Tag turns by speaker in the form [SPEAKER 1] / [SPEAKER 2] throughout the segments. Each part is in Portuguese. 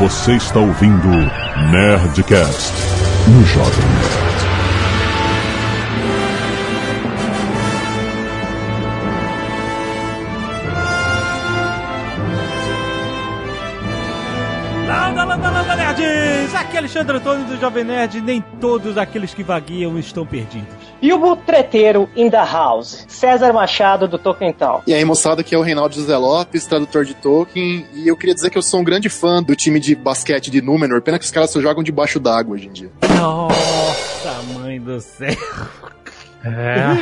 [SPEAKER 1] Você está ouvindo Nerdcast no Jovem Nerd.
[SPEAKER 2] Landa, landa, landa, nerds! Aqui é Alexandre Antônio do Jovem Nerd. Nem todos aqueles que vagueiam estão perdidos.
[SPEAKER 3] E o butreteiro in the house, César Machado do Tolkien Town.
[SPEAKER 4] E aí, moçada, aqui é o Reinaldo José Lopes, tradutor de Tolkien, e eu queria dizer que eu sou um grande fã do time de basquete de Númenor, pena que os caras só jogam debaixo d'água hoje em dia.
[SPEAKER 2] Nossa, mãe do céu.
[SPEAKER 5] É.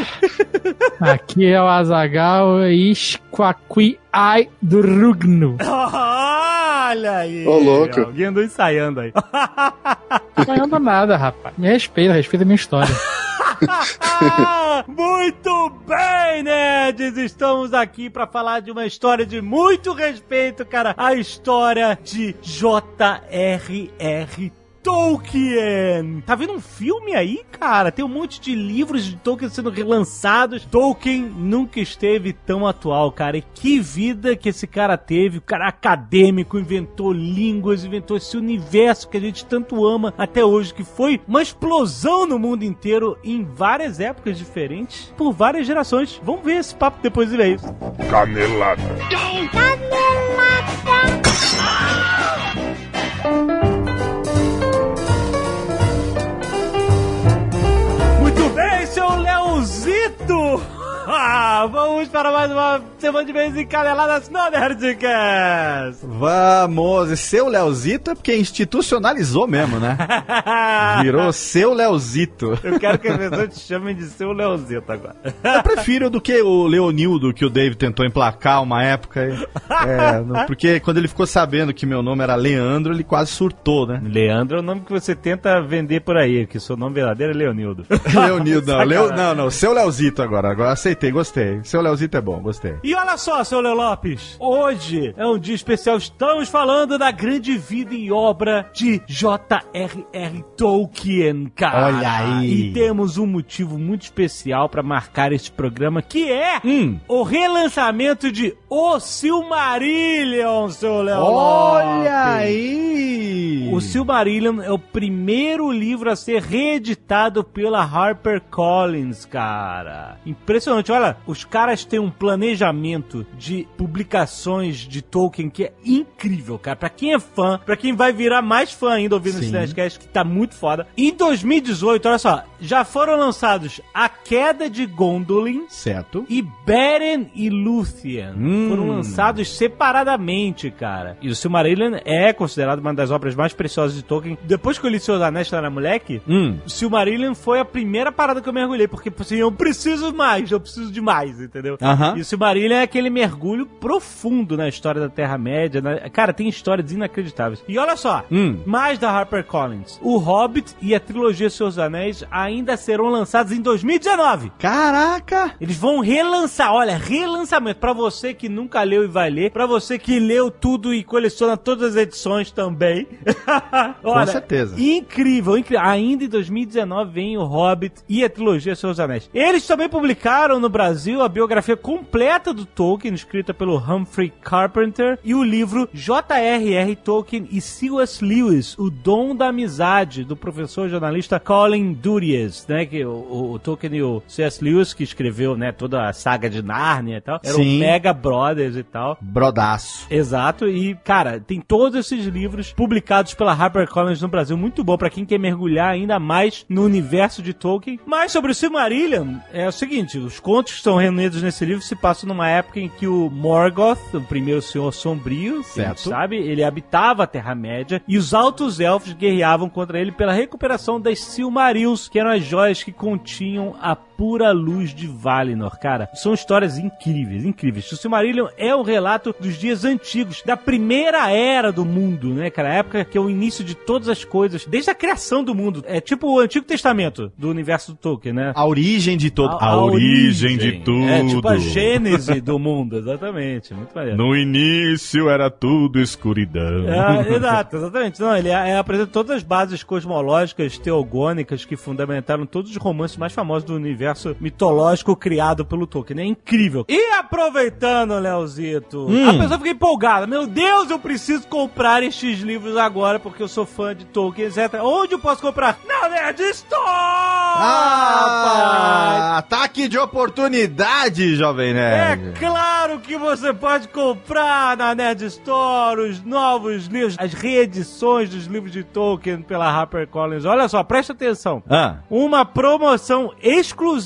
[SPEAKER 5] Aqui é o Azagal Isquaqui Ai do Rugno.
[SPEAKER 2] Olha aí.
[SPEAKER 4] Ô, louco.
[SPEAKER 2] Alguém andou ensaiando aí.
[SPEAKER 5] Não anda nada, rapaz. Me respeita, respeita a minha história.
[SPEAKER 2] muito bem, nerds! Estamos aqui para falar de uma história de muito respeito, cara. A história de J.R.R. Tolkien! Tá vendo um filme aí, cara? Tem um monte de livros de Tolkien sendo relançados. Tolkien nunca esteve tão atual, cara. E que vida que esse cara teve. O cara acadêmico, inventou línguas, inventou esse universo que a gente tanto ama até hoje, que foi uma explosão no mundo inteiro em várias épocas diferentes, por várias gerações. Vamos ver esse papo depois de isso.
[SPEAKER 1] Canelada.
[SPEAKER 2] Muito bem, seu Leozito! Ah, vamos para mais uma semana de vez encaneladas no Nerdcast!
[SPEAKER 6] Vamos! E seu Leozito é porque institucionalizou mesmo, né? Virou seu Leozito.
[SPEAKER 2] Eu quero que as pessoas te chamem de seu Leozito agora.
[SPEAKER 6] Eu prefiro do que o Leonildo que o Dave tentou emplacar uma época. É, porque quando ele ficou sabendo que meu nome era Leandro, ele quase surtou, né?
[SPEAKER 2] Leandro é o nome que você tenta vender por aí, que seu nome verdadeiro é Leonildo.
[SPEAKER 6] Leonildo, não, Leo, não, não, seu Leozito agora. Agora aceitei, gostei. Seu Leozito é bom, gostei.
[SPEAKER 2] E olha só, seu Leo Lopes, hoje é um dia especial, estamos falando da grande vida e obra de J.R.R. Tolkien, cara.
[SPEAKER 6] Olha aí.
[SPEAKER 2] E temos um motivo muito especial pra marcar este programa, que é
[SPEAKER 6] Hum.
[SPEAKER 2] o relançamento de O Silmarillion, seu Leo
[SPEAKER 6] Olha
[SPEAKER 2] Lopes.
[SPEAKER 6] aí!
[SPEAKER 2] O Silmarillion é o primeiro livro a ser reeditado pela HarperCollins, cara. Impressionante. Olha, os caras têm um planejamento de publicações de Tolkien que é incrível, cara. Pra quem é fã, pra quem vai virar mais fã ainda ouvindo esse
[SPEAKER 6] Sim.
[SPEAKER 2] Nerdcast, que tá muito foda. Em 2018, olha só, já foram lançados A Queda de Gondolin,
[SPEAKER 6] Certo.
[SPEAKER 2] e Beren e Luthien
[SPEAKER 6] Hum.
[SPEAKER 2] foram lançados separadamente, cara. E o Silmarillion é considerado uma das obras mais preciosas de Tolkien. Depois que eu li Seus Anéis quando era moleque,
[SPEAKER 6] Hum.
[SPEAKER 2] o Silmarillion foi a primeira parada que eu mergulhei, porque assim, eu preciso mais, eu preciso de mais, entendeu?
[SPEAKER 6] Aham.
[SPEAKER 2] E o Silmarillion é aquele mergulho profundo na história da Terra-média. né? Cara, tem histórias inacreditáveis. E olha só,
[SPEAKER 6] Hum.
[SPEAKER 2] mais da HarperCollins. O Hobbit e a trilogia Seus Anéis ainda serão lançados em 2019.
[SPEAKER 6] Caraca!
[SPEAKER 2] Eles vão relançar, olha, relançamento Pra você que nunca leu e vai ler, Pra você que leu tudo e coleciona todas as edições também. olha,
[SPEAKER 6] certeza.
[SPEAKER 2] Incrível, incrível. Ainda em 2019 vem o Hobbit e a trilogia Seus dos Anéis. Eles também publicaram no Brasil a biografia completa do Tolkien, escrita pelo Humphrey Carpenter, e o livro J.R.R. Tolkien e C.S. Lewis, O Dom da Amizade, do professor jornalista Colin Duriez, né? Que o, o- o Tolkien e o C.S. Lewis, que escreveu, né, toda a saga de Nárnia e tal, eram
[SPEAKER 6] Sim.
[SPEAKER 2] mega brothers e tal.
[SPEAKER 6] Brodaço.
[SPEAKER 2] Exato, e cara, tem todos esses livros publicados pela HarperCollins no Brasil, muito bom pra quem quer mergulhar ainda mais no universo de Tolkien. Mas sobre o Silmarillion, é o seguinte, os contos que estão reunidos nesse livro se passam numa época em que o Morgoth, o primeiro Senhor Sombrio,
[SPEAKER 6] Certo.
[SPEAKER 2] sabe, ele habitava a Terra-média, e os Altos Elfos guerreavam contra ele pela recuperação das Silmarils, que eram as joias que continham a pura luz de Valinor, cara. São histórias incríveis, incríveis. O Silmarillion é o relato dos dias antigos, da primeira era do mundo, né, cara? A época que é o início de todas as coisas, desde a criação do mundo. É tipo o Antigo Testamento do universo do Tolkien, né?
[SPEAKER 6] A origem de todo.
[SPEAKER 2] A- a
[SPEAKER 1] origem de tudo.
[SPEAKER 2] É tipo a gênese do mundo, exatamente. Muito maneiro.
[SPEAKER 1] No início era tudo escuridão.
[SPEAKER 2] É, exato, exatamente. Não, ele é, apresenta todas as bases cosmológicas, teogônicas que fundamentaram todos os romances mais famosos do universo universo mitológico criado pelo Tolkien. É incrível. E aproveitando, Leozito,
[SPEAKER 6] Hum.
[SPEAKER 2] a pessoa fica empolgada. Meu Deus, eu preciso comprar estes livros agora porque eu sou fã de Tolkien, etc. Onde eu posso comprar? Na Nerd Store!
[SPEAKER 6] Ah, ataque de oportunidade, Jovem
[SPEAKER 2] É
[SPEAKER 6] Nerd.
[SPEAKER 2] claro que você pode comprar na Nerd Store os novos livros, as reedições dos livros de Tolkien pela HarperCollins. Olha só, presta atenção.
[SPEAKER 6] Ah,
[SPEAKER 2] Uma promoção exclusiva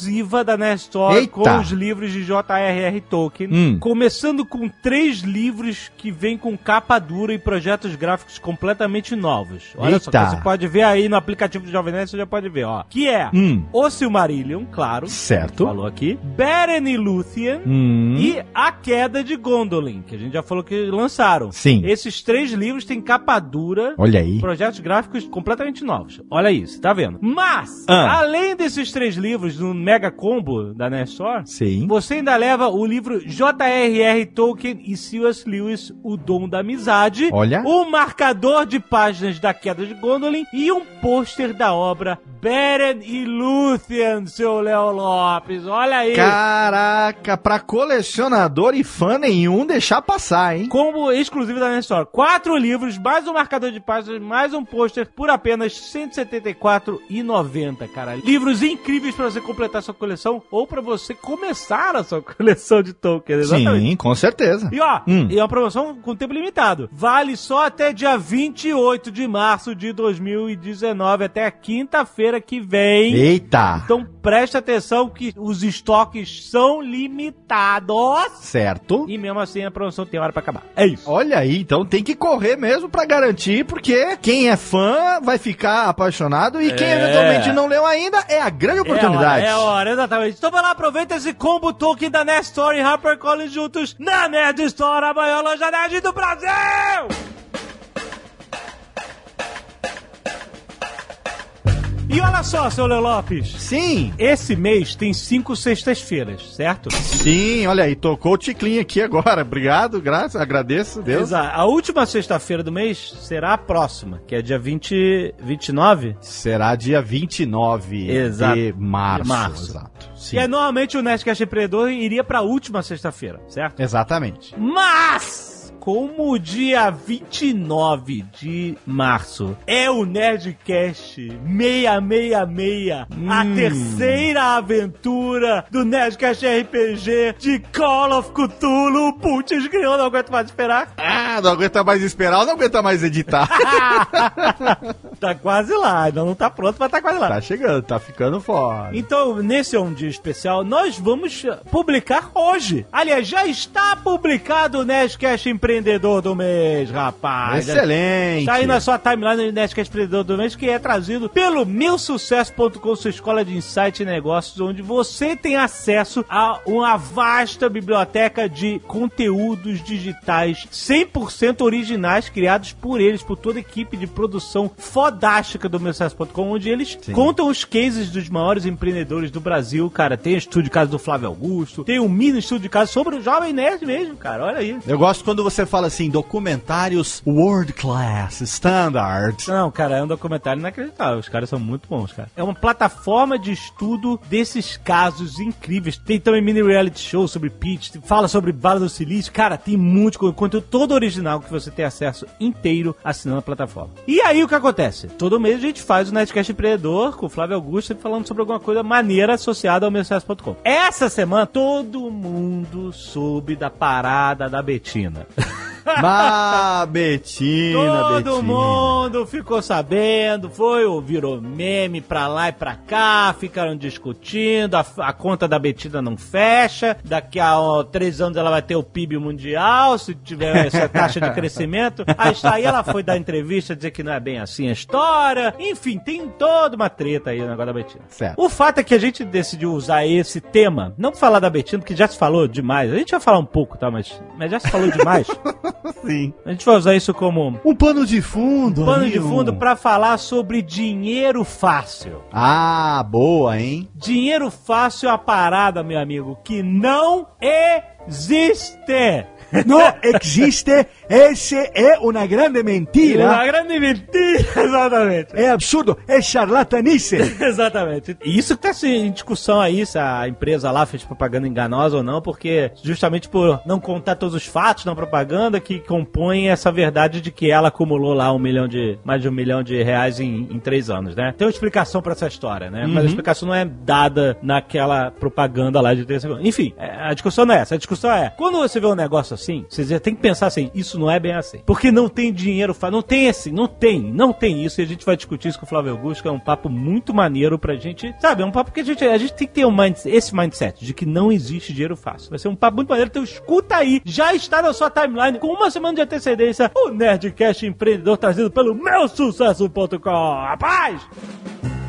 [SPEAKER 2] da Nerd Store
[SPEAKER 6] Eita.
[SPEAKER 2] com os livros de J.R.R. Tolkien,
[SPEAKER 6] Hum.
[SPEAKER 2] começando com três livros que vêm com capa dura e projetos gráficos completamente novos. Olha só,
[SPEAKER 6] Eita.
[SPEAKER 2] que você pode ver aí no aplicativo do Jovem Nerd, você já pode ver, ó. Que é
[SPEAKER 6] Hum.
[SPEAKER 2] O Silmarillion, claro,
[SPEAKER 6] certo.
[SPEAKER 2] falou aqui, Beren e Lúthien,
[SPEAKER 6] Hum.
[SPEAKER 2] e A Queda de Gondolin, que a gente já falou que lançaram.
[SPEAKER 6] Sim.
[SPEAKER 2] Esses três livros têm capa dura,
[SPEAKER 6] Olha aí.
[SPEAKER 2] projetos gráficos completamente novos. Olha isso, tá vendo? Mas,
[SPEAKER 6] Ah.
[SPEAKER 2] além desses três livros no Mega Combo da Nestor,
[SPEAKER 6] Sim.
[SPEAKER 2] você ainda leva o livro J.R.R. Tolkien e C.S. Lewis, O Dom da Amizade,
[SPEAKER 6] Olha.
[SPEAKER 2] o marcador de páginas da Queda de Gondolin e um pôster da obra Beren e Lúthien, seu Léo Lopes. Olha aí.
[SPEAKER 6] Caraca, pra colecionador e fã nenhum deixar passar, hein?
[SPEAKER 2] Combo exclusivo da Nestor. Quatro livros, mais um marcador de páginas, mais um pôster por apenas R$ 174,90, cara. Livros incríveis pra você completar sua coleção ou pra você começar a sua coleção de Tolkien. Exatamente.
[SPEAKER 6] Sim, com certeza.
[SPEAKER 2] E ó,
[SPEAKER 6] Hum.
[SPEAKER 2] e é uma promoção com tempo limitado. Vale só até dia 28 de março de 2019, até a quinta-feira que vem.
[SPEAKER 6] Eita.
[SPEAKER 2] Então preste atenção que os estoques são limitados.
[SPEAKER 6] Certo.
[SPEAKER 2] E mesmo assim a promoção tem hora pra acabar. É isso.
[SPEAKER 6] Olha aí, então tem que correr mesmo pra garantir, porque quem é fã vai ficar apaixonado e quem
[SPEAKER 2] É.
[SPEAKER 6] eventualmente não leu ainda é a grande oportunidade.
[SPEAKER 2] É é hora, exatamente. Então vai lá, aproveita esse combo Tolkien da Nerd Store e HarperCollins juntos na Nerd Store, a maior loja nerd do Brasil! E olha só, seu Leo Lopes.
[SPEAKER 6] Sim,
[SPEAKER 2] Esse mês tem cinco sextas-feiras, certo?
[SPEAKER 6] sim, olha aí, tocou o ticlinho aqui agora. Obrigado, graças, agradeço, Deus.
[SPEAKER 2] Exato. A última sexta-feira do mês será a próxima, que é dia 20, 29.
[SPEAKER 6] Será dia 29
[SPEAKER 2] Exato.
[SPEAKER 6] de março.
[SPEAKER 2] De março.
[SPEAKER 6] Exato. Sim.
[SPEAKER 2] E aí, normalmente o Nerdcast Empreendedor iria pra última sexta-feira, certo?
[SPEAKER 6] Exatamente.
[SPEAKER 2] Mas, como o dia 29 de março é o Nerdcast 666, a
[SPEAKER 6] Hum.
[SPEAKER 2] terceira aventura do Nerdcast RPG de Call of Cthulhu, putz, grilo, não aguento mais esperar.
[SPEAKER 6] Ah, não aguenta mais esperar, não aguenta mais editar.
[SPEAKER 2] tá quase lá, ainda não tá pronto, mas tá quase lá.
[SPEAKER 6] tá chegando, tá ficando fora.
[SPEAKER 2] Então, nesse é um dia especial, nós vamos publicar hoje. Aliás, já está publicado o Nerdcast Empreendedor do Mês, rapaz.
[SPEAKER 6] Excelente.
[SPEAKER 2] Tá aí na sua timeline do Nerdcast Empreendedor do Mês, que é trazido pelo meusucesso.com, sua escola de insight e negócios, onde você tem acesso a uma vasta biblioteca de conteúdos digitais 100% originais, criados por eles, por toda a equipe de produção fodástica do meusucesso.com, onde eles
[SPEAKER 6] Sim.
[SPEAKER 2] contam os cases dos maiores empreendedores do Brasil, cara. Tem estúdio de casa do Flávio Augusto, tem um mini estúdio de casa sobre o Jovem Nerd mesmo, cara. Olha aí.
[SPEAKER 6] Eu gosto quando você fala assim, documentários world class, standard.
[SPEAKER 2] Não, cara, é um documentário inacreditável. Os caras são muito bons, cara. É uma plataforma de estudo desses casos incríveis. Tem também mini reality show sobre pitch, fala sobre Vale do Silício. Cara, tem muito co- conteúdo todo original que você tem acesso inteiro assinando a plataforma. E aí o que acontece? Todo mês a gente faz o Netcast Empreendedor com o Flávio Augusto falando sobre alguma coisa maneira associada ao Mensucesso.com. Essa semana todo mundo soube da parada da Betina.
[SPEAKER 6] Ah, Betina,
[SPEAKER 2] Todo
[SPEAKER 6] Betina.
[SPEAKER 2] mundo ficou sabendo, foi, ou virou meme pra lá e pra cá, ficaram discutindo, a, a conta da Betina não fecha, daqui a ó, três anos ela vai ter o PIB mundial, se tiver essa taxa de crescimento. Aí, está aí ela foi dar entrevista, dizer que não é bem assim a história. Enfim, tem toda uma treta aí no negócio da Betina.
[SPEAKER 6] Certo.
[SPEAKER 2] O fato é que a gente decidiu usar esse tema, não pra falar da Betina, porque já se falou demais. A gente vai falar um pouco, tá? Mas, mas já se falou demais.
[SPEAKER 6] Sim.
[SPEAKER 2] A gente vai usar isso como
[SPEAKER 6] Um pano de fundo.
[SPEAKER 2] pano de fundo pra falar sobre dinheiro fácil.
[SPEAKER 6] Ah, boa, hein?
[SPEAKER 2] Dinheiro fácil é a parada, meu amigo, que não existe.
[SPEAKER 7] Não existe. Esse é uma grande mentira.
[SPEAKER 2] Uma grande mentira, exatamente.
[SPEAKER 7] É absurdo. É charlatanice.
[SPEAKER 2] Exatamente. E isso que tá assim, em discussão aí, se a empresa lá fez propaganda enganosa ou não, porque justamente por não contar todos os fatos na propaganda que compõem essa verdade de que ela acumulou lá um milhão de. mais de um milhão de reais em, em três anos, né? Tem uma explicação pra essa história, né? Mas a explicação não é dada naquela propaganda lá de 30 segundos. Enfim, é, a discussão não é essa. A discussão é: quando você vê um negócio assim, você tem que pensar assim, isso não é bem assim. Porque não tem dinheiro, não tem assim, não tem, não tem isso. E a gente vai discutir isso com o Flávio Augusto, que é um papo muito maneiro pra gente, sabe? É um papo que a gente, a gente tem que ter um esse mindset de que não existe dinheiro fácil. Vai ser um papo muito maneiro, então escuta aí. Já está na sua timeline com uma semana de antecedência o Nerdcast Empreendedor trazido pelo meu sucesso.com. Rapaz!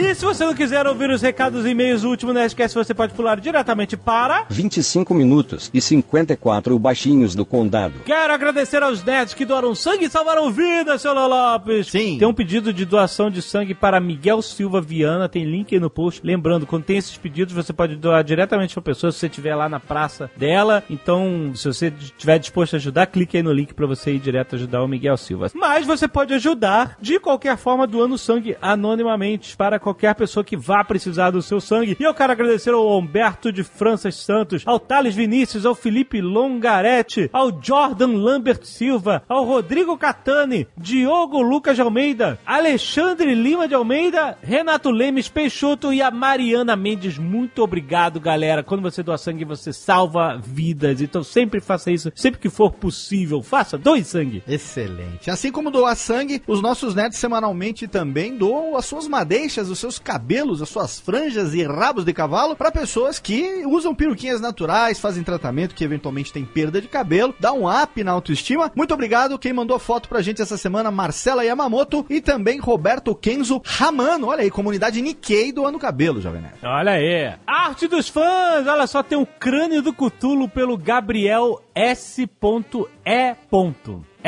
[SPEAKER 2] E se você não quiser ouvir os recados e e-mails do último Nerdcast, você pode pular diretamente para
[SPEAKER 8] 25 minutos e 54 baixinhos do condado.
[SPEAKER 2] Quero agradecer aos nerds que doaram sangue e salvaram vidas, seu Lopes.
[SPEAKER 6] Sim.
[SPEAKER 2] Tem um pedido de doação de sangue para Miguel Silva Viana, tem link aí no post. Lembrando, quando tem esses pedidos, você pode doar diretamente para a pessoa se você estiver lá na praça dela. Então, se você estiver disposto a ajudar, clique aí no link para você ir direto ajudar o Miguel Silva. Mas você pode ajudar de qualquer forma doando sangue anonimamente para qualquer pessoa que vá precisar do seu sangue. E eu quero agradecer ao Humberto de Franças Santos, ao Thales Vinícius, ao Felipe Longaretti, ao Jordan Lambert Silva, ao Rodrigo Catani, Diogo Lucas de Almeida, Alexandre Lima de Almeida, Renato Lemes Peixoto e a Mariana Mendes. Muito obrigado, galera. Quando você doa sangue, você salva vidas. Então sempre faça isso, sempre que for possível. Faça, doe sangue.
[SPEAKER 6] Excelente. Assim como doar sangue, os nossos nerds semanalmente também doam as suas madeixas, os seus cabelos, as suas franjas e rabos de cavalo para pessoas que usam peruquinhas naturais, fazem tratamento que eventualmente tem perda de cabelo, dá um up na autoestima. Muito obrigado quem mandou foto pra gente essa semana, Marcela Yamamoto e também Roberto Kenzo Ramano. Olha aí, comunidade Nikkei doando cabelo, Jovem Nerd.
[SPEAKER 2] Olha aí. Arte dos fãs! Olha só, tem o crânio do Cutulo pelo Gabriel S.E.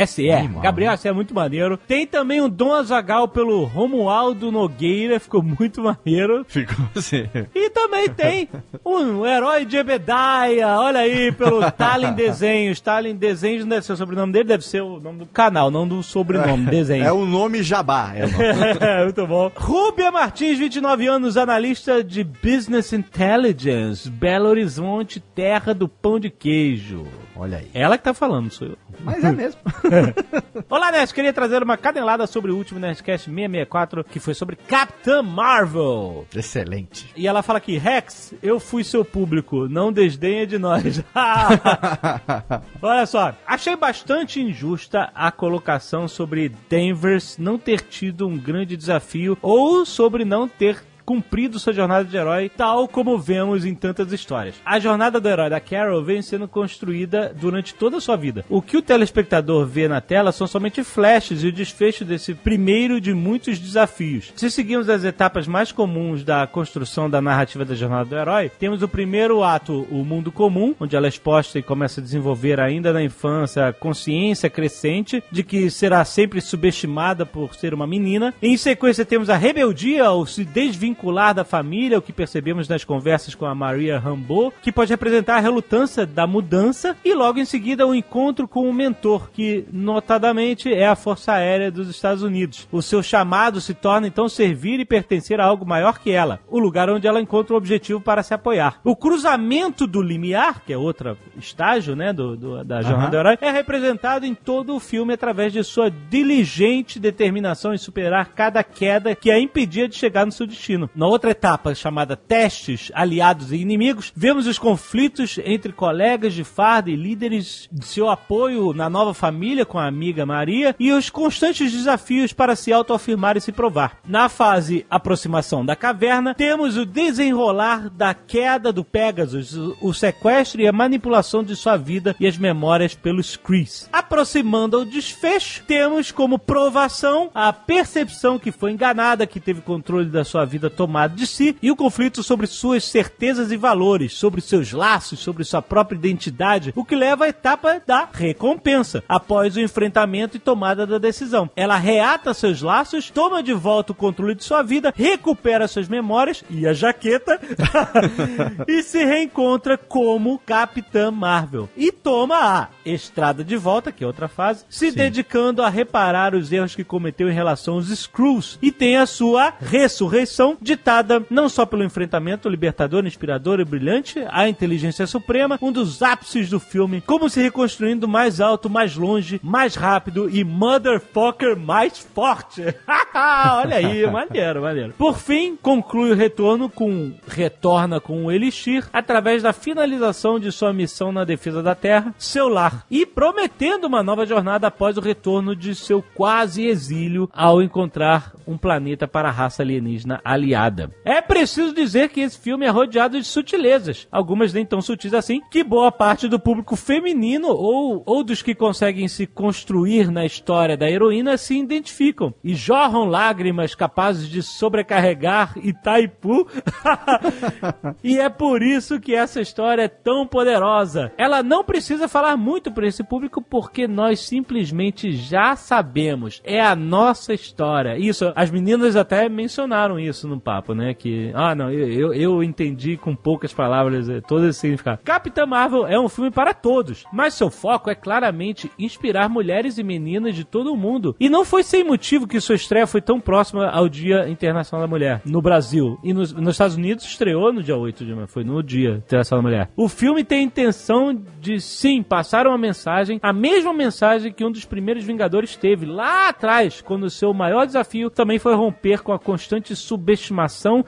[SPEAKER 2] SE. Gabriel, você é muito maneiro. Tem também o Dom Azagal pelo Romualdo Nogueira, ficou muito maneiro.
[SPEAKER 6] Ficou assim.
[SPEAKER 2] E também tem um herói de Ebedaya, olha aí, pelo Talin Desenhos. Talin Desenhos não deve ser o sobrenome dele, deve ser o nome do canal, não do sobrenome, desenho.
[SPEAKER 6] É o nome Jabá. É o nome.
[SPEAKER 2] Muito bom. Rúbia Martins, 29 anos, analista de Business Intelligence, Belo Horizonte, terra do pão de queijo.
[SPEAKER 6] Olha aí.
[SPEAKER 2] Ela que tá falando, sou eu.
[SPEAKER 6] Mas é mesmo.
[SPEAKER 2] Olá, Nerd. Queria trazer uma canelada sobre o último Nerdcast 664, que foi sobre Capitã Marvel.
[SPEAKER 6] Excelente.
[SPEAKER 2] E ela fala aqui, Rex, eu fui seu público, não desdenha de nós. Olha só, achei bastante injusta a colocação sobre Danvers não ter tido um grande desafio ou sobre não ter cumprido sua jornada de herói, tal como vemos em tantas histórias. A jornada do herói da Carol vem sendo construída durante toda a sua vida. O que o telespectador vê na tela são somente flashes e o desfecho desse primeiro de muitos desafios. Se seguirmos as etapas mais comuns da construção da narrativa da jornada do herói, temos o primeiro ato, o mundo comum, onde ela é exposta e começa a desenvolver ainda na infância a consciência crescente de que será sempre subestimada por ser uma menina. Em sequência temos a rebeldia, ou se desvincular da família, o que percebemos nas conversas com a Maria Rambeau, que pode representar a relutância da mudança, e logo em seguida o encontro com o mentor, que notadamente é a Força Aérea dos Estados Unidos. O seu chamado se torna então servir e pertencer a algo maior que ela, o lugar onde ela encontra o objetivo para se apoiar. O cruzamento do limiar, que é outro estágio, né, do, do- da jornada do herói, é representado em todo o filme através de sua diligente determinação em superar cada queda que a impedia de chegar no seu destino. Na outra etapa, chamada testes, aliados e inimigos, vemos os conflitos entre colegas de farda e líderes de seu apoio na nova família com a amiga Maria e os constantes desafios para se autoafirmar e se provar. Na fase aproximação da caverna, temos o desenrolar da queda do Pegasus, o- sequestro e a manipulação de sua vida e as memórias pelos Krees. Aproximando ao desfecho, temos como provação a percepção que foi enganada, que teve controle da sua vida tomado de si e o conflito sobre suas certezas e valores, sobre seus laços, sobre sua própria identidade, o que leva à etapa da recompensa, após o enfrentamento e tomada da decisão. Ela reata seus laços, toma de volta o controle de sua vida, recupera suas memórias e a jaqueta e se reencontra como Capitã Marvel. E toma a estrada de volta, que é outra fase, se dedicando a reparar os erros que cometeu em relação aos Screws e tem a sua ressurreição ditada não só pelo enfrentamento libertador, inspirador e brilhante, a inteligência suprema, um dos ápices do filme, como se reconstruindo mais alto, mais longe, mais rápido e motherfucker mais forte. Olha aí, maneiro, maneiro. Por fim, conclui o retorno com retorna com o Elixir através da finalização de sua missão na defesa da Terra, seu lar, e prometendo uma nova jornada após o retorno de seu quase exílio ao encontrar um planeta para a raça alienígena aliada. É preciso dizer que esse filme é rodeado de sutilezas, algumas nem tão sutis assim, que boa parte do público feminino ou, ou dos que conseguem se construir na história da heroína se identificam e jorram lágrimas capazes de sobrecarregar Itaipu. e é por isso que essa história é tão poderosa. Ela não precisa falar muito para esse público porque nós simplesmente já sabemos. É a nossa história. Isso, as meninas até mencionaram isso no papo, né? Que, ah, não, eu, eu, eu entendi com poucas palavras eh, todo esse significado. Capitã Marvel é um filme para todos, mas seu foco é claramente inspirar mulheres e meninas de todo o mundo. E não foi sem motivo que sua estreia foi tão próxima ao Dia Internacional da Mulher, no Brasil. E nos, nos Estados Unidos estreou no dia 8 de maio, foi no Dia Internacional da Mulher. O filme tem a intenção de, sim, passar uma mensagem, a mesma mensagem que um dos primeiros Vingadores teve lá atrás, quando seu maior desafio também foi romper com a constante subestimação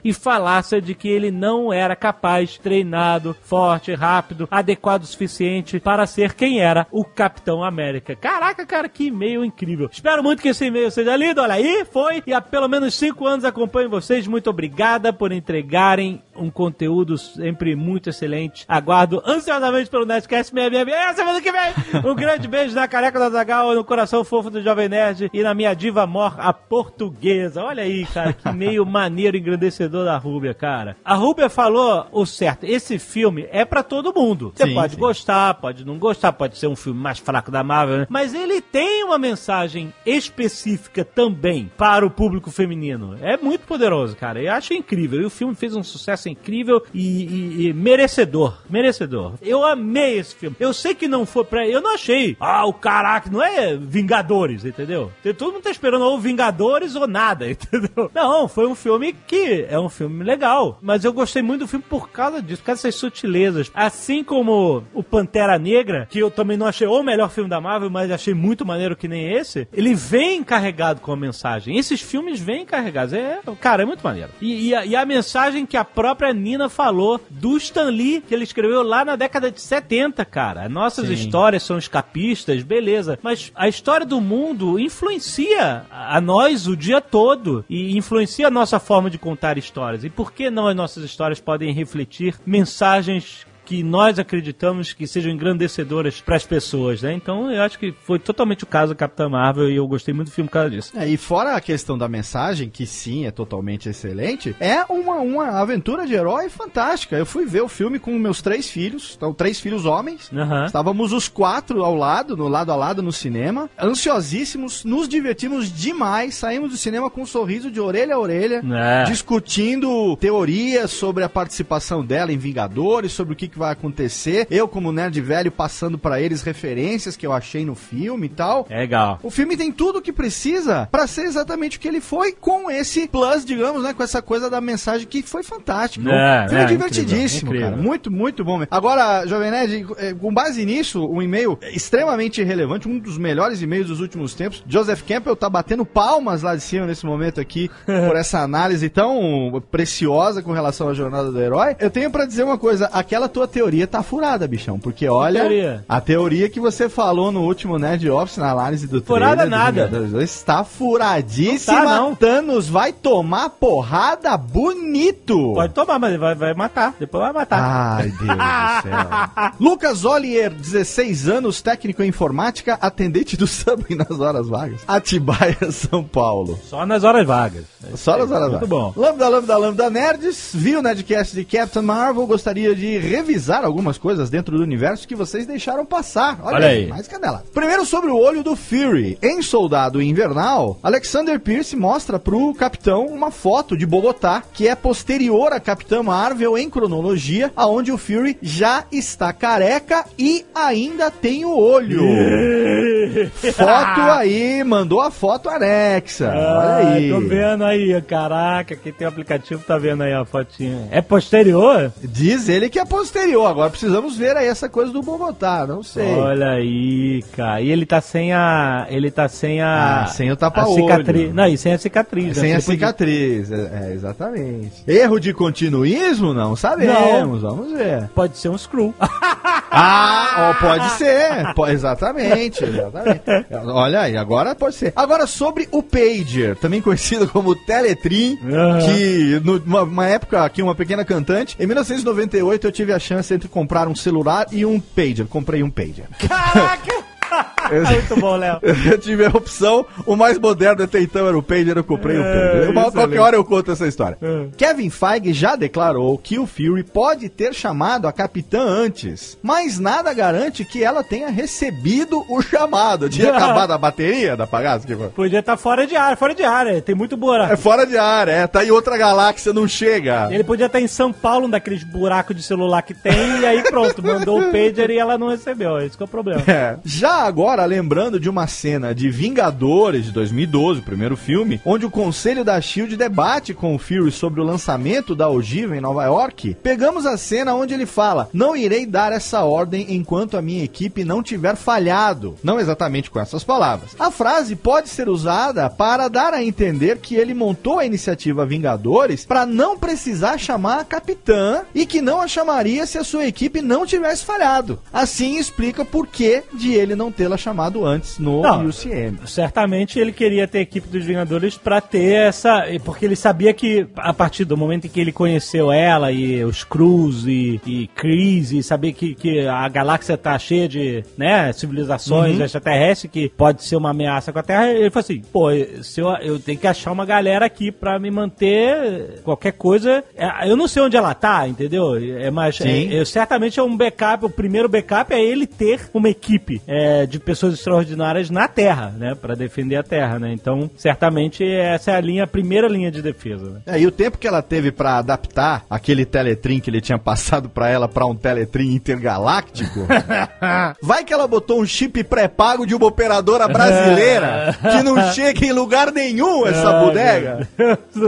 [SPEAKER 2] e falácia de que ele não era capaz, treinado, forte, rápido, adequado o suficiente para ser quem era o Capitão América. Caraca, cara, que e-mail incrível. Espero muito que esse e-mail seja lido. Olha aí, foi. E há pelo menos cinco anos acompanho vocês. Muito obrigada por entregarem um conteúdo sempre muito excelente. Aguardo ansiosamente pelo Nerdcast 666 é semana que vem. Um grande beijo na careca da Zagal, no coração fofo do Jovem Nerd e na minha diva mor, a portuguesa. Olha aí, cara, que meio maneiro engrandecedor da Rúbia, cara. A Rúbia falou o certo. Esse filme é pra todo mundo. Você pode
[SPEAKER 6] sim.
[SPEAKER 2] gostar, pode não gostar, pode ser um filme mais fraco da Marvel, né? mas ele tem uma mensagem específica também para o público feminino. É muito poderoso, cara. Eu acho incrível. E o filme fez um sucesso incrível e, e- e merecedor. Merecedor. Eu amei esse filme. Eu sei que não foi pra. Eu não achei. Ah, o caraca, não é Vingadores, entendeu? Todo mundo tá esperando ou Vingadores ou nada, entendeu? Não, foi um filme que é um filme legal. Mas eu gostei muito do filme por causa disso, por causa dessas sutilezas. Assim como o Pantera Negra, que eu também não achei o melhor filme da Marvel, mas achei muito maneiro que nem esse, ele vem carregado com a mensagem. Esses filmes vêm carregados. É, cara, é muito maneiro. E, e a, e a mensagem que a própria Nina falou do Stan Lee, que ele escreveu lá na década de 70, cara. Nossas
[SPEAKER 6] Sim.
[SPEAKER 2] histórias são escapistas, beleza. Mas a história do mundo influencia a a nós o dia todo e influencia a nossa forma de contar histórias. E por que não as nossas histórias podem refletir mensagens que nós acreditamos que sejam engrandecedoras para as pessoas, né? Então eu acho que foi totalmente o caso da Capitã Marvel e eu gostei muito do filme por causa disso.
[SPEAKER 6] É, e fora a questão da mensagem, que sim, é totalmente excelente, é uma, uma aventura de herói fantástica. Eu fui ver o filme com meus três filhos, então três filhos homens.
[SPEAKER 2] Aham.
[SPEAKER 6] Estávamos os quatro ao lado, no lado a lado no cinema, ansiosíssimos, nos divertimos demais, saímos do cinema com um sorriso de orelha a orelha,
[SPEAKER 2] É.
[SPEAKER 6] discutindo teorias sobre a participação dela em Vingadores, sobre o que, que vai acontecer. Eu, como nerd velho, passando pra eles referências que eu achei no filme e tal.
[SPEAKER 2] É legal.
[SPEAKER 6] O filme tem tudo o que precisa pra ser exatamente o que ele foi, com esse plus, digamos, né? Com essa coisa da mensagem que foi fantástico.
[SPEAKER 2] É,
[SPEAKER 6] filme
[SPEAKER 2] é,
[SPEAKER 6] divertidíssimo,
[SPEAKER 2] incrível,
[SPEAKER 6] cara.
[SPEAKER 2] incrível.
[SPEAKER 6] Muito, muito bom mesmo. Agora, Jovem Nerd, eh, com base nisso, um e-mail extremamente relevante, um dos melhores e-mails dos últimos tempos. Joseph Campbell tá batendo palmas lá de cima nesse momento aqui por essa análise tão preciosa com relação à jornada do herói. Eu tenho pra dizer uma coisa, aquela tua sua teoria tá furada, bichão. Porque olha,
[SPEAKER 2] teoria?
[SPEAKER 6] a teoria que você falou no último Nerd Office, na análise do
[SPEAKER 2] Furada
[SPEAKER 6] trailer do
[SPEAKER 2] nada.
[SPEAKER 6] Vingadores 2, está furadíssima.
[SPEAKER 2] Não tá, não.
[SPEAKER 6] Thanos vai tomar porrada bonito.
[SPEAKER 2] Pode tomar, mas vai, vai matar. Depois vai matar.
[SPEAKER 6] Ai, Deus do céu. Lucas Olier, 16 anos, técnico em informática, atendente do Subway nas horas vagas. Atibaia, São Paulo.
[SPEAKER 2] Só nas horas vagas.
[SPEAKER 6] Só nas horas
[SPEAKER 2] Muito
[SPEAKER 6] vagas.
[SPEAKER 2] bom.
[SPEAKER 6] Lambda, Lambda, Lambda Nerds, viu o Nerdcast de Captain Marvel, gostaria de revisar algumas coisas dentro do universo que vocês deixaram passar. Olha,
[SPEAKER 2] Olha
[SPEAKER 6] aí,
[SPEAKER 2] aí.
[SPEAKER 6] mais canela. Primeiro sobre o olho do Fury. Em Soldado Invernal, Alexander Pierce mostra pro Capitão uma foto de Bogotá, que é posterior a Capitã Marvel em cronologia, aonde o Fury já está careca e ainda tem o olho. foto aí, mandou a foto anexa. Olha aí.
[SPEAKER 2] Tô vendo aí, caraca, quem tem o aplicativo tá vendo aí a fotinha. É posterior?
[SPEAKER 6] Diz ele que é posterior. Agora precisamos ver aí essa coisa do Bogotá. Não sei.
[SPEAKER 2] Olha aí, cara. E ele tá sem a. Ele tá sem a.
[SPEAKER 6] Ah, sem o
[SPEAKER 2] a
[SPEAKER 6] tapa-olho.
[SPEAKER 2] cicatriz. Não, e sem a cicatriz. né?
[SPEAKER 6] Sem a
[SPEAKER 2] Você podia-
[SPEAKER 6] cicatriz. É, é, exatamente. Erro de continuismo? Não sabemos. Vamos ver.
[SPEAKER 2] Pode ser um screw.
[SPEAKER 6] Ah, ó, pode ser. Exatamente, exatamente. Olha aí, agora pode ser. Agora sobre o Pager, também conhecido como Teletrim,
[SPEAKER 2] Aham.
[SPEAKER 6] que numa uma época aqui, uma pequena cantante, em 1998 eu tive a chance entre comprar um celular e um Pager. Comprei um Pager.
[SPEAKER 2] Caraca! Muito bom, Léo.
[SPEAKER 6] Eu tive a opção, o mais moderno até então era o Pager, eu comprei o
[SPEAKER 2] É,
[SPEAKER 6] Pager. Uma,
[SPEAKER 2] excelente.
[SPEAKER 6] qualquer hora eu conto essa história.
[SPEAKER 2] É.
[SPEAKER 6] Kevin Feige já declarou que o Fury pode ter chamado a capitã antes, mas nada garante que ela tenha recebido o chamado. Tinha acabado a bateria da pagaça? Foi?
[SPEAKER 2] Podia estar fora de área, fora de área. Tem muito buraco.
[SPEAKER 6] É fora de área, é. Tá em outra galáxia, não chega.
[SPEAKER 2] Ele podia estar em São Paulo, um daqueles buracos de celular que tem, e aí pronto, mandou o pager e ela não recebeu. Esse que é o problema.
[SPEAKER 6] É. Já agora, lembrando de uma cena de Vingadores de 2012, o primeiro filme, onde o Conselho da SHIELD debate com o Fury sobre o lançamento da ogiva em Nova York, pegamos a cena onde ele fala: Não irei dar essa ordem enquanto a minha equipe não tiver falhado. Não exatamente com essas palavras. A frase pode ser usada para dar a entender que ele montou a iniciativa Vingadores para não precisar chamar a capitã e que não a chamaria se a sua equipe não tivesse falhado. Assim explica por que de ele não tê-la chamado antes no
[SPEAKER 2] Não.
[SPEAKER 6] UCM.
[SPEAKER 2] Certamente ele queria ter a equipe dos Vingadores pra ter essa. Porque ele sabia que a partir do momento em que ele conheceu ela e os Cruz e, e Chris e saber que, que a galáxia tá cheia de né, civilizações extraterrestres que pode ser uma ameaça com a Terra, ele falou assim: pô, se eu, eu tenho que achar uma galera aqui pra me manter qualquer coisa. É, Eu não sei onde ela tá, entendeu? É, mas é, eu- certamente é um backup. O primeiro backup é ele ter uma equipe é, de pessoas extraordinárias na Terra, né? Pra defender a Terra, né? Então, certamente essa é a linha, a primeira linha de defesa. Né?
[SPEAKER 6] É, e o tempo que ela teve pra adaptar aquele Teletrim que ele tinha passado pra ela pra um Teletrim intergaláctico, vai que ela botou um chip pré-pago de uma operadora brasileira que não chega em lugar nenhum essa
[SPEAKER 2] Ai,
[SPEAKER 6] bodega.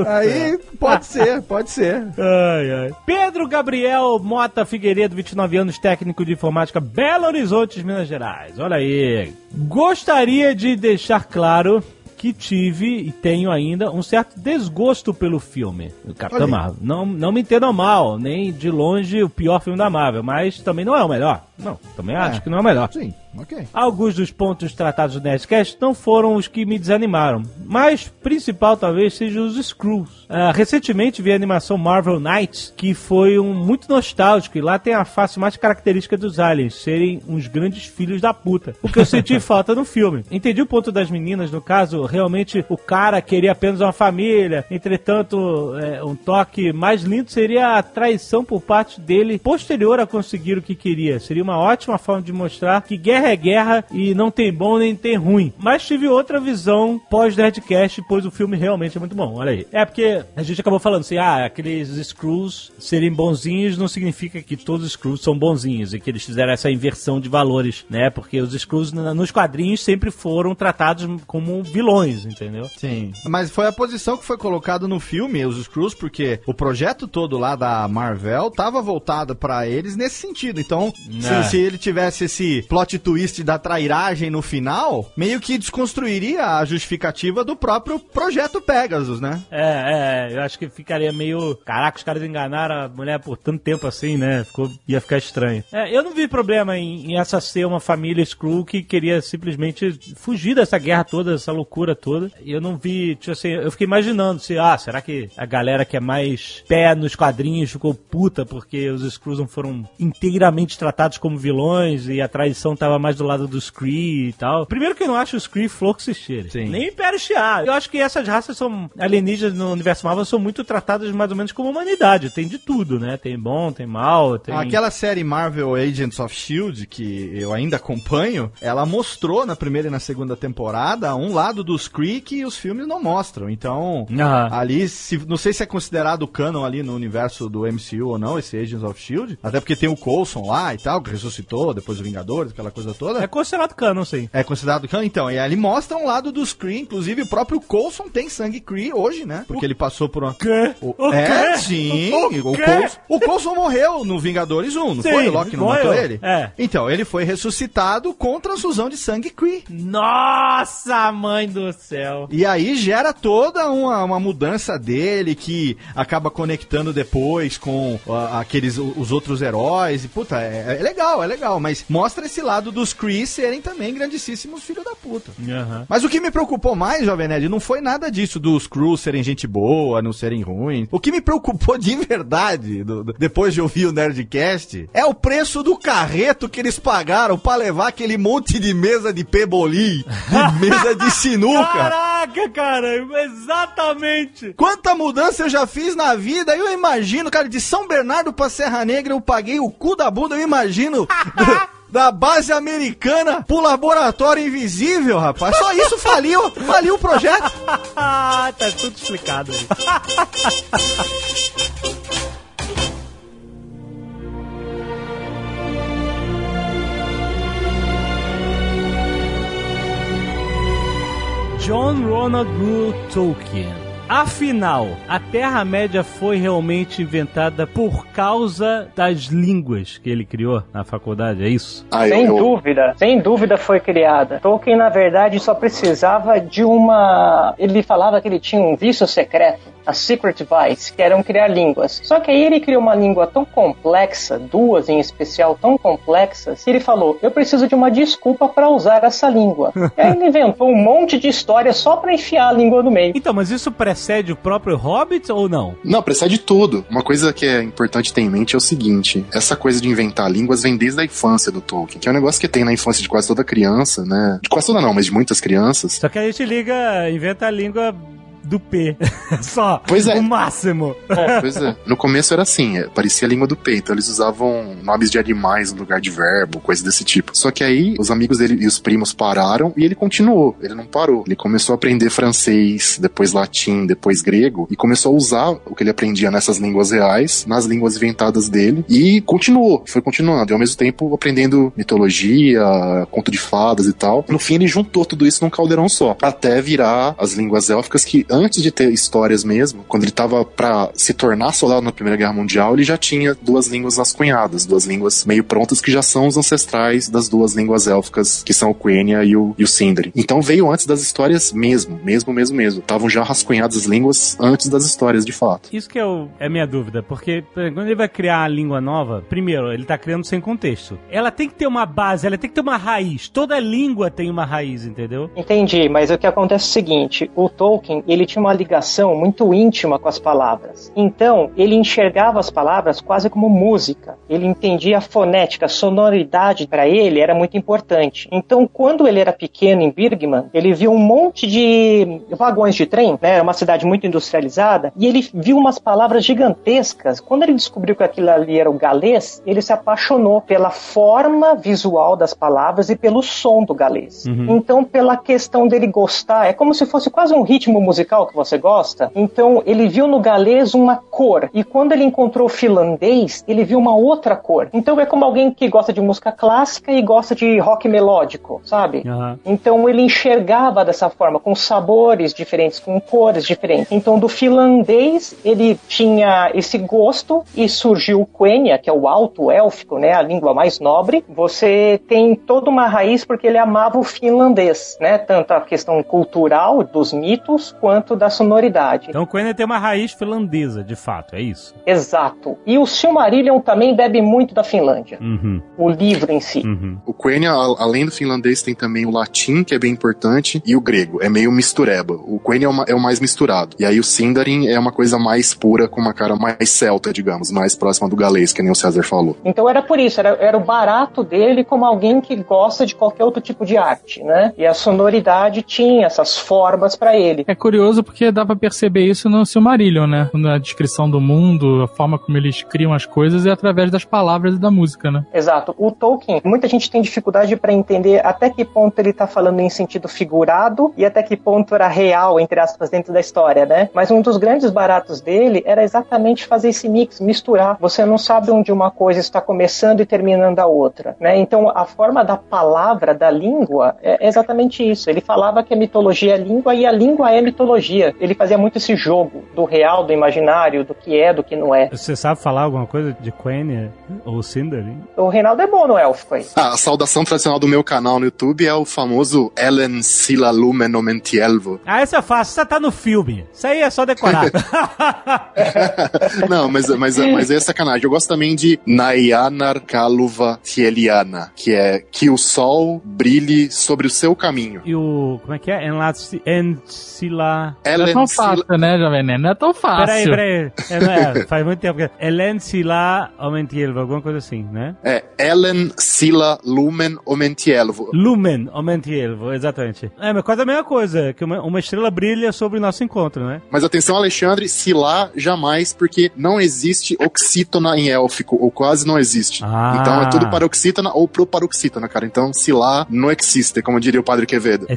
[SPEAKER 6] Aí pode ser, pode ser.
[SPEAKER 2] Ai, ai. Pedro Gabriel Mota Figueiredo, 29 anos, técnico de informática, Belo Horizonte, Minas Gerais. Olha aí. Gostaria de deixar claro que tive e tenho ainda um certo desgosto pelo filme, o Capitão
[SPEAKER 6] aí.
[SPEAKER 2] Marvel. Não, não me entendam mal, nem de longe o pior filme da Marvel, mas também não é o melhor. Não, também acho que não é o melhor.
[SPEAKER 6] Sim, ok.
[SPEAKER 2] Alguns dos pontos tratados no Nerdcast não foram os que me desanimaram, mas principal talvez sejam os Screws. Ah, recentemente vi a animação Marvel Knights, que foi um muito nostálgico, e lá tem a face mais característica dos aliens, serem uns grandes filhos da puta. O que eu senti falta no filme. Entendi o ponto das meninas, no caso, realmente o cara queria apenas uma família, entretanto, é, um toque mais lindo seria a traição por parte dele posterior a conseguir o que queria. Seria uma ótima forma de mostrar que guerra é guerra e não tem bom nem tem ruim. Mas tive outra visão pós-Nerdcast, pois o filme realmente é muito bom. Olha aí. É porque a gente acabou falando assim, ah, aqueles Screws serem bonzinhos não significa que todos os Screws são bonzinhos e que eles fizeram essa inversão de valores, né? Porque os Screws nos quadrinhos sempre foram tratados como vilões, entendeu?
[SPEAKER 6] Sim. Mas foi a posição que foi colocada no filme, os Screws, porque o projeto todo lá da Marvel tava voltado pra eles nesse sentido. Então, se,
[SPEAKER 2] É.
[SPEAKER 6] se ele tivesse esse plot twist da trairagem no final, meio que desconstruiria a justificativa do próprio projeto Pegasus, né?
[SPEAKER 2] É, é, eu acho que ficaria meio. Caraca, os caras enganaram a mulher por tanto tempo assim, né? Ficou, ia ficar estranho. É, eu não vi problema em, em essa ser uma família Skrull que queria simplesmente fugir dessa guerra toda, dessa loucura toda. Eu não vi, tipo assim, eu fiquei imaginando se, ah, será que a galera que é mais pé nos quadrinhos ficou puta porque os Skrulls não foram inteiramente tratados como vilões e a traição tava mais do lado dos Kree e tal. Primeiro que eu não acho os Kree cheire.
[SPEAKER 6] Sim.
[SPEAKER 2] Nem Império Shiar. Eu acho que essas raças são alienígenas no universo Marvel são muito tratadas mais ou menos como humanidade. Tem de tudo, né? Tem bom, tem mal, tem...
[SPEAKER 6] Aquela série Marvel Agents of Shield, que eu ainda acompanho, ela mostrou na primeira e na segunda temporada um lado dos Kree que os filmes não mostram. Então,
[SPEAKER 2] Aham.
[SPEAKER 6] ali, se, não sei se é considerado canon ali no universo do MCU ou não, esse Agents of Shield. Até porque tem o Coulson lá e tal, que ressuscitou depois do Vingadores, aquela coisa toda.
[SPEAKER 2] É considerado canon, sim.
[SPEAKER 6] É considerado canon, então. E ali mostra um lado dos Kree, inclusive o próprio Coulson tem sangue Kree hoje, né? Porque ele passou por uma.
[SPEAKER 2] Quê?
[SPEAKER 6] O-
[SPEAKER 2] O
[SPEAKER 6] é,
[SPEAKER 2] quê?
[SPEAKER 6] sim.
[SPEAKER 2] O
[SPEAKER 6] O? Coulson, o Coulson morreu no Vingadores 1, não
[SPEAKER 2] Sim,
[SPEAKER 6] foi? O Loki não
[SPEAKER 2] morreu.
[SPEAKER 6] matou ele?
[SPEAKER 2] É.
[SPEAKER 6] Então, ele foi ressuscitado com transfusão de sangue Kree.
[SPEAKER 2] Nossa, mãe do céu.
[SPEAKER 6] E aí gera toda uma, uma mudança dele que acaba conectando depois com aqueles os outros heróis. E puta, é, é legal, é legal, mas mostra esse lado dos Kree serem também grandíssimos filhos da puta.
[SPEAKER 2] Aham.
[SPEAKER 6] Mas o que me preocupou mais, Jovem Nerd, não foi nada disso dos Crews serem gente boa, não serem ruins. O que me preocupou de verdade, do- do- depois de ouvir o Nerdcast, é o preço do carreto que eles pagaram pra levar aquele monte de mesa de pebolim, de mesa de sinuca.
[SPEAKER 2] Caraca, cara, exatamente.
[SPEAKER 6] Quanta mudança eu já fiz na vida, eu imagino, cara, de São Bernardo pra Serra Negra eu paguei o cu da bunda, eu imagino... Da base americana pro laboratório invisível, rapaz. Só isso faliu, faliu o projeto.
[SPEAKER 2] tá tudo explicado aí. John Ronald Reuel Tolkien. Afinal, a Terra-média foi realmente inventada por causa das línguas que ele criou na faculdade, é isso?
[SPEAKER 4] Ah,
[SPEAKER 3] Sem
[SPEAKER 4] eu-
[SPEAKER 3] dúvida, sem dúvida foi criada. Tolkien, na verdade, só precisava de uma. Ele falava que ele tinha um vício secreto, a Secret Vice, que eram criar línguas. Só que aí ele criou uma língua tão complexa, duas em especial tão complexas, que ele falou: Eu preciso de uma desculpa para usar essa língua. e aí ele inventou um monte de história só para enfiar a língua no meio.
[SPEAKER 2] Então, mas isso precede o próprio Hobbit ou não?
[SPEAKER 4] Não, precede tudo. Uma coisa que é importante ter em mente é o seguinte: essa coisa de inventar línguas vem desde a infância do Tolkien, que é um negócio que tem na infância de quase toda criança, né? De quase toda não, mas de muitas crianças.
[SPEAKER 2] Só que a gente liga, inventa a língua do P. Só.
[SPEAKER 4] Pois é.
[SPEAKER 2] O máximo.
[SPEAKER 4] Pois é. No começo era assim, é, parecia a língua do peito. Eles usavam nomes de animais no lugar de verbo, coisa desse tipo. Só que aí os amigos dele e os primos pararam e ele continuou. Ele não parou. Ele começou a aprender francês, depois latim, depois grego e começou a usar o que ele aprendia nessas línguas reais, nas línguas inventadas dele e continuou. Foi continuando. E ao mesmo tempo aprendendo mitologia, conto de fadas e tal. No fim ele juntou tudo isso num caldeirão só, até virar as línguas élficas que antes de ter histórias mesmo, quando ele tava pra se tornar soldado na Primeira Guerra Mundial, ele já tinha duas línguas nas cunhadas, duas línguas meio prontas que já são os ancestrais das duas línguas élficas, que são o Quenya e o, e o Sindri. Então veio antes das histórias mesmo, mesmo, mesmo, mesmo. Estavam já rascunhadas as línguas antes das histórias de fato.
[SPEAKER 2] Isso que é, o- é a minha dúvida, porque quando ele vai criar a língua nova, primeiro, ele tá criando sem contexto. Ela tem que ter uma base, ela tem que ter uma raiz. Toda língua tem uma raiz, entendeu?
[SPEAKER 3] Entendi, mas o que acontece é o seguinte: o Tolkien ele tinha uma ligação muito íntima com as palavras. Então ele enxergava as palavras quase como música. Ele entendia a fonética, a sonoridade para ele era muito importante. Então quando ele era pequeno em Birgman, ele viu um monte de vagões de trem, né? Uma cidade muito industrializada, e ele viu umas palavras gigantescas. Quando ele descobriu que aquilo ali era o galês, ele se apaixonou pela forma visual das palavras e pelo som do galês. Então, pela questão dele gostar, é como se fosse quase um ritmo musical musical que você gosta? Então ele viu no galês uma cor e quando ele encontrou o finlandês, ele viu uma outra cor. Então é como alguém que gosta de música clássica e gosta de rock melódico, sabe?
[SPEAKER 2] Aham.
[SPEAKER 3] Então ele enxergava dessa forma, com sabores diferentes, com cores diferentes. Então do finlandês ele tinha esse gosto e surgiu o Quenya, que é o alto élfico, né, a língua mais nobre. Você tem toda uma raiz porque ele amava o finlandês, né, tanto a questão cultural dos mitos quanto da sonoridade.
[SPEAKER 2] Então o Quenya tem uma raiz finlandesa, de fato, é isso.
[SPEAKER 3] Exato. E o Silmarillion também bebe muito da Finlândia,
[SPEAKER 2] Uhum,
[SPEAKER 3] o livro em si.
[SPEAKER 2] uhum.
[SPEAKER 4] O Quenya, além do finlandês, tem também o latim, que é bem importante, e o grego. É meio mistureba. O Quenya é, é o mais misturado. E aí o Sindarin é uma coisa mais pura, com uma cara mais celta, digamos, mais próxima do galês, que nem o César falou.
[SPEAKER 3] Então era por isso, era, era o barato dele como alguém que gosta de qualquer outro tipo de arte, né? E a sonoridade tinha essas formas pra ele.
[SPEAKER 5] É curioso porque dá pra perceber isso no Silmarillion, né? Na descrição do mundo, a forma como eles criam as coisas é através das palavras e da música, né?
[SPEAKER 3] Exato. O Tolkien, muita gente tem dificuldade para entender até que ponto ele tá falando em sentido figurado e até que ponto era real, entre aspas, dentro da história, né? Mas um dos grandes baratos dele era exatamente fazer esse mix, misturar. Você não sabe onde uma coisa está começando e terminando a outra, né? Então a forma da palavra, da língua, é exatamente isso. Ele falava que a mitologia é língua e a língua é mitologia. Ele fazia muito esse jogo do real, do imaginário, do que é, do que não é.
[SPEAKER 2] Você sabe falar alguma coisa de Quenya ou Sindarin?
[SPEAKER 3] O Reinaldo é bom no élfico aí.
[SPEAKER 4] Ah, a saudação tradicional do meu canal no YouTube é o famoso Ellen Sila Lumen Omentielvo.
[SPEAKER 2] Ah, essa é fácil, essa tá no filme. Isso aí é só decorar.
[SPEAKER 4] Não, mas, mas, mas é sacanagem. Eu gosto também de Nayanar Kaluva Tieliana, que é que o sol brilhe sobre o seu caminho.
[SPEAKER 2] e o. Como é que é? Enlace. Ensila.
[SPEAKER 5] Não é
[SPEAKER 4] Ellen
[SPEAKER 5] tão
[SPEAKER 4] Sila...
[SPEAKER 5] fácil, né, Jovem Nerd? Não é tão fácil.
[SPEAKER 2] Peraí, peraí. É, não é, faz muito tempo que. Elensila Omentielvo, alguma coisa assim, né?
[SPEAKER 4] É Ellen Sila Lumen Omentielvo.
[SPEAKER 2] Lumen Omentielvo, exatamente. É, mas quase a mesma coisa, que uma, uma estrela brilha sobre o nosso encontro, né?
[SPEAKER 4] Mas atenção, Alexandre, Sila jamais, porque não existe oxítona em élfico, ou quase não existe.
[SPEAKER 2] Ah.
[SPEAKER 4] Então é tudo paroxítona ou proparoxítona, cara. Então Sila não existe, como diria o padre Quevedo.
[SPEAKER 2] É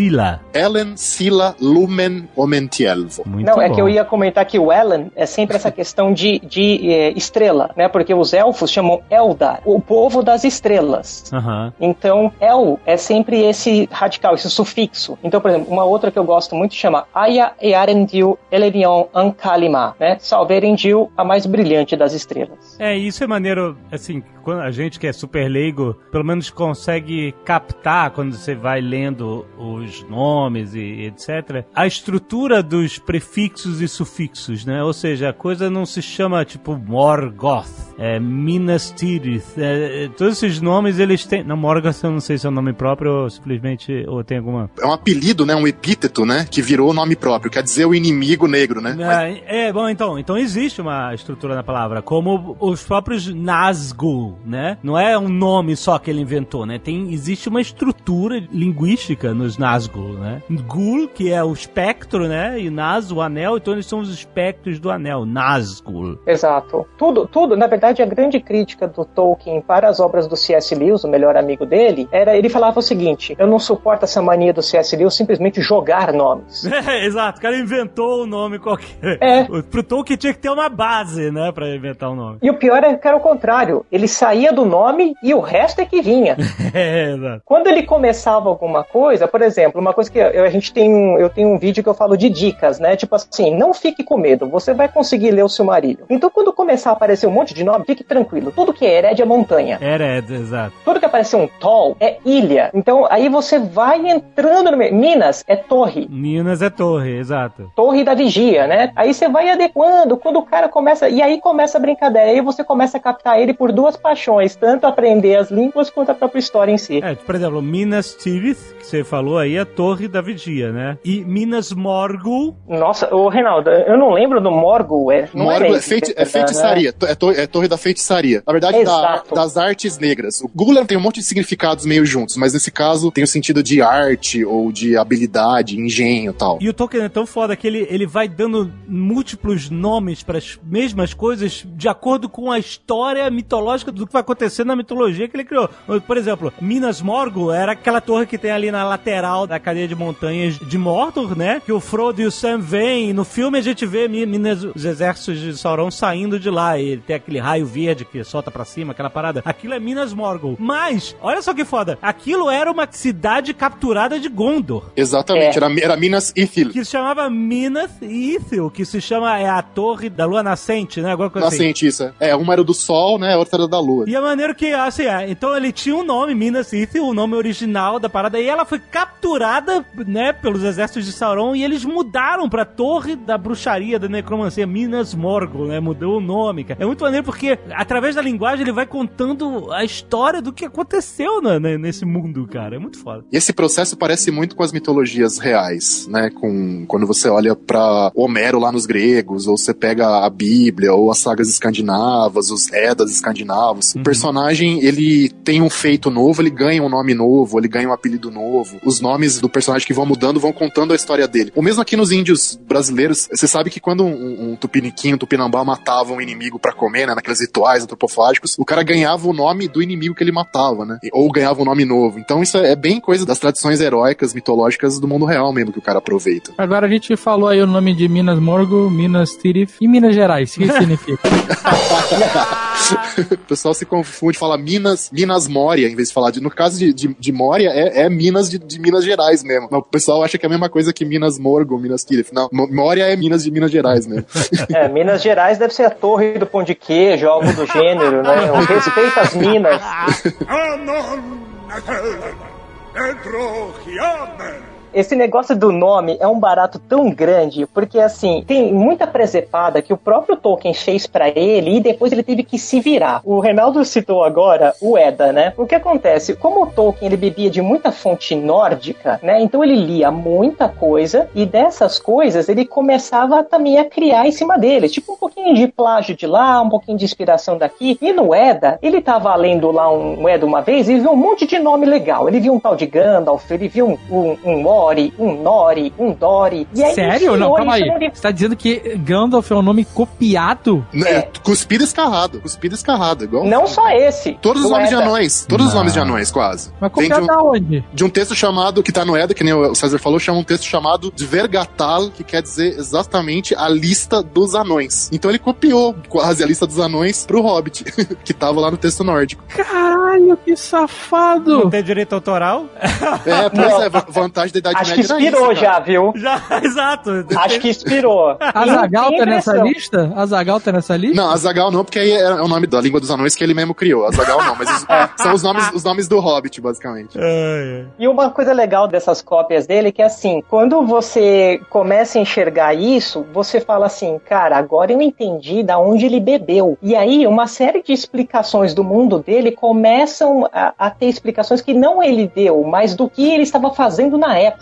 [SPEAKER 2] Sila.
[SPEAKER 4] Ellen Sila Lumen Omentielvo.
[SPEAKER 2] Muito
[SPEAKER 3] Não,
[SPEAKER 2] bom.
[SPEAKER 3] é que eu ia comentar que o Ellen é sempre essa questão de, de eh, estrela, né? Porque os elfos chamam Eldar, o povo das estrelas.
[SPEAKER 2] Aham.
[SPEAKER 3] Então, El é sempre esse radical, esse sufixo. Então, por exemplo, uma outra que eu gosto muito chama Aya Earendil Elerion Ankalima, né? Salve Erendil, a mais brilhante das estrelas.
[SPEAKER 2] É, isso é maneiro, assim, quando a gente que é super leigo, pelo menos consegue captar quando você vai lendo os nomes e etc. A estrutura dos prefixos e sufixos, né? Ou seja, a coisa não se chama tipo Morgoth, é, Minas Tirith, é, é, todos esses nomes eles têm. Não, Morgoth eu não sei se é um nome próprio ou simplesmente ou tem alguma.
[SPEAKER 4] É um apelido, né? Um epíteto, né? Que virou nome próprio. Quer dizer o inimigo negro, né? Mas-
[SPEAKER 2] É, é, bom, então, então existe uma estrutura na palavra, como os próprios Nazgûl, né? Não é um nome só que ele inventou, né? Tem, existe uma estrutura linguística nos Nazgûl, né? Gul, que é o espectro, né? E Naz, o anel, então eles são os espectros do anel, Nazgûl.
[SPEAKER 3] Exato. Tudo, tudo, na verdade, a grande crítica do Tolkien para as obras do C.S. Lewis, o melhor amigo dele, era ele falava o seguinte: eu não suporto essa mania do C.S. Lewis simplesmente jogar nomes.
[SPEAKER 2] É, exato, o cara inventou um nome qualquer.
[SPEAKER 3] É.
[SPEAKER 2] Pro Tolkien tinha que ter uma base, né, pra inventar um nome.
[SPEAKER 3] E o pior é que era o contrário. Ele saía do nome e o resto é que vinha.
[SPEAKER 2] É, exato.
[SPEAKER 3] Quando ele começava alguma coisa, por exemplo, uma coisa que eu, a gente tem um, eu tenho um vídeo que eu falo de dicas, né? Tipo assim, não fique com medo, você vai conseguir ler o Silmarillion. Então, quando começar a aparecer um monte de nome, fique tranquilo. Tudo que é Ered é montanha.
[SPEAKER 2] É, exato.
[SPEAKER 3] Tudo que aparecer um tol é ilha. Então, aí você vai entrando no meio. Minas é torre.
[SPEAKER 2] Minas é torre, exato.
[SPEAKER 3] Torre da vigia, né? Aí você vai adequando, quando o cara começa. E aí começa a brincadeira. Aí você começa a captar ele por duas paixões: tanto aprender as línguas quanto a própria história em si.
[SPEAKER 2] É, por exemplo, Minas Tirith, que você falou aí, é a Torre da Vigia, né? E Minas Morgul,
[SPEAKER 3] Nossa, ô Reinaldo, eu não lembro do Morgul. É, não
[SPEAKER 4] Morgo
[SPEAKER 3] é,
[SPEAKER 4] é, feiti- é feitiçaria, to- é, to- é torre da feitiçaria. Na verdade, da- das artes negras. O Google tem um monte de significados meio juntos, mas nesse caso tem o sentido de arte ou de habilidade, engenho e tal.
[SPEAKER 2] E o Tolkien é tão foda que ele, ele vai dando múltiplos nomes para as mesmas coisas de acordo com a história mitológica do que vai acontecer na mitologia que ele criou. Por exemplo, Minas Morgul era aquela torre que tem ali na lateral final da cadeia de montanhas de Mordor, né? Que o Frodo e o Sam vêm. E no filme a gente vê Minas, os exércitos de Sauron saindo de lá. E ele tem aquele raio verde que solta pra cima, aquela parada. Aquilo é Minas Morgul. Mas, olha só que foda. Aquilo era uma cidade capturada de Gondor.
[SPEAKER 4] Exatamente,
[SPEAKER 3] É.
[SPEAKER 4] era, era Minas Ithil.
[SPEAKER 2] Que se chamava Minas Ithil, que se chama é a Torre da Lua Nascente, né? Alguma coisa assim.
[SPEAKER 4] Nascente, isso. é. É, uma era do Sol, né? A outra era da Lua.
[SPEAKER 2] E a maneira que, assim, é, então ele tinha um nome, Minas Ithil, o nome original da parada, e ela foi capturada, né, pelos exércitos de Sauron, e eles mudaram pra Torre da Bruxaria, da Necromancia, Minas Morgul, né, mudou o nome, cara. É muito maneiro porque, através da linguagem, ele vai contando a história do que aconteceu na- né, nesse mundo, cara. É muito foda.
[SPEAKER 4] E esse processo parece muito com as mitologias reais, né? Com quando você olha pra Homero lá nos gregos, ou você pega a Bíblia, ou as sagas escandinavas, os Edas escandinavos. O personagem, ele tem um feito novo, ele ganha um nome novo, ele ganha um apelido novo. Os nomes do personagem que vão mudando vão contando a história dele. Ou mesmo aqui nos índios brasileiros, você sabe que quando um, um tupiniquim, um tupinambá matava um inimigo pra comer, né? Naqueles rituais antropofágicos, o cara ganhava o nome do inimigo que ele matava, né? Ou ganhava um nome novo. Então isso é bem coisa das tradições heróicas, mitológicas do mundo real mesmo que o cara aproveita.
[SPEAKER 5] Agora a gente falou aí o nome de Minas Morgul, Minas Tirith e Minas Gerais. O que significa?
[SPEAKER 4] o pessoal se confunde, fala Minas, Minas Mória, em vez de falar de. No caso de, de, de Mória, é, é Minas de, de Minas Gerais mesmo. Mas o pessoal acha que é a mesma coisa que Minas Morgul, Minas Tirith. Não, Mo- Mória é Minas de Minas Gerais mesmo.
[SPEAKER 3] É, Minas Gerais deve ser a torre do pão de queijo, algo do gênero, né? O respeito às minas. Esse negócio do nome é um barato tão grande, porque assim, tem muita presepada que o próprio Tolkien fez pra ele e depois ele teve que se virar. O Reinaldo citou agora o Edda, né? O que acontece? Como o Tolkien ele bebia de muita fonte nórdica, né? Então ele lia muita coisa e dessas coisas ele começava também a criar em cima dele, tipo um pouquinho de plágio de lá, um pouquinho de inspiração daqui. E no Edda, ele tava lendo lá um, Edda uma vez e viu um monte de nome legal. Ele viu um tal de Gandalf, ele viu um, um, um Um Nori, um Dori. E aí
[SPEAKER 5] Sério?
[SPEAKER 3] enfiou
[SPEAKER 5] Não, calma aí. Você tá dizendo que Gandalf é um nome copiado?
[SPEAKER 4] É, cuspido escarrado, cuspido escarrado, igual.
[SPEAKER 3] Não só esse.
[SPEAKER 4] Todos os nomes de
[SPEAKER 3] Edda.
[SPEAKER 4] anões, todos os
[SPEAKER 5] Não.
[SPEAKER 4] nomes de anões, quase.
[SPEAKER 5] Mas
[SPEAKER 4] Vem de
[SPEAKER 5] copiado
[SPEAKER 4] um,
[SPEAKER 5] onde?
[SPEAKER 4] de um texto chamado, que tá no Eda, que nem o César falou, chama um texto chamado Dvergatal, que quer dizer exatamente a lista dos anões. Então ele copiou quase a lista dos anões pro Hobbit, que tava lá no texto nórdico.
[SPEAKER 5] Caralho, que safado!
[SPEAKER 2] Não tem direito autoral?
[SPEAKER 4] É, pois
[SPEAKER 3] Não.
[SPEAKER 4] é, va- vantagem da Idade
[SPEAKER 3] Acho que
[SPEAKER 4] Média era
[SPEAKER 3] inspirou
[SPEAKER 4] isso,
[SPEAKER 3] já, viu?
[SPEAKER 2] Já, exato.
[SPEAKER 3] Acho que inspirou.
[SPEAKER 5] Azagal
[SPEAKER 3] E
[SPEAKER 5] tá nessa lista? Azagal tá nessa lista?
[SPEAKER 4] Não, Azagal não, porque aí é o nome da língua dos anões que ele mesmo criou. Azagal não, mas os- são os nomes, os nomes do Hobbit, basicamente.
[SPEAKER 3] E uma coisa legal dessas cópias dele é que assim, quando você começa a enxergar isso, você fala assim, cara, agora eu entendi da onde ele bebeu. E aí, uma série de explicações do mundo dele começam a, a ter explicações que não ele deu, mas do que ele estava fazendo na época.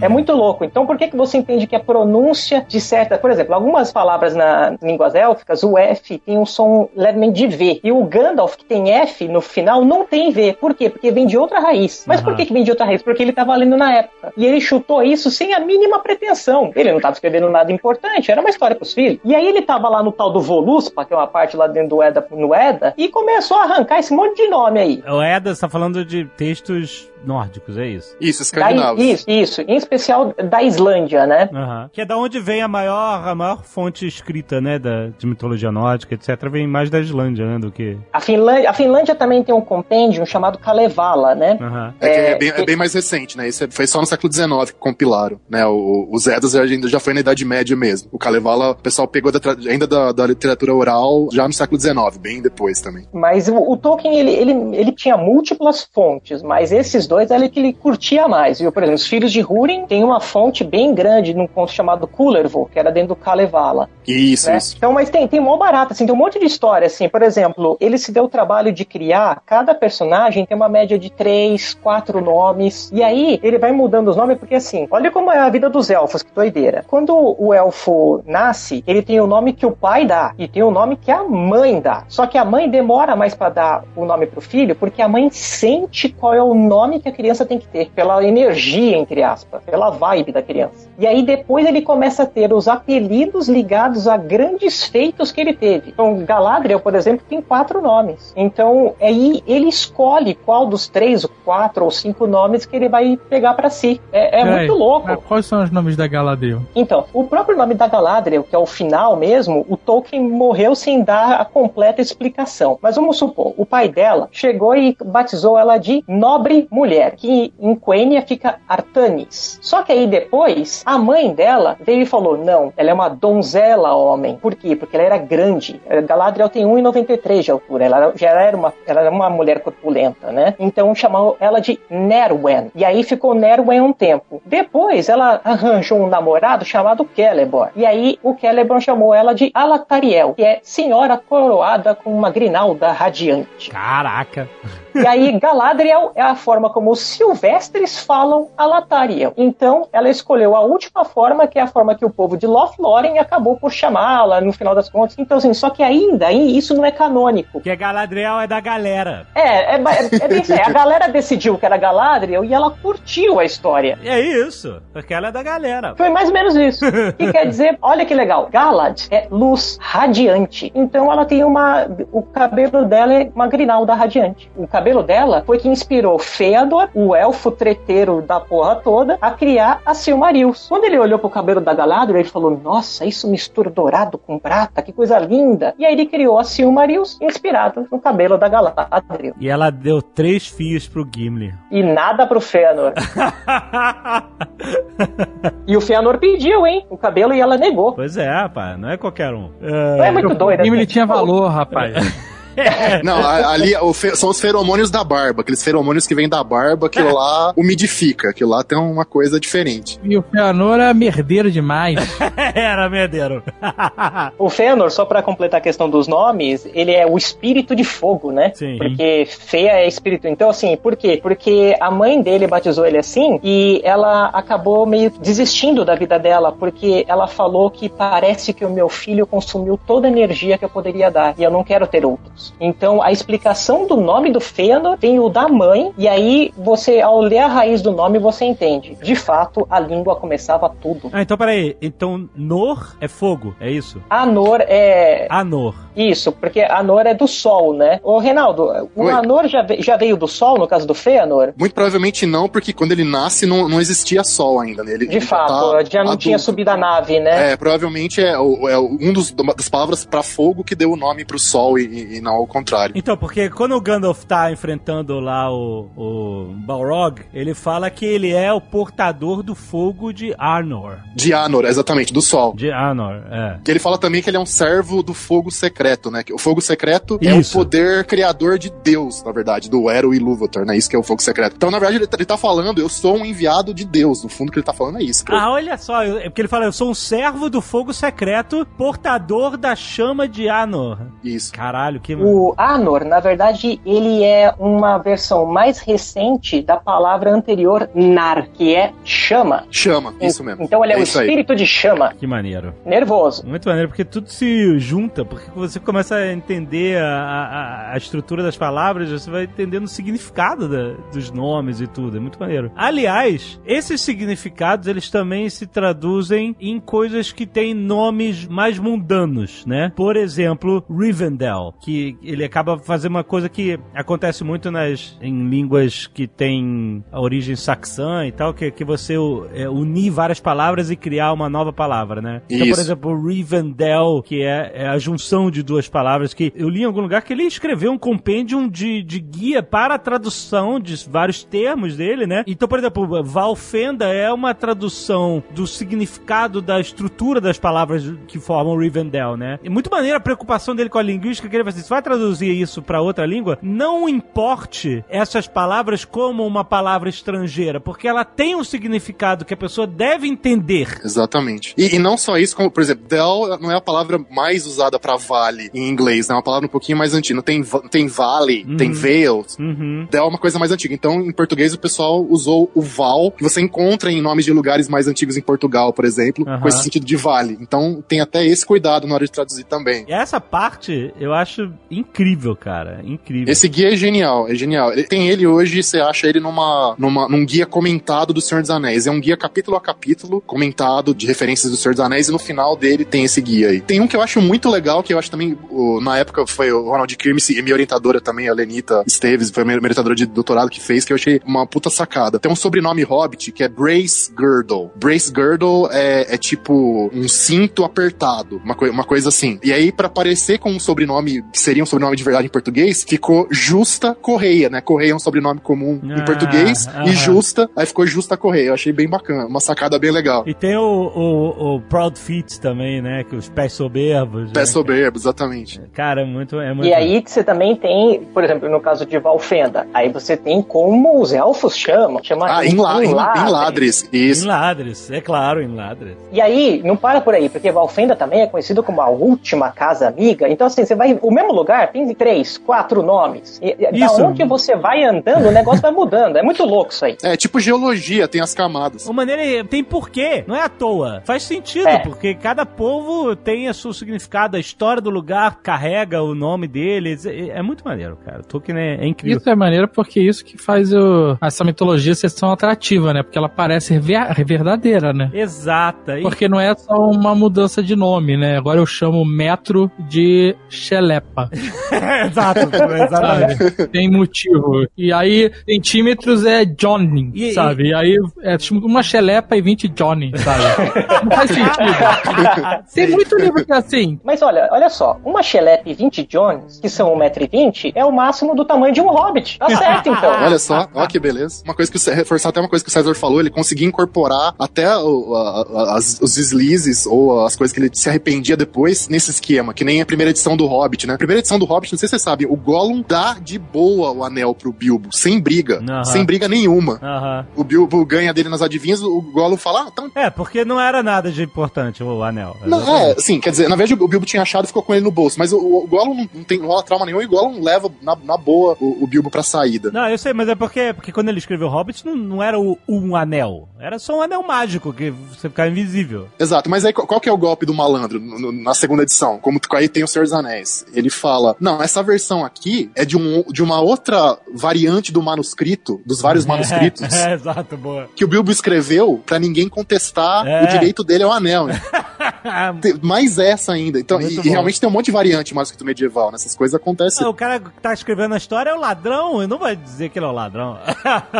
[SPEAKER 3] É muito louco. Então, por que, que você entende que a pronúncia de certa. Por exemplo, algumas palavras na línguas élficas, o F tem um som levemente de V. E o Gandalf, que tem F no final, não tem V. Por quê? Porque vem de outra raiz. Mas por
[SPEAKER 2] Aham.
[SPEAKER 3] que, que vem de outra raiz? Porque ele estava lendo na época. E ele chutou isso sem a mínima pretensão. Ele não estava escrevendo nada importante, era uma história pros filhos. E aí ele estava lá no tal do Voluspa, que é uma parte lá dentro do Eda, no Eda, e começou a arrancar esse monte de nome aí.
[SPEAKER 2] O Eda está falando de textos nórdicos, é isso?
[SPEAKER 4] Isso,
[SPEAKER 3] Da,
[SPEAKER 4] escandinavos.
[SPEAKER 3] isso, isso. Em especial da Islândia, né?
[SPEAKER 2] Aham. Que é da onde vem a maior, a maior fonte escrita, né, da, de mitologia nórdica, etc. Vem mais da Islândia, né, do que...
[SPEAKER 3] A Finlândia, a Finlândia também tem um compêndio chamado Kalevala, né?
[SPEAKER 2] Aham.
[SPEAKER 4] É, que é,
[SPEAKER 3] É,
[SPEAKER 4] bem, é bem mais recente, né? Isso é- foi só no século XIX que compilaram, né? O, os Eddas ainda já foi na Idade Média mesmo. O Kalevala, o pessoal pegou da ainda da, da literatura oral já no século XIX, bem depois também.
[SPEAKER 3] Mas o, o Tolkien, ele, ele, ele tinha múltiplas fontes, mas esses dois era que ele curtia mais. Viu? Por exemplo, os Filhos de Húrin tem uma fonte bem grande num conto chamado Kullervo, que era dentro do Kalevala.
[SPEAKER 4] Isso,
[SPEAKER 3] né?
[SPEAKER 4] isso.
[SPEAKER 3] Então, mas tem, tem mó barato, assim, tem um monte de história, assim, por exemplo, ele se deu o trabalho de criar, cada personagem tem uma média de três, quatro nomes, e aí ele vai mudando os nomes, porque assim, olha como é a vida dos elfos, que doideira. Quando o elfo nasce, ele tem o nome que o pai dá, e tem o nome que a mãe dá. Só que a mãe demora mais pra dar o nome pro filho, porque a mãe sente qual é o nome que a criança tem que ter, pela energia, entre aspas, pela vibe da criança. E aí depois ele começa a ter os apelidos ligados a grandes feitos que ele teve. Então, Galadriel, por exemplo, tem quatro nomes. Então, aí ele escolhe qual dos três, quatro ou cinco nomes que ele vai pegar para si. É, é muito louco.
[SPEAKER 5] mas Quais são os nomes da Galadriel?
[SPEAKER 3] Então, o próprio nome da Galadriel, que é o final mesmo, o Tolkien morreu sem dar a completa explicação. Mas vamos supor, o pai dela chegou e batizou ela de Nobre Mulher, que em Quenya fica Artanis. Só que aí depois, a mãe dela veio e falou, não, ela é uma donzela homem. Por quê? Porque ela era grande. Galadriel tem 1,93 de altura. Ela já era uma, ela era uma mulher corpulenta, né? Então chamou ela de Nerwen. E aí ficou Nerwen um tempo. Depois ela arranjou um namorado chamado Celeborn. E aí o Celeborn chamou ela de Alatariel, que é senhora coroada com uma grinalda radiante.
[SPEAKER 2] Caraca.
[SPEAKER 3] E aí Galadriel é a forma como os silvestres falam Alatariel. Então ela escolheu a última forma, que é a forma que o povo de Lothlórien acabou por chamá-la no final das contas. Então assim, só que ainda isso não é canônico.
[SPEAKER 2] Que a Galadriel é da galera.
[SPEAKER 3] É, é, é, é bem aí. A galera decidiu que era Galadriel e ela curtiu a história.
[SPEAKER 2] É isso, porque ela é da galera.
[SPEAKER 3] Foi mais ou menos isso. E quer dizer, olha que legal, Galad é luz radiante. Então ela tem uma. O cabelo dela é uma grinalda radiante. O cabelo dela foi que inspirou O elfo treteiro da porra toda, a criar a Silmarils. Quando ele olhou pro cabelo da Galadriel, ele falou: Nossa, isso mistura dourado com prata, que coisa linda. E aí ele criou a Silmarils inspirado no cabelo da Galadriel.
[SPEAKER 2] E ela deu três fios pro Gimli.
[SPEAKER 3] E nada pro Fëanor. E o Fëanor pediu, hein? O cabelo e ela negou.
[SPEAKER 2] pois é, rapaz, não é qualquer um.
[SPEAKER 3] Não é muito doido.
[SPEAKER 5] O Gimli
[SPEAKER 3] assim.
[SPEAKER 5] tinha valor, rapaz.
[SPEAKER 4] Não, ali fe- são os feromônios da barba, aqueles feromônios que vêm da barba, que lá umidifica, que lá tem uma coisa diferente.
[SPEAKER 5] E o Feanor é merdeiro demais.
[SPEAKER 2] Era medeiro.
[SPEAKER 3] O Fëanor, só pra completar a questão dos nomes, ele é o espírito de fogo, né?
[SPEAKER 2] Sim.
[SPEAKER 3] Porque feia é espírito. Então, assim, por quê? Porque a mãe dele batizou ele assim e ela acabou meio desistindo da vida dela, porque ela falou que parece que o meu filho consumiu toda a energia que eu poderia dar e eu não quero ter outros. Então, a explicação do nome do Fëanor tem o da mãe, e aí você, ao ler a raiz do nome, você entende. De fato, a língua começava tudo.
[SPEAKER 2] ah, então peraí. Então, Nor é fogo, é isso?
[SPEAKER 3] Anor é.
[SPEAKER 2] Anor.
[SPEAKER 3] Isso, porque Anor é do Sol, né? Ô, Reinaldo, o
[SPEAKER 4] Oi.
[SPEAKER 3] Anor já, já veio do Sol, no caso do Fëanor?
[SPEAKER 4] Muito provavelmente não, porque quando ele nasce não, não existia sol ainda, né? Ele,
[SPEAKER 3] De
[SPEAKER 4] ele
[SPEAKER 3] fato,
[SPEAKER 4] tá
[SPEAKER 3] já não
[SPEAKER 4] adulto.
[SPEAKER 3] tinha subido a nave, né?
[SPEAKER 4] É, provavelmente é, é um dos, das palavras pra fogo que deu o nome pro sol e, e- e não ao contrário.
[SPEAKER 2] Então, porque quando o Gandalf tá enfrentando lá o, o Balrog, ele fala que ele é o portador do fogo de Arnor.
[SPEAKER 4] De Anor, exatamente, do sol.
[SPEAKER 2] De Arnor, é.
[SPEAKER 4] Que ele fala também que ele é um servo do fogo secreto, né? Que O fogo secreto é
[SPEAKER 2] Isso.
[SPEAKER 4] o poder criador de Deus, na verdade, do Ero e Ilúvatar, né? Isso que é o fogo secreto. Então, na verdade, ele tá, ele tá falando, eu sou um enviado de Deus. No fundo, o que ele tá falando é isso.
[SPEAKER 2] Ah, olha só, é porque ele fala, eu sou um servo do fogo secreto, portador da chama de Anor.
[SPEAKER 4] Isso.
[SPEAKER 2] Caralho, que...
[SPEAKER 3] O Anor, na verdade, ele é uma versão mais recente da palavra anterior Nar, que é chama.
[SPEAKER 4] Chama, isso mesmo.
[SPEAKER 3] Então ele é, o
[SPEAKER 4] isso aí.
[SPEAKER 3] espírito de chama.
[SPEAKER 2] Que maneiro.
[SPEAKER 3] Nervoso.
[SPEAKER 2] Muito maneiro, porque tudo se junta, porque você começa a entender a, a- a estrutura das palavras, você vai entendendo o significado da- dos nomes e tudo, é muito maneiro. Aliás, esses significados, eles também se traduzem em coisas que têm nomes mais mundanos, né? Por exemplo, Rivendell, que ele acaba fazendo uma coisa que acontece muito nas, em línguas que têm a origem saxã e tal, que, que você é, unir várias palavras e criar uma nova palavra, né? Então, por
[SPEAKER 4] Isso.
[SPEAKER 2] exemplo, Rivendell, que é, é a junção de duas palavras, que eu li em algum lugar que ele escreveu um compêndium de, de guia para a tradução de vários termos dele, né? Então, por exemplo, Valfenda é uma tradução do significado da estrutura das palavras que formam Rivendell, né? É muito maneira a preocupação dele com a linguística, que ele vai assim, traduzir isso para outra língua, não importe essas palavras como uma palavra estrangeira, porque ela tem um significado que a pessoa deve entender.
[SPEAKER 4] Exatamente. E, e não só isso, como, por exemplo, Dell não é a palavra mais usada pra vale em inglês, né? É uma palavra um pouquinho mais antiga. Tem, va- tem vale,
[SPEAKER 2] Uhum.
[SPEAKER 4] tem veil.
[SPEAKER 2] Uhum.
[SPEAKER 4] Dell é uma coisa mais antiga. Então, em português, o pessoal usou o val, que você encontra em nomes de lugares mais antigos em Portugal, por exemplo,
[SPEAKER 2] Aham.
[SPEAKER 4] com esse sentido de vale. Então, tem até esse cuidado na hora de traduzir também.
[SPEAKER 2] E essa parte eu acho incrível, cara. Incrível.
[SPEAKER 4] Esse guia é genial, é genial. Tem ele hoje, você acha ele numa, numa, num guia comentado do Senhor dos Anéis. É um guia capítulo a capítulo, comentado de referências do Senhor dos Anéis, e no final dele tem esse guia aí. Tem um que eu acho muito legal, que eu acho também, na época foi o Ronald Kirmes e minha orientadora também, a Lenita Esteves, foi a minha orientadora de doutorado que fez, que eu achei uma puta sacada. Tem um sobrenome hobbit que é Brace Girdle. Brace Girdle é, é tipo um cinto apertado, uma, coi- uma coisa assim. E aí, pra parecer com um sobrenome que seria um sobrenome de verdade em português, ficou Justa Correia, né? Correia é um sobrenome comum
[SPEAKER 2] Ah,
[SPEAKER 4] em português,
[SPEAKER 2] aham.
[SPEAKER 4] e Justa, aí ficou Justa Correia. Eu achei bem bacana, uma sacada bem legal.
[SPEAKER 2] E tem o, o, o Proud Feet também, né? Que os pés soberbos.
[SPEAKER 4] Pé
[SPEAKER 2] né?
[SPEAKER 4] soberbo, exatamente.
[SPEAKER 2] Cara, é muito. É muito
[SPEAKER 3] E aí que você também tem, por exemplo, no caso de Valfenda, aí você tem como os elfos chamam, chama
[SPEAKER 4] Ah, em, la, em, em Ladres,
[SPEAKER 2] Em
[SPEAKER 4] isso.
[SPEAKER 2] Ladres, é claro, em Ladres.
[SPEAKER 3] E aí, não para por aí, porque Valfenda também é conhecido como a última casa amiga. Então, assim, você vai. O mesmo lugar tem três, quatro nomes. E, e da
[SPEAKER 2] Isso.
[SPEAKER 3] onde você vai andando, o negócio vai mudando. É muito louco isso aí.
[SPEAKER 4] É tipo geologia, tem as camadas.
[SPEAKER 2] O maneira é- tem porquê, não é à toa. Faz sentido,
[SPEAKER 3] É.
[SPEAKER 2] porque cada povo tem a seu significado, a história do lugar carrega o nome deles. É, é muito maneiro, cara. Tolkien é, é incrível.
[SPEAKER 5] Isso é maneiro porque isso que faz o- essa mitologia ser tão atrativa, né? Porque ela parece ver- verdadeira, né?
[SPEAKER 2] Exata. E-
[SPEAKER 5] Porque não é só uma mudança de nome, né? Agora eu chamo metro de Xelepa.
[SPEAKER 2] Exato, exatamente.
[SPEAKER 5] sabe? Tem motivo. E aí, centímetros é Johnny,
[SPEAKER 2] E-
[SPEAKER 5] sabe? E aí é tipo uma Xelepa e 20 Johnny, sabe? Não faz sentido. Tem muito livro que é assim.
[SPEAKER 3] Mas olha, olha só, uma Xelepe 20 Jones, que são 1,20m, é o máximo do tamanho de um hobbit. Tá certo, então.
[SPEAKER 4] Olha só, olha que beleza. Uma coisa que reforçar até uma coisa que o César falou, ele conseguia incorporar até o- a- a- as- os deslizes ou as coisas que ele se arrependia depois nesse esquema, que nem a primeira edição do Hobbit, né? A primeira edição do Hobbit, não sei se você sabe, o Gollum dá de boa o anel pro Bilbo, sem briga, sem briga nenhuma. O Bilbo ganha dele nas adivinhas, o Gollum fala, ah, então
[SPEAKER 2] É, porque não era nada de importante o anel.
[SPEAKER 4] Não, é, sim, quer dizer, na verdade o Bilbo tinha achado e ficou com ele no bolso, mas o, o Gollum não, tem não rola trauma nenhum e o Gollum leva na, na boa o, o Bilbo pra saída.
[SPEAKER 2] Não, eu sei, mas é porque, porque quando ele escreveu Hobbit não, não era o, um anel. Era só um anel mágico que você ficava invisível.
[SPEAKER 4] Exato, mas aí qual, que é o golpe do malandro no- no- na segunda edição? Como aí tem o Senhor dos Anéis. Ele fala: Não, essa versão aqui é de, um, de uma outra variante do manuscrito, dos vários manuscritos,
[SPEAKER 2] É, exato, boa.
[SPEAKER 4] que o Bilbo escreveu pra ninguém contestar
[SPEAKER 2] É.
[SPEAKER 4] o direito dele ao anel. Né? Mais essa ainda. Então, e,
[SPEAKER 2] Muito
[SPEAKER 4] e
[SPEAKER 2] bom.
[SPEAKER 4] realmente tem um monte de variante em manuscrito medieval, né? Essas coisas acontecem.
[SPEAKER 2] Ah, o cara que tá escrevendo a história é o ladrão, ele não vai dizer que ele é o ladrão.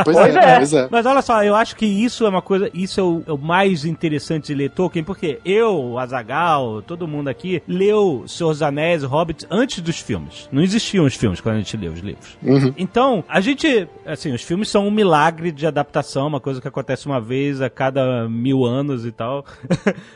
[SPEAKER 4] Pois,
[SPEAKER 3] Pois
[SPEAKER 4] é,
[SPEAKER 3] é.
[SPEAKER 4] pois é.
[SPEAKER 2] Mas olha só, eu acho que isso é uma coisa, isso é o, é o mais interessante de ler Tolkien, porque eu, o Azagal, todo mundo aqui, leu Senhor dos Anéis, Hobbit, antes dos filmes. Não existiam os filmes quando a gente leu os livros.
[SPEAKER 4] Uhum.
[SPEAKER 2] Então, a gente, assim, os filmes são um milagre de adaptação, uma coisa que acontece uma vez a cada mil anos e tal.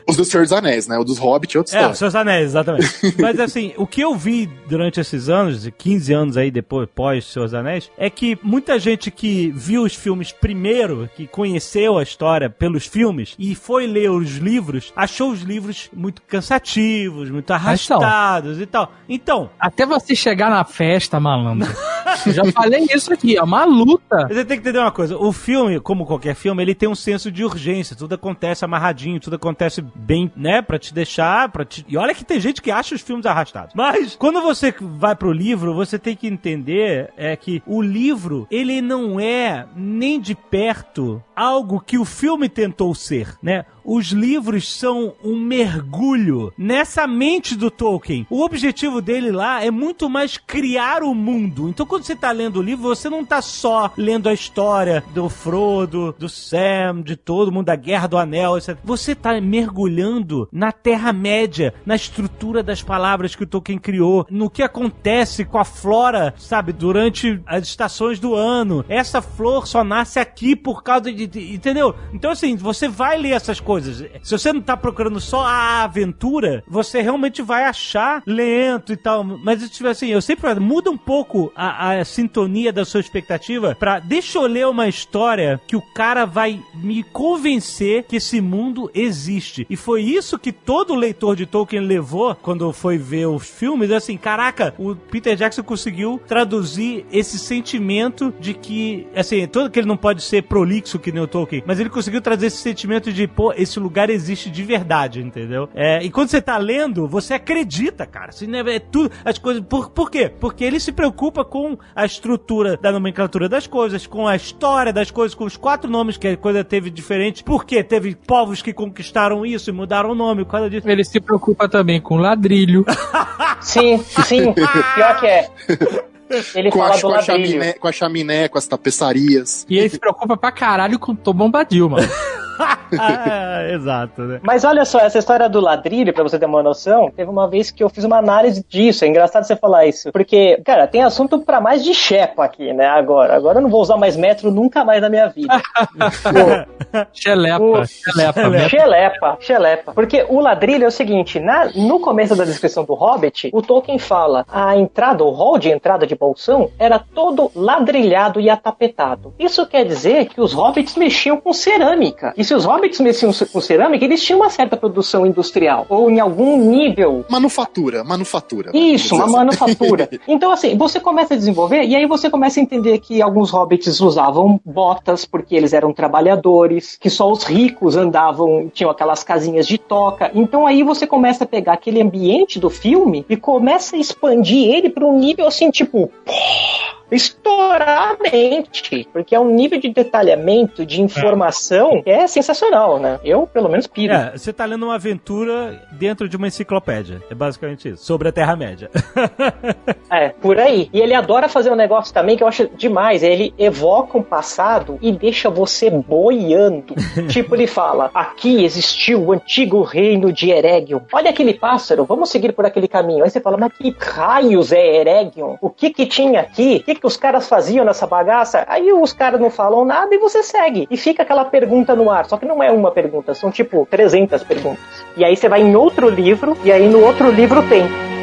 [SPEAKER 4] Os do Senhor dos Anéis, né? O dos Hobbit é outra
[SPEAKER 2] É, os seus anéis, exatamente. Mas assim, o que eu vi durante esses anos, 15 anos aí depois, pós Seus Anéis, é que muita gente que viu os filmes primeiro, que conheceu a história pelos filmes e foi ler os livros, achou os livros muito cansativos, muito arrastados e tal. Então,
[SPEAKER 5] Até você chegar na festa, malandro. Já falei isso aqui, é uma luta.
[SPEAKER 2] Você tem que entender uma coisa, o filme, como qualquer filme, ele tem um senso de urgência, tudo acontece amarradinho, tudo acontece bem, né, Pra te deixar, para te... E olha que tem gente que acha os filmes arrastados. Mas quando você vai pro livro, você tem que entender é que o livro, ele não é nem de perto algo que o filme tentou ser, né? Os livros são um mergulho nessa mente do Tolkien. O objetivo dele lá é muito mais criar o mundo. Então, quando você tá lendo o livro, você não tá só lendo a história do Frodo, do Sam, de todo mundo, da Guerra do Anel, etc. Você tá mergulhando na Terra-média, na estrutura das palavras que o Tolkien criou, no que acontece com a flora, sabe, durante as estações do ano. Essa flor só nasce aqui por causa de. De- entendeu? Então, assim, você vai ler essas coisas. Se você não tá procurando só a aventura, você realmente vai achar lento e tal. Mas, tipo assim, eu sempre muda um pouco a, a sintonia da sua expectativa pra. Deixa eu ler uma história que o cara vai me convencer que esse mundo existe. E foi isso que que todo leitor de Tolkien levou quando foi ver os filmes, é assim, caraca, o Peter Jackson conseguiu traduzir esse sentimento de que, assim, todo que ele não pode ser prolixo que nem o Tolkien, mas ele conseguiu trazer esse sentimento de, pô, esse lugar existe de verdade, entendeu? É, e quando você tá lendo, você acredita, cara. Assim, né, é tudo, as coisas. Por, por quê? Porque ele se preocupa com a estrutura da nomenclatura das coisas, com a história das coisas, com os quatro nomes que a coisa teve diferente. Por quê? Teve povos que conquistaram isso e mudaram o nome por causa disso.
[SPEAKER 5] Ele se preocupa também com ladrilho.
[SPEAKER 3] Sim, sim. Pior que é. Ele
[SPEAKER 4] Com
[SPEAKER 3] fala
[SPEAKER 4] a,
[SPEAKER 3] do
[SPEAKER 4] com, a chaminé, com a chaminé, com as tapeçarias.
[SPEAKER 5] E ele se preocupa pra caralho com o Tom Bombadil, mano.
[SPEAKER 2] ah, exato, né?
[SPEAKER 3] Mas olha só, essa história do ladrilho, pra você ter uma noção, teve uma vez que eu fiz uma análise disso. É engraçado você falar isso. Porque, cara, tem assunto pra mais de chepa aqui, né? Agora. Agora eu não vou usar mais metro nunca mais na minha vida.
[SPEAKER 5] Xelepa,
[SPEAKER 3] O-
[SPEAKER 5] xelepa. né?
[SPEAKER 3] Xelepa, xelepa. Porque o ladrilho é o seguinte, na, no começo da descrição do Hobbit, o Tolkien fala a entrada, o hall de entrada de bolsão era todo ladrilhado e atapetado. Isso quer dizer que os hobbits mexiam com cerâmica. E se os hobbits mexiam com cerâmica, eles tinham uma certa produção industrial. Ou em algum nível
[SPEAKER 4] Manufatura, manufatura.
[SPEAKER 3] isso, uma
[SPEAKER 4] assim.
[SPEAKER 3] manufatura. Então, assim, você começa a desenvolver e aí você começa a entender que alguns hobbits usavam botas porque eles eram trabalhadores, que só os ricos andavam, tinham aquelas casinhas de toca. Então aí você começa a pegar aquele ambiente do filme e começa a expandir ele para um nível assim, tipo, estourar a mente, porque é um nível de detalhamento, de informação que é sensacional, né? Eu, pelo menos, piro.
[SPEAKER 2] É, você tá lendo uma aventura dentro de uma enciclopédia. É basicamente isso. Sobre a Terra-média.
[SPEAKER 3] É, por aí. E ele adora fazer um negócio também que eu acho demais. Ele evoca um passado e deixa você boiando. tipo, ele fala: aqui existiu o antigo reino de Eregion. Olha aquele pássaro, vamos seguir por aquele caminho. Aí você fala: mas que raios é Eregion? O que que tinha aqui? O que que os caras faziam nessa bagaça? Aí os caras não falam nada e você segue. E fica aquela pergunta no ar. Só que não é uma pergunta, são tipo 300 perguntas. E aí você vai em outro livro, e aí no outro livro tem.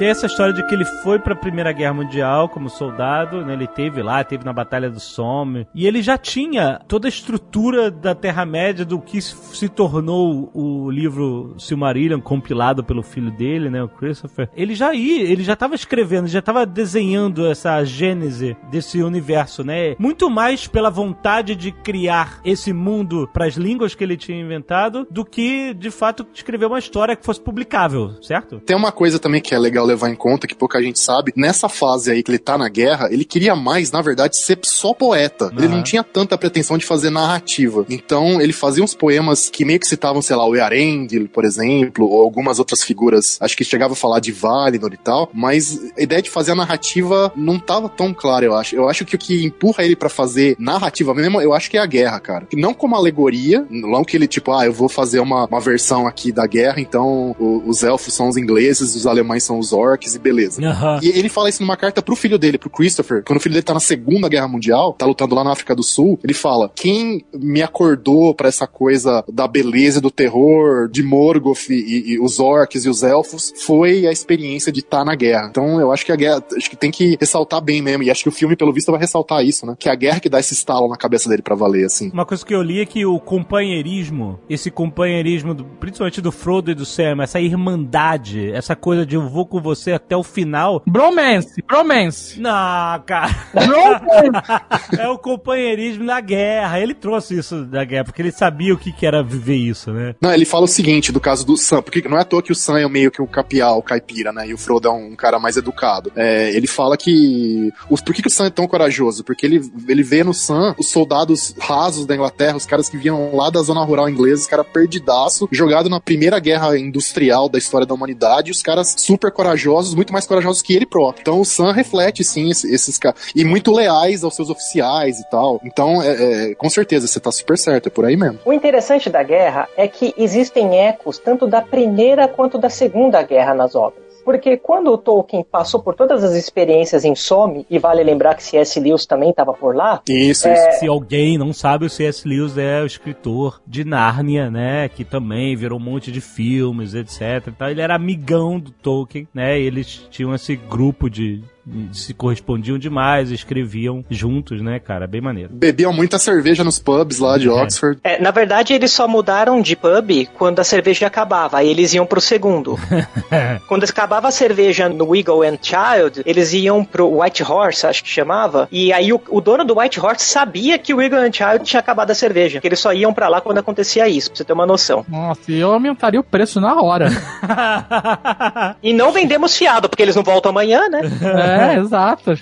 [SPEAKER 2] Tem essa história de que ele foi pra Primeira Guerra Mundial como soldado, né? Ele teve lá, teve na Batalha do Somme. E ele já tinha toda a estrutura da Terra-média do que se tornou o livro Silmarillion, compilado pelo filho dele, né? O Christopher. Ele já ia, ele já tava escrevendo, já tava desenhando essa gênese desse universo, né? Muito mais pela vontade de criar esse mundo para as línguas que ele tinha inventado do que, de fato, escrever uma história que fosse publicável, certo?
[SPEAKER 4] Tem uma coisa também que é legal levar em conta, que pouca gente sabe. Nessa fase aí que ele tá na guerra, ele queria mais, na verdade, ser só poeta. Ele
[SPEAKER 2] Aham.
[SPEAKER 4] não tinha tanta pretensão de fazer narrativa. Então, ele fazia uns poemas que meio que citavam, sei lá, o Earendil, por exemplo, ou algumas outras figuras. Acho que chegava a falar de Valinor e tal, mas a ideia de fazer a narrativa não tava tão clara, eu acho. Eu acho que o que empurra ele pra fazer narrativa mesmo, eu acho que é a guerra, cara. Não como alegoria, não que ele, tipo, ah, eu vou fazer uma, uma versão aqui da guerra, então os elfos são os ingleses, os alemães são os orcs e beleza.
[SPEAKER 2] Aham.
[SPEAKER 4] E ele fala isso numa carta pro filho dele, pro Christopher, quando o filho dele tá na Segunda Guerra Mundial, tá lutando lá na África do Sul, ele fala: quem me acordou pra essa coisa da beleza e do terror, de Morgoth e, e os orcs e os elfos, foi a experiência de estar na guerra. Então eu acho que a guerra, acho que tem que ressaltar bem mesmo, e acho que o filme, pelo visto, vai ressaltar isso, né? Que é a guerra que dá esse estalo na cabeça dele pra valer, assim.
[SPEAKER 2] Uma coisa que eu li é que o companheirismo, esse companheirismo, do- principalmente do Frodo e do Sam, essa irmandade, essa coisa de eu vou com você até o final.
[SPEAKER 5] Bromance, bromance.
[SPEAKER 2] Não, cara.
[SPEAKER 5] Bromance.
[SPEAKER 2] É o companheirismo na guerra. Ele trouxe isso da guerra, porque ele sabia o que, que era viver isso, né?
[SPEAKER 4] Não, ele fala o seguinte do caso do Sam, porque não é à toa que o Sam é meio que o capial, o caipira, né? E o Frodo é um cara mais educado. É, ele fala que. Os, por que, que o Sam é tão corajoso? Porque ele, ele vê no Sam os soldados rasos da Inglaterra, os caras que vinham lá da zona rural inglesa, os caras perdidaço, jogado na primeira guerra industrial da história da humanidade, e os caras super corajosos, muito mais corajosos que ele próprio. Então o Sam reflete, sim, esse- esses caras. E muito leais aos seus oficiais e tal. Então, é, é, com certeza, você tá super certo, é por aí mesmo.
[SPEAKER 3] O interessante da guerra é que existem ecos tanto da primeira quanto da segunda guerra nas obras. Porque quando o Tolkien passou por todas as experiências em Some, e vale lembrar que C.S. Lewis também estava por lá,
[SPEAKER 4] Isso,
[SPEAKER 3] É,
[SPEAKER 4] isso.
[SPEAKER 2] Se alguém não sabe, o C.S. Lewis é o escritor de Nárnia, né? Que também virou um monte de filmes, etc. Então ele era amigão do Tolkien, né? E eles tinham esse grupo de- se correspondiam demais, escreviam juntos, né, cara? Bem maneiro.
[SPEAKER 4] Bebiam muita cerveja nos pubs lá de Oxford.
[SPEAKER 3] É, na verdade, eles só mudaram de pub quando a cerveja acabava, aí eles iam pro segundo. quando acabava a cerveja no Eagle and Child, eles iam pro White Horse, acho que chamava, e aí o, o dono do White Horse sabia que o Eagle and Child tinha acabado a cerveja, que eles só iam pra lá quando acontecia isso, pra você ter uma noção.
[SPEAKER 5] Nossa, e eu aumentaria o preço na hora.
[SPEAKER 3] E não vendemos fiado, porque eles não voltam amanhã, né?
[SPEAKER 5] é, exato.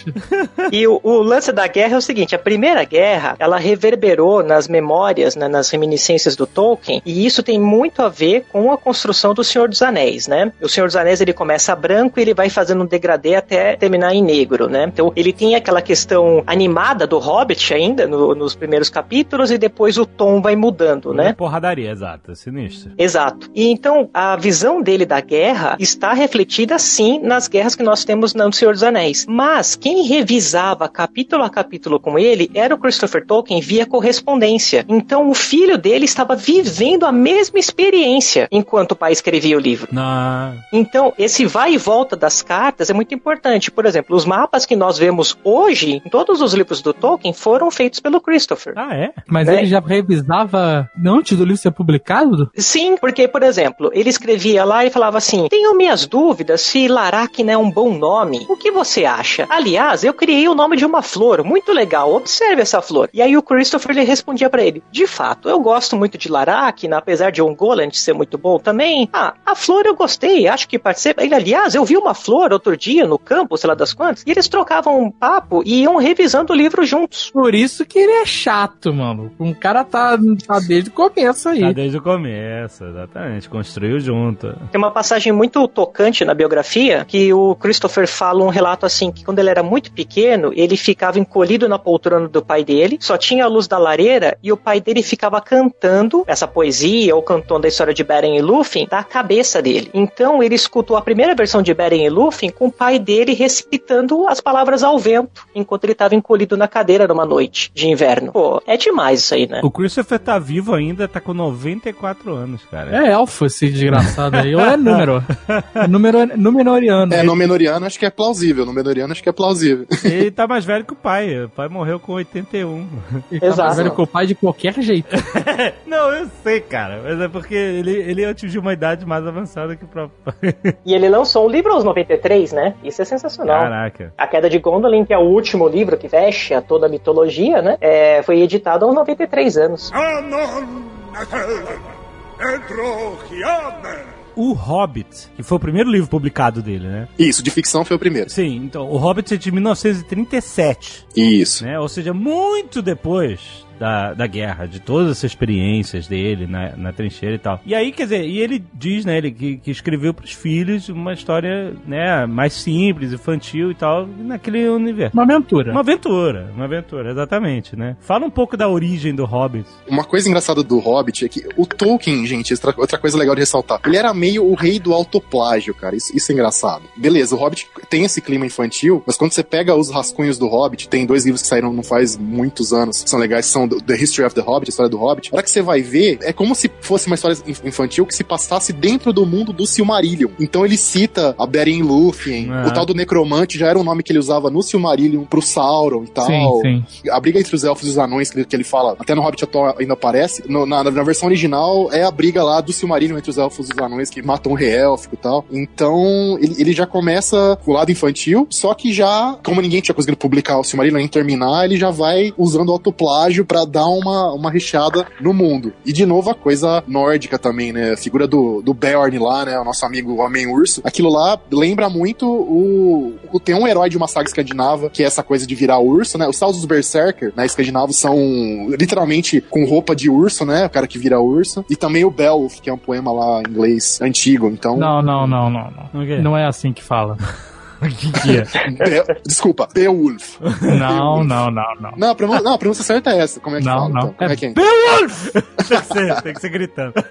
[SPEAKER 3] E o, o lance da guerra é o seguinte: a primeira guerra ela reverberou nas memórias, né, nas reminiscências do Tolkien, e isso tem muito a ver com a construção do Senhor dos Anéis, né? O Senhor dos Anéis ele começa branco e ele vai fazendo um degradê até terminar em negro, né? Então ele tem aquela questão animada do Hobbit ainda no- nos primeiros capítulos e depois o tom vai mudando, né?
[SPEAKER 2] Porradaria, exato. é Sinistro.
[SPEAKER 3] Exato. E então a visão dele da guerra está refletida sim nas guerras que nós temos no Senhor dos Anéis. Mas quem revisava capítulo a capítulo com ele era o Christopher Tolkien via correspondência. Então o filho dele estava vivendo a mesma experiência enquanto o pai escrevia o livro.
[SPEAKER 2] Na...
[SPEAKER 3] Então, esse vai e volta das cartas é muito importante. Por exemplo, os mapas que nós vemos hoje, em todos os livros do Tolkien, foram feitos pelo Christopher.
[SPEAKER 2] Ah, é?
[SPEAKER 5] Mas
[SPEAKER 3] Né?
[SPEAKER 5] ele já revisava antes do livro ser publicado?
[SPEAKER 3] Sim, porque, por exemplo, ele escrevia lá e falava assim: Tenho minhas dúvidas se Laracna é um bom nome. O que você acha? Aliás, eu criei o nome de uma flor, muito legal, observe essa flor. E aí o Christopher ele respondia pra ele: De fato, eu gosto muito de Laracna, apesar de Ungoliant ser muito bom também. Ah, a flor eu gostei, acho que participa. Ele, aliás, eu vi uma flor outro dia no campo, sei lá das quantas, e eles trocavam um papo e iam revisando o livro juntos.
[SPEAKER 5] Por isso que ele é chato, mano. Um cara tá, tá desde o começo aí.
[SPEAKER 2] Tá desde o começo, exatamente. Construiu junto.
[SPEAKER 3] Tem uma passagem muito tocante na biografia que o Christopher fala um relato assim que quando ele era muito pequeno, ele ficava encolhido na poltrona do pai dele, só tinha a luz da lareira e o pai dele ficava cantando essa poesia ou cantando a história de Beren e Lúthien da cabeça dele. Então ele escutou a primeira versão de Beren e Lúthien com o pai dele recitando as palavras ao vento enquanto ele estava encolhido na cadeira numa noite de inverno. Pô, é demais isso aí, né?
[SPEAKER 2] O Christopher tá vivo ainda, tá com 94 anos, cara.
[SPEAKER 5] É elfo esse desgraçado aí. Ou é número. É número Númenoriano.
[SPEAKER 4] É, no Menoriano acho que é plausível. No Menoriano acho que é plausível.
[SPEAKER 2] Ele tá mais velho que o pai. O pai morreu com 81.
[SPEAKER 5] Ele tá mais
[SPEAKER 3] Exato.
[SPEAKER 5] velho que o pai de qualquer jeito.
[SPEAKER 2] Não, eu sei, cara. Mas é porque ele, ele atingiu uma idade mais avançada que o próprio pai.
[SPEAKER 3] E ele lançou um livro aos 93, né? Isso é sensacional.
[SPEAKER 2] Caraca.
[SPEAKER 3] A Queda de Gondolin, que é o último livro que fecha toda a mitologia, né? É, foi editado aos 93 anos.
[SPEAKER 2] O Hobbit, que foi o primeiro livro publicado dele, né?
[SPEAKER 4] Isso, de ficção foi o primeiro.
[SPEAKER 2] Sim, então, o Hobbit é de 1937,
[SPEAKER 4] Isso.
[SPEAKER 2] né? Ou seja, muito depois da, da guerra, de todas essas experiências dele na, na trincheira e tal. E aí, quer dizer, e ele diz, né, ele que, que escreveu pros filhos uma história, né, mais simples, infantil e tal, naquele universo.
[SPEAKER 5] Uma aventura.
[SPEAKER 2] Uma aventura, uma aventura, exatamente, né? Fala um pouco da origem do Hobbit.
[SPEAKER 4] Uma coisa engraçada do Hobbit é que o Tolkien, gente, outra, outra coisa legal de ressaltar, ele era meio o rei do autoplágio, cara. Isso, isso é engraçado. Beleza, o Hobbit tem esse clima infantil, mas quando você pega os rascunhos do Hobbit, tem dois livros que saíram não faz muitos anos, que são legais, são do- The History of the Hobbit, a história do Hobbit. A hora que você vai ver, é como se fosse uma história inf- infantil que se passasse dentro do mundo do Silmarillion. Então ele cita a Beren e Lúthien,
[SPEAKER 2] Ah.
[SPEAKER 4] o tal do Necromante já era um nome que ele usava no Silmarillion pro Sauron e tal
[SPEAKER 5] Sim, sim.
[SPEAKER 4] a briga entre os elfos e os anões que ele, que ele fala, até no Hobbit atual ainda aparece, no- na, na versão original é a briga lá do Silmarillion entre os elfos e os anões que matam o rei élfico e tal. Então, ele, ele já começa com o lado infantil, só que já, como ninguém tinha conseguido publicar o Silmarillion nem terminar, ele já vai usando o autoplágio pra dar uma, uma recheada no mundo. E de novo a coisa nórdica também, né? A figura do, do Beorn lá, né? O nosso amigo Homem-Urso. Aquilo lá lembra muito o, o. Tem um herói de uma saga escandinava, que é essa coisa de virar urso, né? Os Salsos Berserker, né? Escandinavos são literalmente com roupa de urso, né? O cara que vira urso. E também o Beowulf, que é um poema lá em inglês antigo. Então.
[SPEAKER 5] Não, não, não, não, não. Não é assim que fala.
[SPEAKER 2] O que, que é?
[SPEAKER 4] Be- Desculpa, Beowulf.
[SPEAKER 5] Não, não, não, não.
[SPEAKER 4] Não, a pronúncia, não, a pronúncia certa é essa. Como é que
[SPEAKER 5] Não,
[SPEAKER 4] fala?
[SPEAKER 5] não.
[SPEAKER 4] então? Como é que é?
[SPEAKER 2] Beowulf! tem, que ser, tem que ser gritando.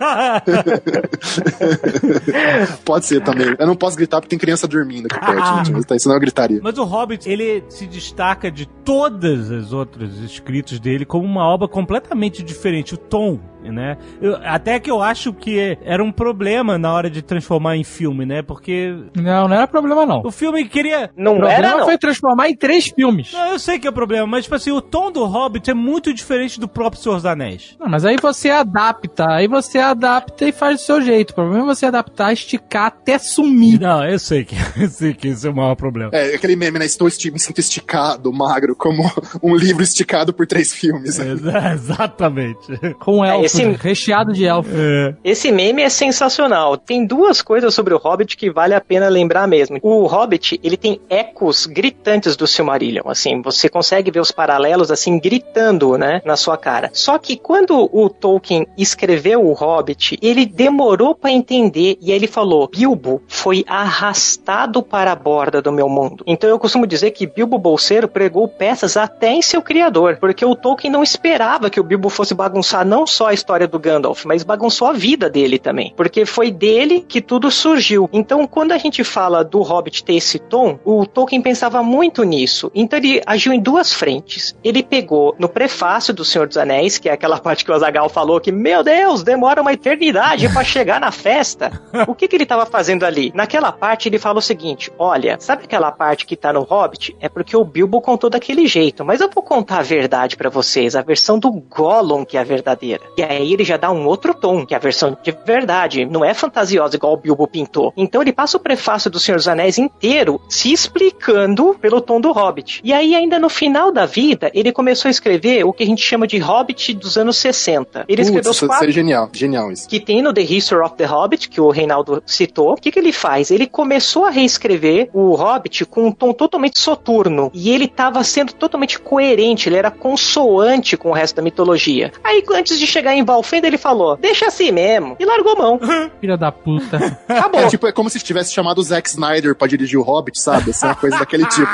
[SPEAKER 4] Pode ser também. Eu não posso gritar porque tem criança dormindo aqui perto,
[SPEAKER 2] Ah.
[SPEAKER 4] gente. Mas tá, isso não é gritaria.
[SPEAKER 2] Mas o Hobbit, ele se destaca de todas as outras escritos dele como uma obra completamente diferente. O tom, né? Eu- até que eu acho que era um problema na hora de transformar em filme, né? Porque
[SPEAKER 5] Não, não era problema, não.
[SPEAKER 2] o filme queria...
[SPEAKER 3] Não
[SPEAKER 5] O problema
[SPEAKER 3] era, não.
[SPEAKER 5] foi transformar em três filmes.
[SPEAKER 2] Não, eu sei que é problema, mas tipo assim, o tom do Hobbit é muito diferente do próprio Senhor dos Anéis.
[SPEAKER 5] Não, mas aí você adapta, aí você adapta e faz do seu jeito. O problema é você adaptar, esticar até sumir.
[SPEAKER 2] Não, eu sei que, eu sei que isso é o maior problema.
[SPEAKER 4] É, aquele meme, né? Estou esti me sinto esticado, magro, como um livro esticado por três filmes. né?
[SPEAKER 2] Exa- Exatamente.
[SPEAKER 5] Com
[SPEAKER 3] É,
[SPEAKER 5] elfos,
[SPEAKER 3] esse-
[SPEAKER 5] recheado de elfos.
[SPEAKER 2] É.
[SPEAKER 3] Esse meme é sensacional. Tem duas coisas sobre o Hobbit que vale a pena lembrar mesmo. O Hobbit, ele tem ecos gritantes do Silmarillion, assim, você consegue ver os paralelos assim gritando, né, na sua cara. Só que quando o Tolkien escreveu o Hobbit, ele demorou pra entender e aí ele falou: "Bilbo foi arrastado para a borda do meu mundo". Então eu costumo dizer que Bilbo Bolseiro pregou peças até em seu criador, porque o Tolkien não esperava que o Bilbo fosse bagunçar não só a história do Gandalf, mas bagunçou a vida dele também, porque foi dele que tudo surgiu. Então, quando a gente fala do Hobbit ter esse tom, o Tolkien pensava muito nisso. Então ele agiu em duas frentes. Ele pegou no prefácio do Senhor dos Anéis, que é aquela parte que o Azagal falou que, meu Deus, demora uma eternidade para chegar na festa. O que, que ele estava fazendo ali? Naquela parte ele fala o seguinte: olha, sabe aquela parte que tá no Hobbit? É porque o Bilbo contou daquele jeito, mas eu vou contar a verdade para vocês, a versão do Gollum que é a verdadeira. E aí ele já dá um outro tom, que é a versão de verdade, não é fantasiosa igual o Bilbo pintou. Então ele passa o prefácio do Senhor dos Anéis inteiro se explicando pelo tom do Hobbit. E aí ainda no final da vida, ele começou a escrever o que a gente chama de Hobbit dos anos 60. Ele escreveu
[SPEAKER 4] Putz,
[SPEAKER 3] os
[SPEAKER 4] isso
[SPEAKER 3] quatro
[SPEAKER 4] seria genial. Genial isso.
[SPEAKER 3] que tem no The History of the Hobbit, que o Reinaldo citou. O que, que ele faz? Ele começou a reescrever o Hobbit com um tom totalmente soturno. E ele estava sendo totalmente coerente, ele era consoante com o resto da mitologia. Aí, antes de chegar em Valfenda, ele falou: Deixa assim mesmo. E largou a mão.
[SPEAKER 5] Filha da puta.
[SPEAKER 3] Acabou.
[SPEAKER 4] É tipo, é como se tivesse chamado o Zack Snyder pra dirigir o Hobbit, sabe? Assim, uma coisa daquele tipo.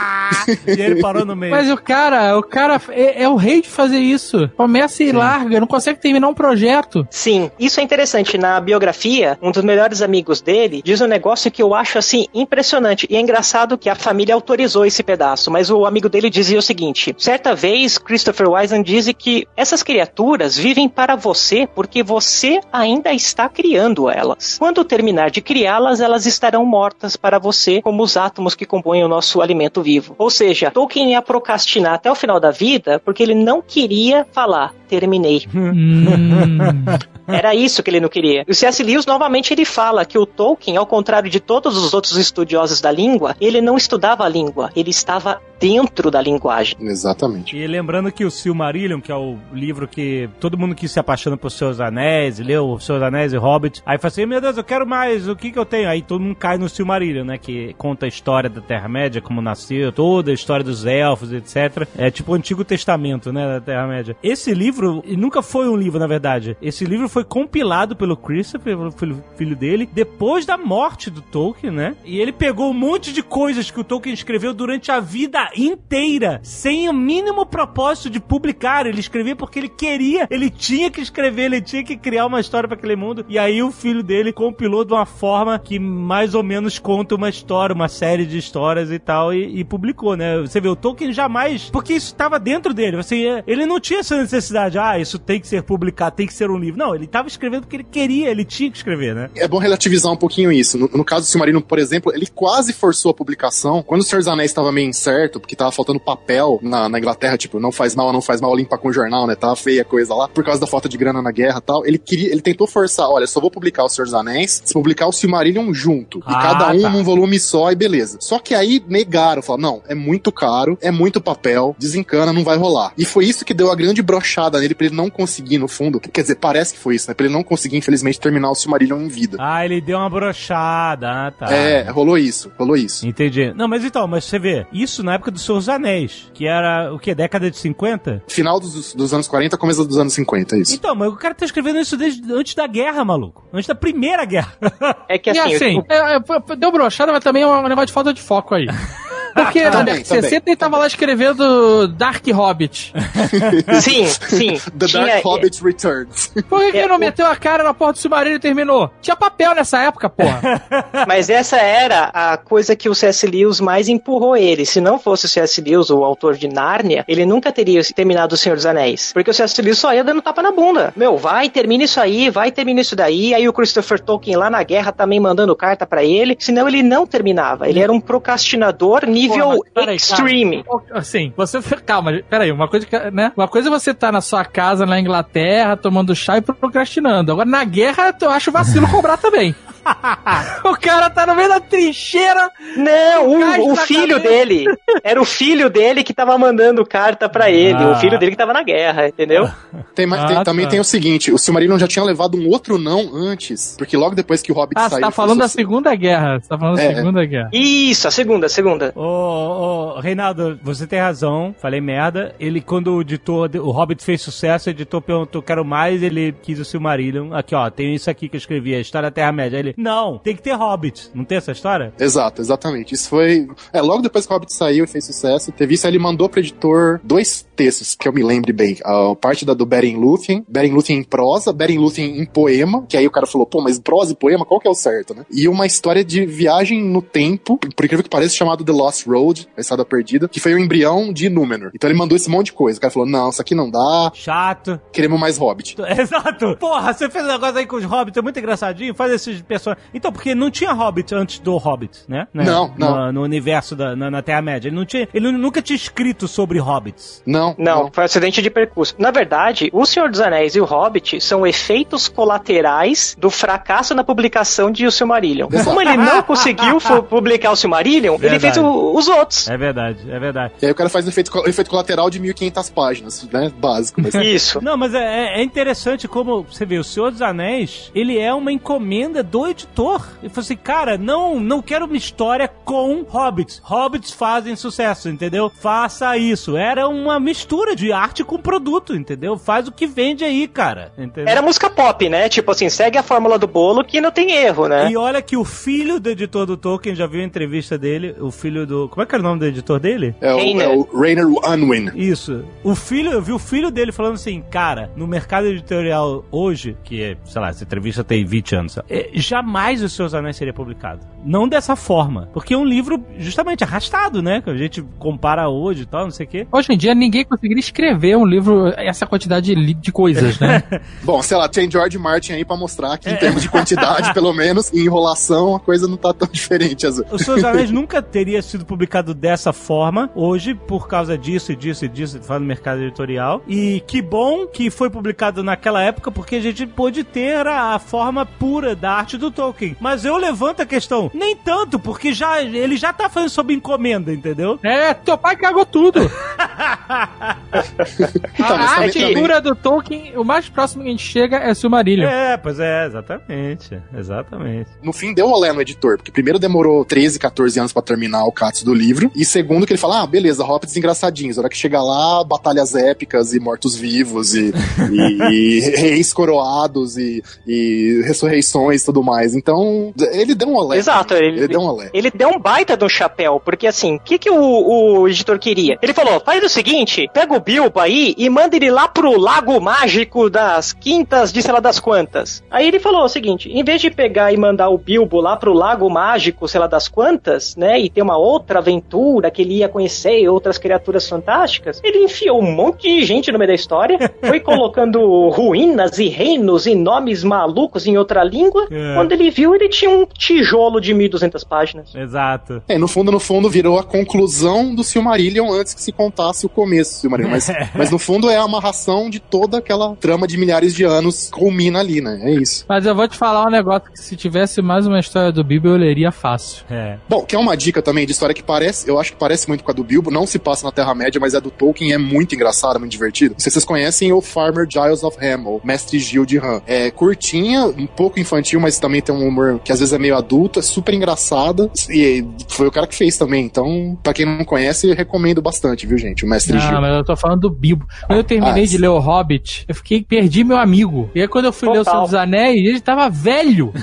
[SPEAKER 2] E ele parou no meio.
[SPEAKER 5] Mas o cara, o cara é, é o rei de fazer isso. Começa e larga, não consegue terminar um projeto.
[SPEAKER 3] Sim, isso é interessante. Na biografia, um dos melhores amigos dele diz um negócio que eu acho assim impressionante. E é engraçado que a família autorizou esse pedaço, mas o amigo dele dizia o seguinte: certa vez, Christopher Wiseman diz que essas criaturas vivem para você porque você ainda está criando elas. Quando terminar de criá-las, elas estarão mortas para você, como os átomos que compõem o nosso alimento vivo. Ou seja, Tolkien ia procrastinar até o final da vida porque ele não queria falar: terminei.
[SPEAKER 5] Hum,
[SPEAKER 3] Era isso que ele não queria. E o C.S. Lewis, novamente, ele fala que o Tolkien, ao contrário de todos os outros estudiosos da língua, ele não estudava a língua, ele estava dentro da linguagem.
[SPEAKER 4] Exatamente.
[SPEAKER 2] E lembrando que o Silmarillion, que é o livro que todo mundo que se apaixona por Seus Anéis, leu o Seus Anéis e Hobbit, aí fala assim, meu Deus, eu quero mais, o que que eu tenho? Aí todo mundo cai no Silmarillion, né, que conta a história da Terra-média, como nasceu, toda a história dos elfos, etc. É tipo o Antigo Testamento, né, da Terra-média. Esse livro, nunca foi um livro, na verdade, esse livro foi compilado pelo Christopher, pelo filho dele, depois da morte do Tolkien, né, e ele pegou um monte de coisas que o Tolkien escreveu durante a vida inteira, sem o mínimo propósito de publicar. Ele escrevia porque ele queria, ele tinha que escrever, ele tinha que criar uma história para aquele mundo. E aí o filho dele compilou de uma forma que mais ou menos conta uma história, uma série de histórias e tal, e, e publicou, né? Você vê, o Tolkien jamais. Porque isso estava dentro dele. Assim, ele não tinha essa necessidade, ah, isso tem que ser publicado, tem que ser um livro. Não, ele estava escrevendo porque ele queria, ele tinha que escrever, né?
[SPEAKER 4] É bom relativizar um pouquinho isso. No, no caso do Silmarino, por exemplo, ele quase forçou a publicação. Quando o Senhor dos Anéis estava meio incerto, porque tava faltando papel na, na Inglaterra, tipo, não faz mal, não faz mal limpar com jornal, né? Tava feia a coisa lá, por causa da falta de grana na guerra e tal. Ele queria, ele tentou forçar, olha, só vou publicar o Senhor dos Anéis, se publicar o Silmarillion junto. E
[SPEAKER 2] Ah,
[SPEAKER 4] cada um
[SPEAKER 2] tá.
[SPEAKER 4] num volume só e beleza. Só que aí negaram, falaram, não, é muito caro, é muito papel, desencana, não vai rolar. E foi isso que deu a grande brochada nele pra ele não conseguir, no fundo. Quer dizer, parece que foi isso, né? Pra ele não conseguir, infelizmente, terminar o Silmarillion em vida.
[SPEAKER 2] Ah, ele deu uma brochada. Ah, tá.
[SPEAKER 4] É, rolou isso, rolou isso.
[SPEAKER 2] Entendi. Não, mas então, mas você vê, isso na época do Senhor dos Anéis, que era o quê? Década de 50?
[SPEAKER 4] Final dos, dos anos 40, começo dos anos 50, é isso.
[SPEAKER 2] Então, mas o cara tá escrevendo isso desde antes da guerra, maluco. Antes da primeira guerra.
[SPEAKER 3] É que
[SPEAKER 5] E
[SPEAKER 3] assim,
[SPEAKER 5] assim,
[SPEAKER 3] o-
[SPEAKER 5] é, é, deu brochada, mas também é um negócio de falta de foco aí. Porque na
[SPEAKER 4] Também,
[SPEAKER 5] década de 60
[SPEAKER 4] também.
[SPEAKER 5] ele tava lá escrevendo Dark Hobbit.
[SPEAKER 3] sim, sim.
[SPEAKER 4] The
[SPEAKER 3] tinha-
[SPEAKER 4] Dark Hobbit Returns.
[SPEAKER 5] Por que, que
[SPEAKER 3] É,
[SPEAKER 5] ele não
[SPEAKER 3] o-
[SPEAKER 5] meteu a cara na porta do submarino e terminou? Tinha papel nessa época, porra.
[SPEAKER 3] Mas essa era a coisa que o C.S. Lewis mais empurrou ele. Se não fosse o C.S. Lewis, o autor de Nárnia, ele nunca teria terminado O Senhor dos Anéis. Porque o C.S. Lewis só ia dando tapa na bunda. Meu, vai, termina isso aí, vai, termina isso daí. Aí o Christopher Tolkien lá na guerra também mandando carta pra ele. Senão ele não terminava. Ele era um procrastinador nível
[SPEAKER 5] Porra, mas peraí,
[SPEAKER 3] extreme.
[SPEAKER 5] Assim, você. Calma, peraí, uma coisa que, né? Uma coisa é você tá na sua casa na Inglaterra, tomando chá e procrastinando. Agora, na guerra, eu acho vacilo cobrar também. o cara tá no meio da trincheira.
[SPEAKER 3] Não, o, filho
[SPEAKER 5] cabeça.
[SPEAKER 3] dele. Era o filho dele que tava mandando carta pra ele.
[SPEAKER 2] Ah.
[SPEAKER 3] O filho dele que tava na guerra, entendeu?
[SPEAKER 4] Tem,
[SPEAKER 5] Ah,
[SPEAKER 4] tem- também
[SPEAKER 5] tá.
[SPEAKER 4] tem o seguinte, o Silmarillion já tinha levado um outro não antes, porque logo depois que o Hobbit
[SPEAKER 5] Ah,
[SPEAKER 4] saiu...
[SPEAKER 5] você tá falando da. Segunda Guerra. Você tá falando da
[SPEAKER 4] É,
[SPEAKER 5] Segunda Guerra.
[SPEAKER 3] Isso, a segunda, a segunda.
[SPEAKER 2] Ô, ô, Reinaldo, você tem razão, falei merda. Ele, quando o editor, o Hobbit fez sucesso, o editor perguntou, quero mais, ele quis o Silmarillion. Aqui, ó, tem isso aqui que eu escrevi, a história da Terra-média. Aí Não, tem que ter Hobbit. Não tem essa história?
[SPEAKER 4] Exato, exatamente. Isso foi. É, logo depois que o Hobbit saiu e fez sucesso, teve isso, aí ele mandou pro editor dois textos, que eu me lembre bem. A parte da do Beren Lúthien, Beren Lúthien em prosa, Beren Lúthien em poema, que aí o cara falou, pô, mas prosa e poema, qual que é o certo, né? E uma história de viagem no tempo, por incrível que pareça, chamado The Lost Road, a Estrada Perdida, que foi o embrião de Númenor. Então ele mandou esse monte de coisa. O cara falou, não, isso aqui não dá,
[SPEAKER 2] Chato.
[SPEAKER 4] queremos mais Hobbit.
[SPEAKER 2] Exato. Porra, você fez um negócio aí com os Hobbits, é muito engraçadinho, faz esses personagens. Então, porque não tinha Hobbit antes do Hobbit, né? Né?
[SPEAKER 4] Não, não.
[SPEAKER 2] No, no universo da na, na Terra-média. Ele, não tinha, ele nunca tinha escrito sobre Hobbits.
[SPEAKER 4] Não,
[SPEAKER 3] Não, foi acidente de percurso. Na verdade, O Senhor dos Anéis e o Hobbit são efeitos colaterais do fracasso na publicação de O Silmarillion. Como ele não conseguiu publicar o Silmarillion, ele
[SPEAKER 2] Verdade.
[SPEAKER 3] fez o- os outros.
[SPEAKER 2] É verdade, é verdade.
[SPEAKER 4] E aí o cara faz um efeito, efeito colateral de 1500 páginas, né? Básico. Mas...
[SPEAKER 3] Isso.
[SPEAKER 2] Não, mas é, é interessante como você vê, o Senhor dos Anéis, ele é uma encomenda do editor. Ele falou assim, cara, não, não quero uma história com hobbits. Hobbits fazem sucesso, entendeu? Faça isso. Era uma mistura de arte com produto, entendeu? Faz o que vende aí, cara. Entendeu?
[SPEAKER 3] Era música pop, né? Tipo assim, segue a fórmula do bolo que não tem erro, né?
[SPEAKER 2] E olha que o filho do editor do Tolkien, já viu a entrevista dele, o filho do... Como é que era o nome do editor dele?
[SPEAKER 4] É o,
[SPEAKER 3] Rainer.
[SPEAKER 4] é o Rainer Unwin.
[SPEAKER 2] Isso. O filho, eu vi o filho dele falando assim, cara, no mercado editorial hoje, que é, sei lá, essa entrevista tem 20 anos, é, jamais os seus anéis seria publicado. Não dessa forma. Porque é um livro justamente arrastado, né? Que a gente compara hoje e tal, não sei o quê.
[SPEAKER 5] Hoje em dia, ninguém conseguiria escrever um livro, essa quantidade de, coisas, né?
[SPEAKER 4] Bom, sei lá, tem George Martin aí pra mostrar que em termos de quantidade, pelo menos, e enrolação, a coisa não tá tão diferente.
[SPEAKER 2] Os Seus Anéis nunca teria sido publicado dessa forma, hoje, por causa disso e disso e disso, fala no mercado editorial. E que bom que foi publicado naquela época, porque a gente pôde ter a, a forma pura da arte do Tolkien. Mas eu levanto a questão, nem tanto, porque já ele já tá fazendo sob encomenda, entendeu?
[SPEAKER 5] é, teu pai cagou tudo.
[SPEAKER 4] Então,
[SPEAKER 5] a pura do Tolkien, o mais próximo que a gente chega é Silmarillion.
[SPEAKER 2] É, pois é, exatamente. Exatamente.
[SPEAKER 4] No fim, deu rolê no editor, porque primeiro demorou 13, 14 anos pra terminar o Katsu do livro, e segundo que ele fala, ah, beleza, hobbits engraçadinhos, a hora que chega lá, batalhas épicas e mortos-vivos, e, e- e reis coroados, e, e ressurreições e tudo mais. Então, ele deu um rolê.
[SPEAKER 3] Exato, ele-
[SPEAKER 4] Ele deu um rolê.
[SPEAKER 3] Ele deu um baita do chapéu, porque assim, o que, que o, o editor queria? Ele falou: faz o seguinte, pega o Bilbo aí e manda ele lá pro lago mágico das quintas de sei lá das quantas. Aí ele falou o seguinte: em vez de pegar e mandar o Bilbo lá pro lago mágico, sei lá das quantas, né, e ter uma outra aventura que ele ia conhecer outras criaturas fantásticas, ele enfiou um monte de gente no meio da história, foi colocando ruínas e reinos e nomes malucos em outra língua,
[SPEAKER 2] É.
[SPEAKER 3] quando ele viu, ele tinha um tijolo de 1.200 páginas.
[SPEAKER 2] Exato.
[SPEAKER 4] É, no fundo, no fundo, virou a conclusão do Silmarillion antes que se contasse o começo do Silmarillion. Mas, mas no fundo é a amarração de toda aquela trama de milhares de anos culmina ali, né? É isso.
[SPEAKER 5] Mas eu vou te falar um negócio que se tivesse mais uma história do Bilbo, eu leria fácil.
[SPEAKER 2] É.
[SPEAKER 4] Bom, que é uma dica também de história que parece, eu acho que parece muito com a do Bilbo, não se passa na Terra-média, mas é do Tolkien, é muito engraçado, muito sei se vocês conhecem o Farmer Giles of Ham, ou Mestre Gil de Ham. É curtinha, um pouco infantil, mas também tem um humor que às vezes é meio adulto, é super engraçada. E foi o cara que fez também. Então, pra quem não conhece, eu recomendo bastante, viu, gente? O Mestre Gil.
[SPEAKER 5] Não, mas eu tô falando do Bilbo. Quando eu terminei
[SPEAKER 4] Ah,
[SPEAKER 5] de ler o Hobbit, eu fiquei, perdi meu amigo. E aí quando eu fui ler o
[SPEAKER 3] Total.
[SPEAKER 5] Senhor dos Anéis, ele tava velho.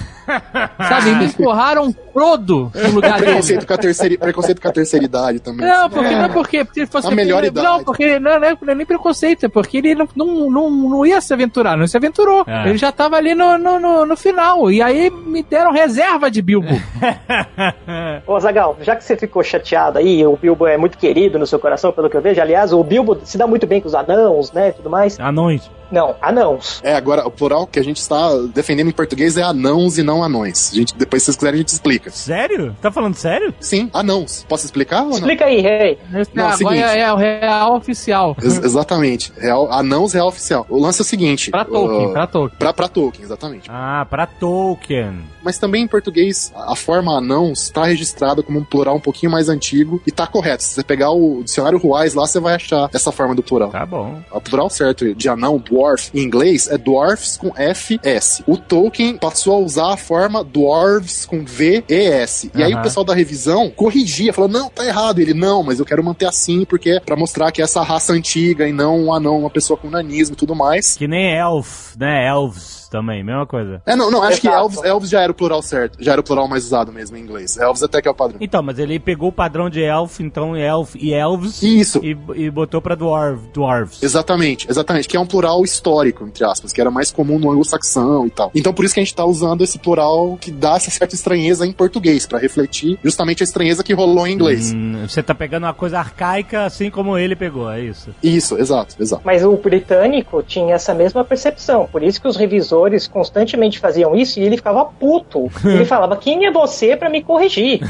[SPEAKER 5] Sabe, me empurraram um Frodo no lugar dele.
[SPEAKER 4] Preconceito com, a terceira, preconceito com a terceira idade também.
[SPEAKER 5] Não, porque não é porque, porque ele fosse
[SPEAKER 4] A melhor idade.
[SPEAKER 5] Não, porque não, não, é, não é nem preconceito, é porque ele não, não, não, não ia se aventurar, não se aventurou.
[SPEAKER 2] É.
[SPEAKER 5] Ele já tava ali no, no, no, no final. E aí me deram reserva de Bilbo.
[SPEAKER 3] Ô, Zagal, já que você ficou chateado aí, o Bilbo é muito querido no seu coração, pelo que eu vejo. Aliás, o Bilbo se dá muito bem com os anãos, né, e tudo mais.
[SPEAKER 2] Anões.
[SPEAKER 3] Não, anãos.
[SPEAKER 4] É, agora, o plural que a gente está defendendo em português é anãos e não anões. A gente, depois, se vocês quiserem, a gente explica.
[SPEAKER 2] Sério? Tá falando sério?
[SPEAKER 4] Sim, anãos. Posso explicar ou não?
[SPEAKER 3] Explica aí, rei.
[SPEAKER 4] Não,
[SPEAKER 5] agora
[SPEAKER 4] seguinte.
[SPEAKER 5] é, é o real oficial.
[SPEAKER 4] Ex- exatamente. Real, anãos real oficial. O lance é o seguinte.
[SPEAKER 5] Pra Tolkien,
[SPEAKER 4] uh,
[SPEAKER 5] pra Tolkien.
[SPEAKER 4] Pra, pra Tolkien, exatamente.
[SPEAKER 2] Ah, pra Tolkien.
[SPEAKER 4] Mas também em português, a a forma anãos está registrada como um plural um pouquinho mais antigo e tá correto. Se você pegar o dicionário Ruais lá, você vai achar essa forma do plural.
[SPEAKER 2] Tá bom.
[SPEAKER 4] O plural certo de anão, dwarf, em inglês é dwarfs com FS. O Tolkien passou a usar a forma dwarves com VES. E aí
[SPEAKER 2] Aham.
[SPEAKER 4] o pessoal da revisão corrigia, falou: não, tá errado. Ele, não, mas eu quero manter assim porque é pra mostrar que é essa raça antiga e não um anão, uma pessoa com nanismo e tudo mais.
[SPEAKER 2] Que nem elf, né? Elves também, mesma coisa.
[SPEAKER 4] É, não, não, acho que
[SPEAKER 3] Exato.
[SPEAKER 4] elves, elves já era o plural certo. Já era o plural mais usado mesmo em inglês. Elves até que é o padrão.
[SPEAKER 2] Então, mas ele pegou o padrão de elf, então elf e elves
[SPEAKER 4] Isso.
[SPEAKER 2] e, e botou pra dwarf, dwarves.
[SPEAKER 4] Exatamente, exatamente, que é um plural histórico, entre aspas, que era mais comum no anglo-saxão e tal. Então por isso que a gente tá usando esse plural que dá essa certa estranheza em português, pra refletir justamente a estranheza que rolou em inglês.
[SPEAKER 2] Hum, você tá pegando uma coisa arcaica assim como ele pegou, é isso.
[SPEAKER 4] Isso, exato, exato.
[SPEAKER 3] Mas o britânico tinha essa mesma percepção. Por isso que os revisores constantemente faziam isso e ele ficava puto. Ele falava: Quem é você pra me corrigir?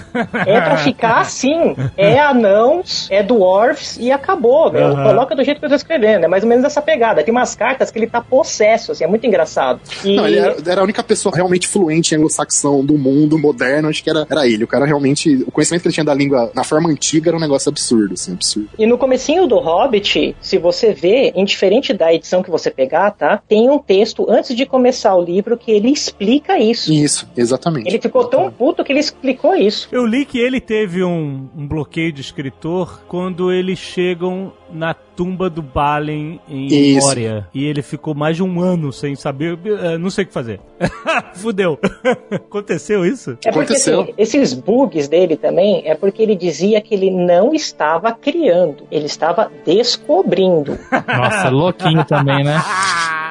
[SPEAKER 3] É pra ficar assim. É anãos, é dwarfs e acabou. Coloca do jeito que eu tô escrevendo. É mais ou menos essa pegada. Tem umas cartas que ele tá possesso, assim, é muito engraçado. E
[SPEAKER 4] Não, ele era, era a única pessoa realmente fluente em anglo-saxão do mundo moderno, acho que era, era ele. O cara realmente, o conhecimento que ele tinha da língua na forma antiga era um negócio absurdo, assim, absurdo.
[SPEAKER 3] E no comecinho do Hobbit, se você vê, indiferente da edição que você pegar, tá? Tem um texto antes de começar o livro que ele explica isso.
[SPEAKER 4] Isso, exatamente.
[SPEAKER 3] Ele ficou tão puto que ele explicou isso.
[SPEAKER 2] Eu li que ele teve um, um bloqueio de escritor quando eles chegam na tumba do Balin em
[SPEAKER 4] Isso.
[SPEAKER 2] Moria. E ele ficou mais de um ano sem saber, eh, não sei o que fazer. Fudeu. Aconteceu isso?
[SPEAKER 3] É porque
[SPEAKER 4] Aconteceu.
[SPEAKER 3] assim, esses bugs dele também é porque ele dizia que ele não estava criando, ele estava descobrindo.
[SPEAKER 5] Nossa, louquinho também, né?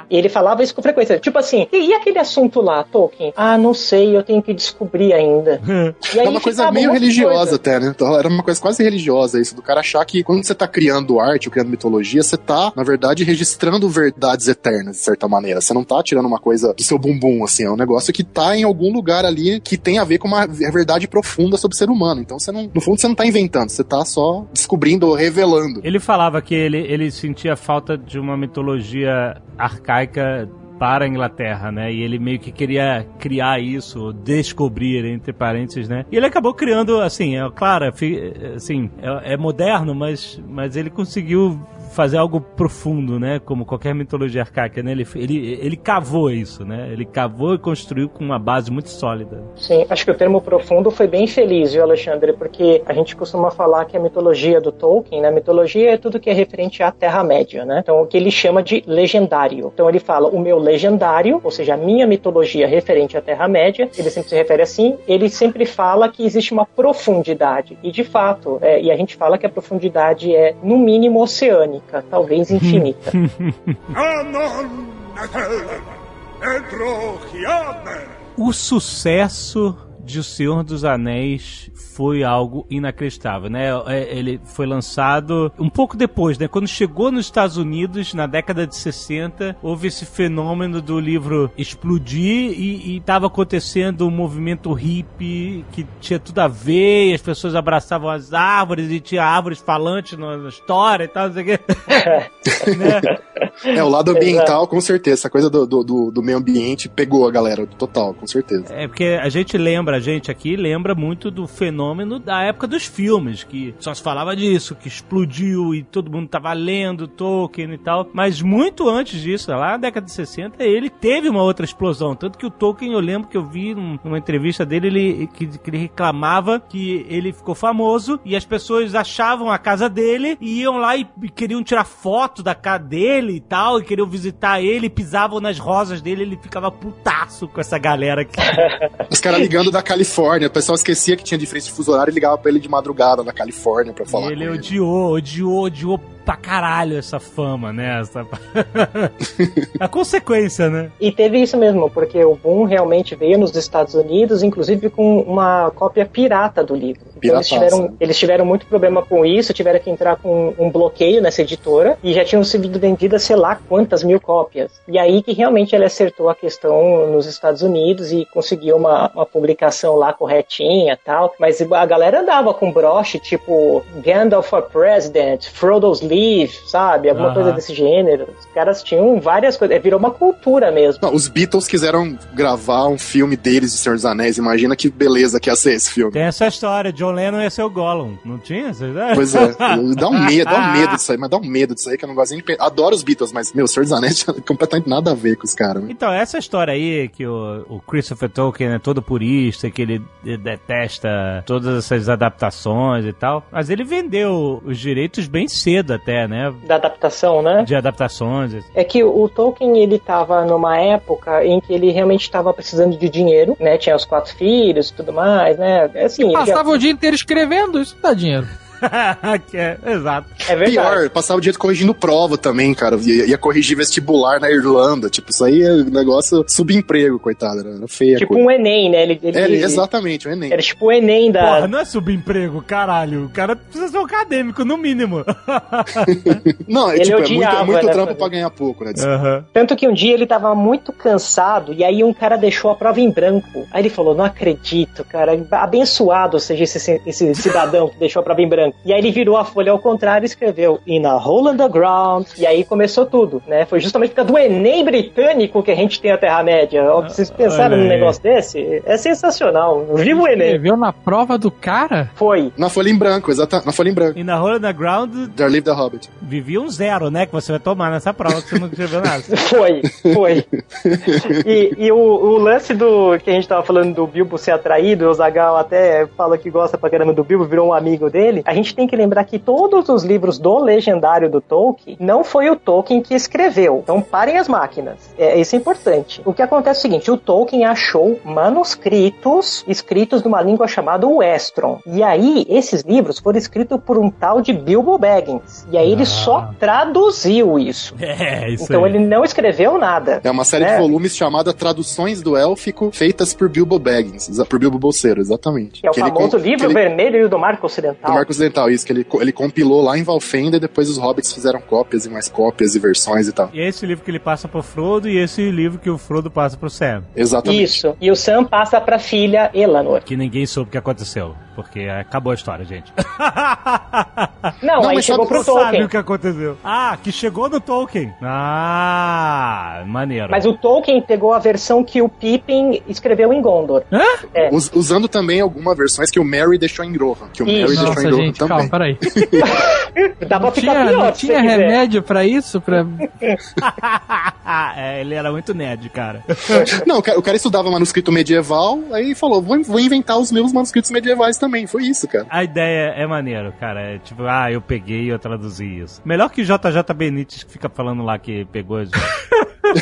[SPEAKER 3] E ele falava isso com frequência. Tipo assim, e aquele assunto lá, Tolkien? Ah, não sei, eu tenho que descobrir ainda. E aí
[SPEAKER 4] É uma coisa meio religiosa
[SPEAKER 3] coisa.
[SPEAKER 4] até, né? Então, era uma coisa quase religiosa isso, do cara achar que quando você tá criando arte ou criando mitologia, você tá, na verdade, registrando verdades eternas, de certa maneira. Você não tá tirando uma coisa do seu bumbum, assim, é um negócio que tá em algum lugar ali que tem a ver com uma verdade profunda sobre o ser humano. Então você não, no fundo, você não tá inventando, você tá só descobrindo ou revelando.
[SPEAKER 2] Ele falava que ele, ele sentia falta de uma mitologia arcaica para a Inglaterra, né? E ele meio que queria criar isso, descobrir, entre parênteses, né? E ele acabou criando, assim, é claro, assim, é, é moderno, mas, mas ele conseguiu fazer algo profundo, né? Como qualquer mitologia arcaica, né? Ele, ele, ele cavou isso, né? Ele cavou e construiu com uma base muito sólida.
[SPEAKER 3] Sim, acho que o termo profundo foi bem feliz, viu, Alexandre? Porque a gente costuma falar que a mitologia do Tolkien, né? Mitologia é tudo que é referente à Terra-média, né? Então, o que ele chama de legendário. Então, ele fala o meu legendário, ou seja, a minha mitologia referente à Terra-média, ele sempre se refere assim, ele sempre fala que existe uma profundidade. E, de fato, é, e a gente fala que a profundidade é, no mínimo, oceânica, talvez infinita.
[SPEAKER 2] O sucesso de O Senhor dos Anéis foi algo inacreditável, né? É, Ele foi lançado um pouco depois, né? Quando chegou nos Estados Unidos, na década de 60, houve esse fenômeno do livro explodir e estava acontecendo um movimento hippie que tinha tudo a ver, e as pessoas abraçavam as árvores e tinha árvores falantes na história e tal, não sei o quê. né?
[SPEAKER 4] É, o lado ambiental, com certeza. Essa coisa do, do, do- do meio ambiente pegou a galera, total, com certeza.
[SPEAKER 2] É porque a gente lembra, gente aqui lembra muito do fenômeno da época dos filmes, que só se falava disso, que explodiu e todo mundo tava lendo Tolkien e tal. Mas muito antes disso, lá na década de 60, ele teve uma outra explosão. Tanto que o Tolkien, eu lembro que eu vi num- numa entrevista dele, ele, que, que ele reclamava que ele ficou famoso e as pessoas achavam a casa dele e iam lá e, e queriam tirar foto da casa dele e tal, e queriam visitar ele, pisavam nas rosas dele, ele ficava putaço com essa galera que
[SPEAKER 4] Os caras ligando da Califórnia, o pessoal esquecia que tinha diferença de fuso horário e ligava pra ele de madrugada da Califórnia pra falar
[SPEAKER 2] ele
[SPEAKER 4] com ele.
[SPEAKER 2] odiou, odiou, odiou pra caralho essa fama, né? Essa... a consequência, né?
[SPEAKER 3] E teve isso mesmo, porque o boom realmente veio nos Estados Unidos, inclusive com uma cópia pirata do livro. Então eles tiveram, eles tiveram muito problema com isso, tiveram que entrar com um bloqueio nessa editora e já tinham sido vendidas sei lá quantas mil cópias. E aí que realmente ele acertou a questão nos Estados Unidos e conseguiu uma, uma publicação lá corretinha e tal. Mas a galera andava com broche tipo Gandalf for President, Frodo's Sabe? Alguma
[SPEAKER 2] Aham.
[SPEAKER 3] coisa desse gênero. Os caras tinham várias coisas, é, virou uma cultura mesmo.
[SPEAKER 4] Não, os Beatles quiseram gravar um filme deles de Senhor dos Anéis. Imagina que beleza que ia ser esse filme.
[SPEAKER 2] Tem essa história, John Lennon ia ser o Gollum. Não tinha essa ideia?
[SPEAKER 4] Pois é, dá um medo, dá um medo disso aí, mas dá um medo disso aí que eu não gosto nem de pensar. Adoro os Beatles, mas, meu, Senhor dos Anéis tinha completamente nada a ver com os caras. né?
[SPEAKER 2] Então, essa história aí que o, o Christopher Tolkien é todo purista, que ele detesta todas essas adaptações e tal, mas ele vendeu os direitos bem cedo até, né?
[SPEAKER 3] Da adaptação, né?
[SPEAKER 2] De adaptações.
[SPEAKER 3] É que o Tolkien ele estava numa época em que ele realmente estava precisando de dinheiro, né? Tinha os quatro filhos e tudo mais, né? Assim, ele já-
[SPEAKER 5] Passava o dia inteiro escrevendo, isso dá dinheiro.
[SPEAKER 2] Que é, exato.
[SPEAKER 3] é verdade.
[SPEAKER 4] Pior, passava o dia corrigindo prova também, cara. Ia, ia corrigir vestibular na Irlanda. Tipo, isso aí é um negócio subemprego, coitado. Era feia
[SPEAKER 3] Tipo
[SPEAKER 4] coisa.
[SPEAKER 3] um Enem, né? Ele, ele,
[SPEAKER 4] É,
[SPEAKER 3] ele-
[SPEAKER 4] exatamente, o Enem.
[SPEAKER 3] Era tipo o Enem da.
[SPEAKER 2] Porra, não é subemprego, caralho. O cara precisa ser um acadêmico, no mínimo.
[SPEAKER 4] Não, é
[SPEAKER 3] Ele
[SPEAKER 4] tipo, é muito,
[SPEAKER 3] odiava,
[SPEAKER 4] é muito
[SPEAKER 3] né,
[SPEAKER 4] trampo pra ganhar pouco, né?
[SPEAKER 2] Aham.
[SPEAKER 3] Tanto que um dia ele tava muito cansado e aí um cara deixou a prova em branco. Aí ele falou: Não acredito, cara. Abençoado seja esse, esse cidadão que deixou a prova em branco. E aí ele virou a folha ao contrário e escreveu In a hole in the ground. E aí começou tudo, né? Foi justamente por causa do Enem britânico que a gente tem a Terra-média. Ó, Vocês pensaram
[SPEAKER 2] olha
[SPEAKER 3] num
[SPEAKER 2] aí.
[SPEAKER 3] negócio desse? É sensacional. Viva o Enem.
[SPEAKER 5] Escreveu na prova do cara?
[SPEAKER 3] Foi.
[SPEAKER 4] Na folha em branco, exata, na folha em branco.
[SPEAKER 2] E na Hole in the Ground
[SPEAKER 4] There Live the Hobbit.
[SPEAKER 2] vivia um zero, né? Que você vai tomar nessa prova que você não escreveu nada.
[SPEAKER 3] Foi, foi. E, e o, o lance do que a gente tava falando do Bilbo ser atraído, o Zagal até fala que gosta pra caramba do Bilbo, virou um amigo dele. A gente tem que lembrar que todos os livros do legendário do Tolkien não foi o Tolkien que escreveu. Então parem as máquinas. É, isso é importante. O que acontece é o seguinte: o Tolkien achou manuscritos escritos numa língua chamada Westron. E aí, esses livros foram escritos por um tal de Bilbo Baggins. E aí ele só traduziu isso.
[SPEAKER 2] É, isso
[SPEAKER 3] Então
[SPEAKER 2] aí.
[SPEAKER 3] ele não escreveu nada.
[SPEAKER 4] É uma série
[SPEAKER 3] É.
[SPEAKER 4] de volumes chamada Traduções do Élfico, feitas por Bilbo Baggins, por Bilbo Bolseiro, exatamente.
[SPEAKER 3] Que é o
[SPEAKER 4] Que ele
[SPEAKER 3] famoso
[SPEAKER 4] com-
[SPEAKER 3] livro
[SPEAKER 4] ele-
[SPEAKER 3] vermelho do Marco Ocidental.
[SPEAKER 4] do Marco Ocidental, isso, que ele, ele compilou lá em Valfenda e depois os hobbits fizeram cópias e mais cópias e versões e tal.
[SPEAKER 2] E esse livro que ele passa pro Frodo e esse livro que o Frodo passa pro Sam.
[SPEAKER 4] Exatamente.
[SPEAKER 3] Isso. E o Sam passa pra filha Elanor.
[SPEAKER 2] Que ninguém soube o que aconteceu. Porque acabou a história, gente.
[SPEAKER 3] Não,
[SPEAKER 4] Não,
[SPEAKER 3] aí
[SPEAKER 4] mas
[SPEAKER 3] chegou
[SPEAKER 4] sabe-
[SPEAKER 3] pro
[SPEAKER 2] Não sabe
[SPEAKER 3] Tolkien.
[SPEAKER 2] o que aconteceu. Ah, que chegou no Tolkien. Ah, maneiro.
[SPEAKER 3] Mas o Tolkien pegou a versão que o Pippin escreveu em Gondor. É.
[SPEAKER 4] Us- usando também algumas versões que o Mary deixou em Rohan. Que o
[SPEAKER 3] Isso.
[SPEAKER 4] Mary deixou
[SPEAKER 5] Nossa,
[SPEAKER 4] em Rohan
[SPEAKER 5] gente,
[SPEAKER 4] também.
[SPEAKER 5] calma, peraí.
[SPEAKER 3] Dá pra ficar
[SPEAKER 5] Tinha,
[SPEAKER 3] pior
[SPEAKER 5] não tinha
[SPEAKER 3] você quiser.
[SPEAKER 5] remédio pra isso? Pra...
[SPEAKER 2] é, ele era muito nerd, cara.
[SPEAKER 4] Não, o cara, o cara estudava manuscrito medieval, aí falou: vou, vou inventar os meus manuscritos medievais também. Foi isso, cara.
[SPEAKER 2] A ideia é maneiro, cara. É tipo, ah, eu peguei e eu traduzi isso. Melhor que JJ Benítez que fica falando lá que pegou.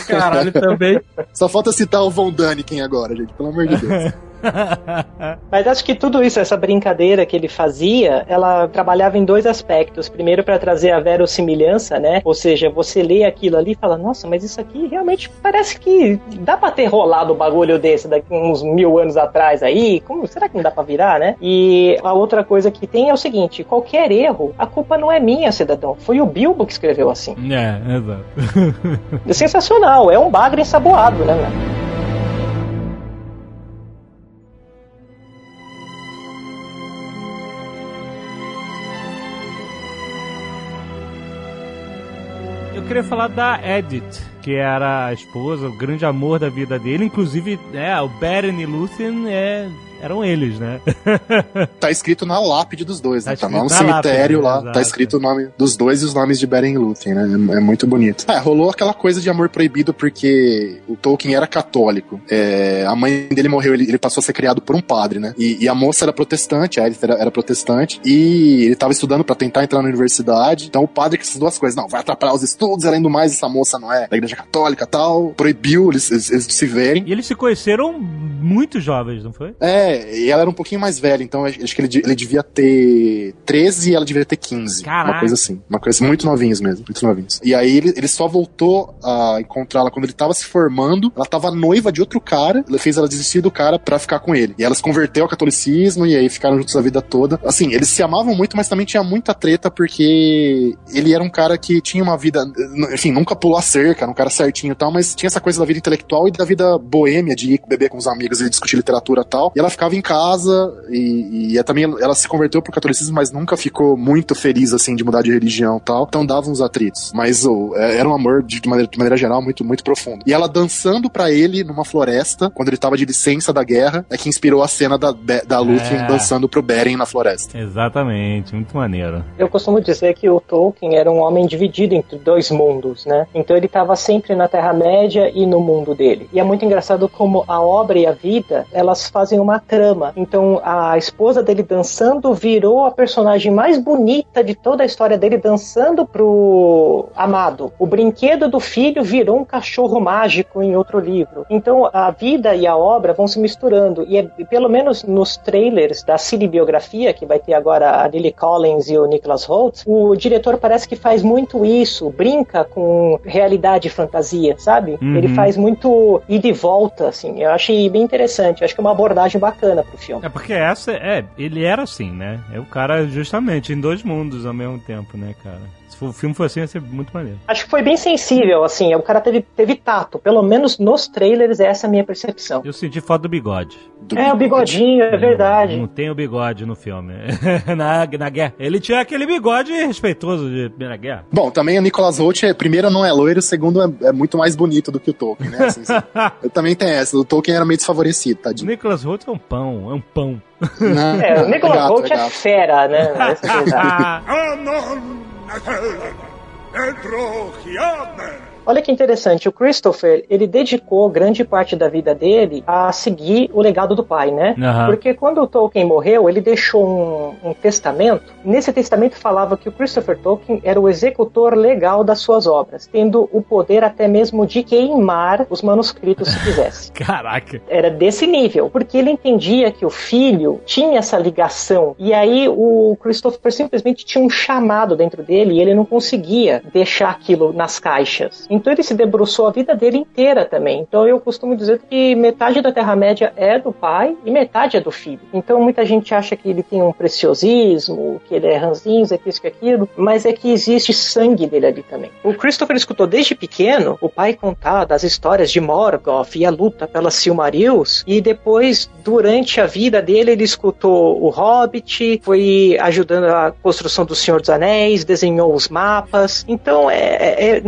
[SPEAKER 5] Caralho, também.
[SPEAKER 4] Só falta citar o Von Daniken agora, gente, pelo amor de Deus.
[SPEAKER 3] Mas acho que tudo isso, essa brincadeira que ele fazia, ela trabalhava em dois aspectos. Primeiro, para trazer a verossimilhança, né? Ou seja, você lê aquilo ali e fala, nossa, mas isso aqui realmente parece que dá pra ter rolado um bagulho desse daqui uns mil anos atrás aí. Como, será que não dá pra virar, né? E a outra coisa que tem é o seguinte: qualquer erro, a culpa não é minha, cidadão. Foi o Bilbo que escreveu assim.
[SPEAKER 2] É, exato.
[SPEAKER 3] É sensacional, é um bagre ensaboado, né, velho?
[SPEAKER 2] Queria falar da Edith, que era a esposa, o grande amor da vida dele. Inclusive, é, o Beren e Lúthien é, eram eles, né?
[SPEAKER 4] Tá escrito na lápide dos dois,
[SPEAKER 2] Tá
[SPEAKER 4] né? Tá lá no
[SPEAKER 2] na
[SPEAKER 4] cemitério
[SPEAKER 2] lápide,
[SPEAKER 4] lá, tá escrito o nome dos dois e os nomes de Beren e Lúthien, né? É, é muito bonito. É, rolou aquela coisa de amor proibido porque o Tolkien era católico. É, a mãe dele morreu, ele, ele passou a ser criado por um padre, né? E, e a moça era protestante, a Edith era, era protestante, e ele tava estudando pra tentar entrar na universidade. Então o padre que essas duas coisas, não, vai atrapalhar os estudos, além do mais, essa moça não é da igreja católica e tal, proibiu eles, eles, eles de se verem.
[SPEAKER 2] E eles se conheceram muito jovens, não foi?
[SPEAKER 4] É, e ela era um pouquinho mais velha, então acho que ele, ele devia ter 13 e ela devia ter 15.
[SPEAKER 2] Caraca.
[SPEAKER 4] Uma coisa assim. Uma coisa muito novinhos mesmo, muito novinhos. E aí ele, ele só voltou a encontrá-la quando ele tava se formando. Ela tava noiva de outro cara, ele fez ela desistir do cara pra ficar com ele. E ela se converteu ao catolicismo e aí ficaram juntos a vida toda. Assim, eles se amavam muito, mas também tinha muita treta porque ele era um cara que tinha uma vida, enfim, nunca pulou a cerca, era um cara certinho e tal, mas tinha essa coisa da vida intelectual e da vida boêmia, de ir beber com os amigos e discutir literatura e tal. E ela ficava em casa e, e é também ela se converteu pro catolicismo, mas nunca ficou muito feliz, assim, de mudar de religião e tal. Então dava uns atritos. Mas é- era um amor, de, de maneira, de maneira geral, muito, muito profundo. E ela dançando pra ele numa floresta, quando ele tava de licença da guerra, é que inspirou a cena da, da Lúthien
[SPEAKER 2] É.
[SPEAKER 4] dançando pro Beren na floresta.
[SPEAKER 2] Exatamente, muito maneiro.
[SPEAKER 3] Eu costumo dizer que o Tolkien era um homem dividido entre dois mundos, né? Então ele estava sempre na Terra-média e no mundo dele. E é muito engraçado como a obra e a vida, elas fazem uma trama. Então a esposa dele dançando virou a personagem mais bonita de toda a história dele dançando pro amado. O brinquedo do filho virou um cachorro mágico em outro livro. Então a vida e a obra vão se misturando. E é, pelo menos nos trailers da cinebiografia, que vai ter agora a Lily Collins e o Nicholas Holt, o diretor parece que faz muito isso, brinca com realidade e fantasia, sabe?
[SPEAKER 2] Uhum.
[SPEAKER 3] Ele faz muito ida e volta, assim. Eu achei bem interessante. Eu acho que é uma abordagem bacana pro filme.
[SPEAKER 2] É porque essa, é, ele era assim, né? É o cara justamente em dois mundos ao mesmo tempo, né, cara? Se o filme for assim, ia ser muito maneiro.
[SPEAKER 3] Acho que foi bem sensível, assim. O cara teve, teve tato. Pelo menos nos trailers, essa é a minha percepção.
[SPEAKER 2] Eu senti falta do bigode.
[SPEAKER 4] Do-
[SPEAKER 3] É, o bigodinho, é verdade.
[SPEAKER 2] Não tem o bigode no filme. na, na guerra. Ele tinha aquele bigode respeitoso de Primeira Guerra.
[SPEAKER 4] Bom, também o Nicholas Holt, é, primeiro, não é loiro, segundo, é, é muito mais bonito do que o Tolkien, né? Assim, assim. Eu também tem essa. O Tolkien era meio desfavorecido,
[SPEAKER 2] O
[SPEAKER 4] tadinho.
[SPEAKER 2] Nicholas Holt é um pão, é um pão.
[SPEAKER 4] Não,
[SPEAKER 3] É, o Nicolas
[SPEAKER 4] gato,
[SPEAKER 3] Holt é,
[SPEAKER 4] gato.
[SPEAKER 3] fera, né? É a verdade. Olha que interessante, o Christopher, ele dedicou grande parte da vida dele a seguir o legado do pai, né?
[SPEAKER 2] Aham.
[SPEAKER 3] Porque quando o Tolkien morreu, ele deixou um, um testamento. Nesse testamento falava que o Christopher Tolkien era o executor legal das suas obras, tendo o poder até mesmo de queimar os manuscritos se quisesse.
[SPEAKER 2] Caraca.
[SPEAKER 3] era desse nível, porque ele entendia que o filho tinha essa ligação. E aí o Christopher simplesmente tinha um chamado dentro dele e ele não conseguia deixar aquilo nas caixas. Então ele se debruçou a vida dele inteira também. Então eu costumo dizer que metade da Terra-média é do pai e metade é do filho. Então muita gente acha que ele tem um preciosismo, que ele é ranzinza, que isso, que aquilo, mas é que existe sangue dele ali também. O Christopher escutou desde pequeno o pai contar das histórias de Morgoth e a luta pelas Silmarils, e depois, durante a vida dele, ele escutou o Hobbit, foi ajudando a construção do Senhor dos Anéis, desenhou os mapas. Então, é, é- é-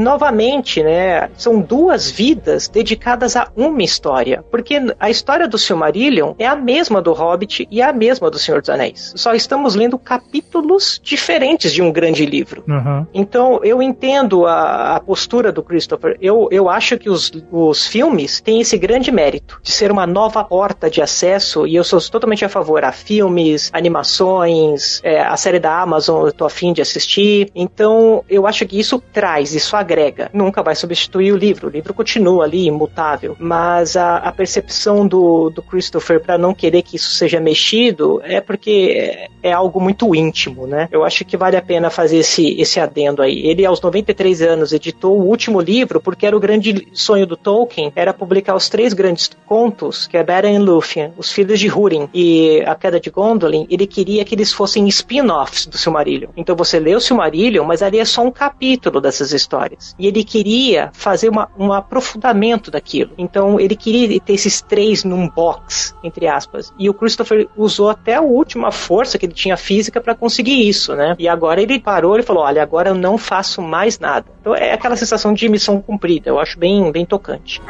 [SPEAKER 3] né, são duas vidas dedicadas a uma história, porque a história do Silmarillion é a mesma do Hobbit e é a mesma do Senhor dos Anéis. Só estamos lendo capítulos diferentes de um grande livro.
[SPEAKER 2] Uhum.
[SPEAKER 3] Então, eu entendo a, a postura do Christopher. Eu, eu acho que os, os filmes têm esse grande mérito de ser uma nova porta de acesso, e eu sou totalmente a favor a filmes, animações, é, a série da Amazon eu tô afim de assistir. Então, eu acho que isso traz, isso agrega. Nunca nunca vai substituir o livro. O livro continua ali, imutável. Mas a, a percepção do, do Christopher para não querer que isso seja mexido é porque é, é algo muito íntimo, né? Eu acho que vale a pena fazer esse, esse adendo aí. Ele, aos 93 anos, editou o último livro porque era o grande sonho do Tolkien, era publicar os três grandes contos, que é Beren e Lúthien, Os Filhos de Húrin e A Queda de Gondolin. Ele queria que eles fossem spin-offs do Silmarillion. Então você lê o Silmarillion, mas ali é só um capítulo dessas histórias. E ele queria fazer uma, um aprofundamento daquilo. Então ele queria ter esses três num box, entre aspas. E o Christopher usou até a última força que ele tinha física para conseguir isso, né? E agora ele parou e falou: olha, agora eu não faço mais nada. Então é aquela sensação de missão cumprida. Eu acho bem, bem tocante.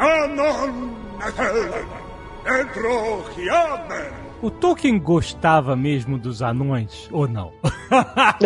[SPEAKER 2] O Tolkien gostava mesmo dos anões ou não?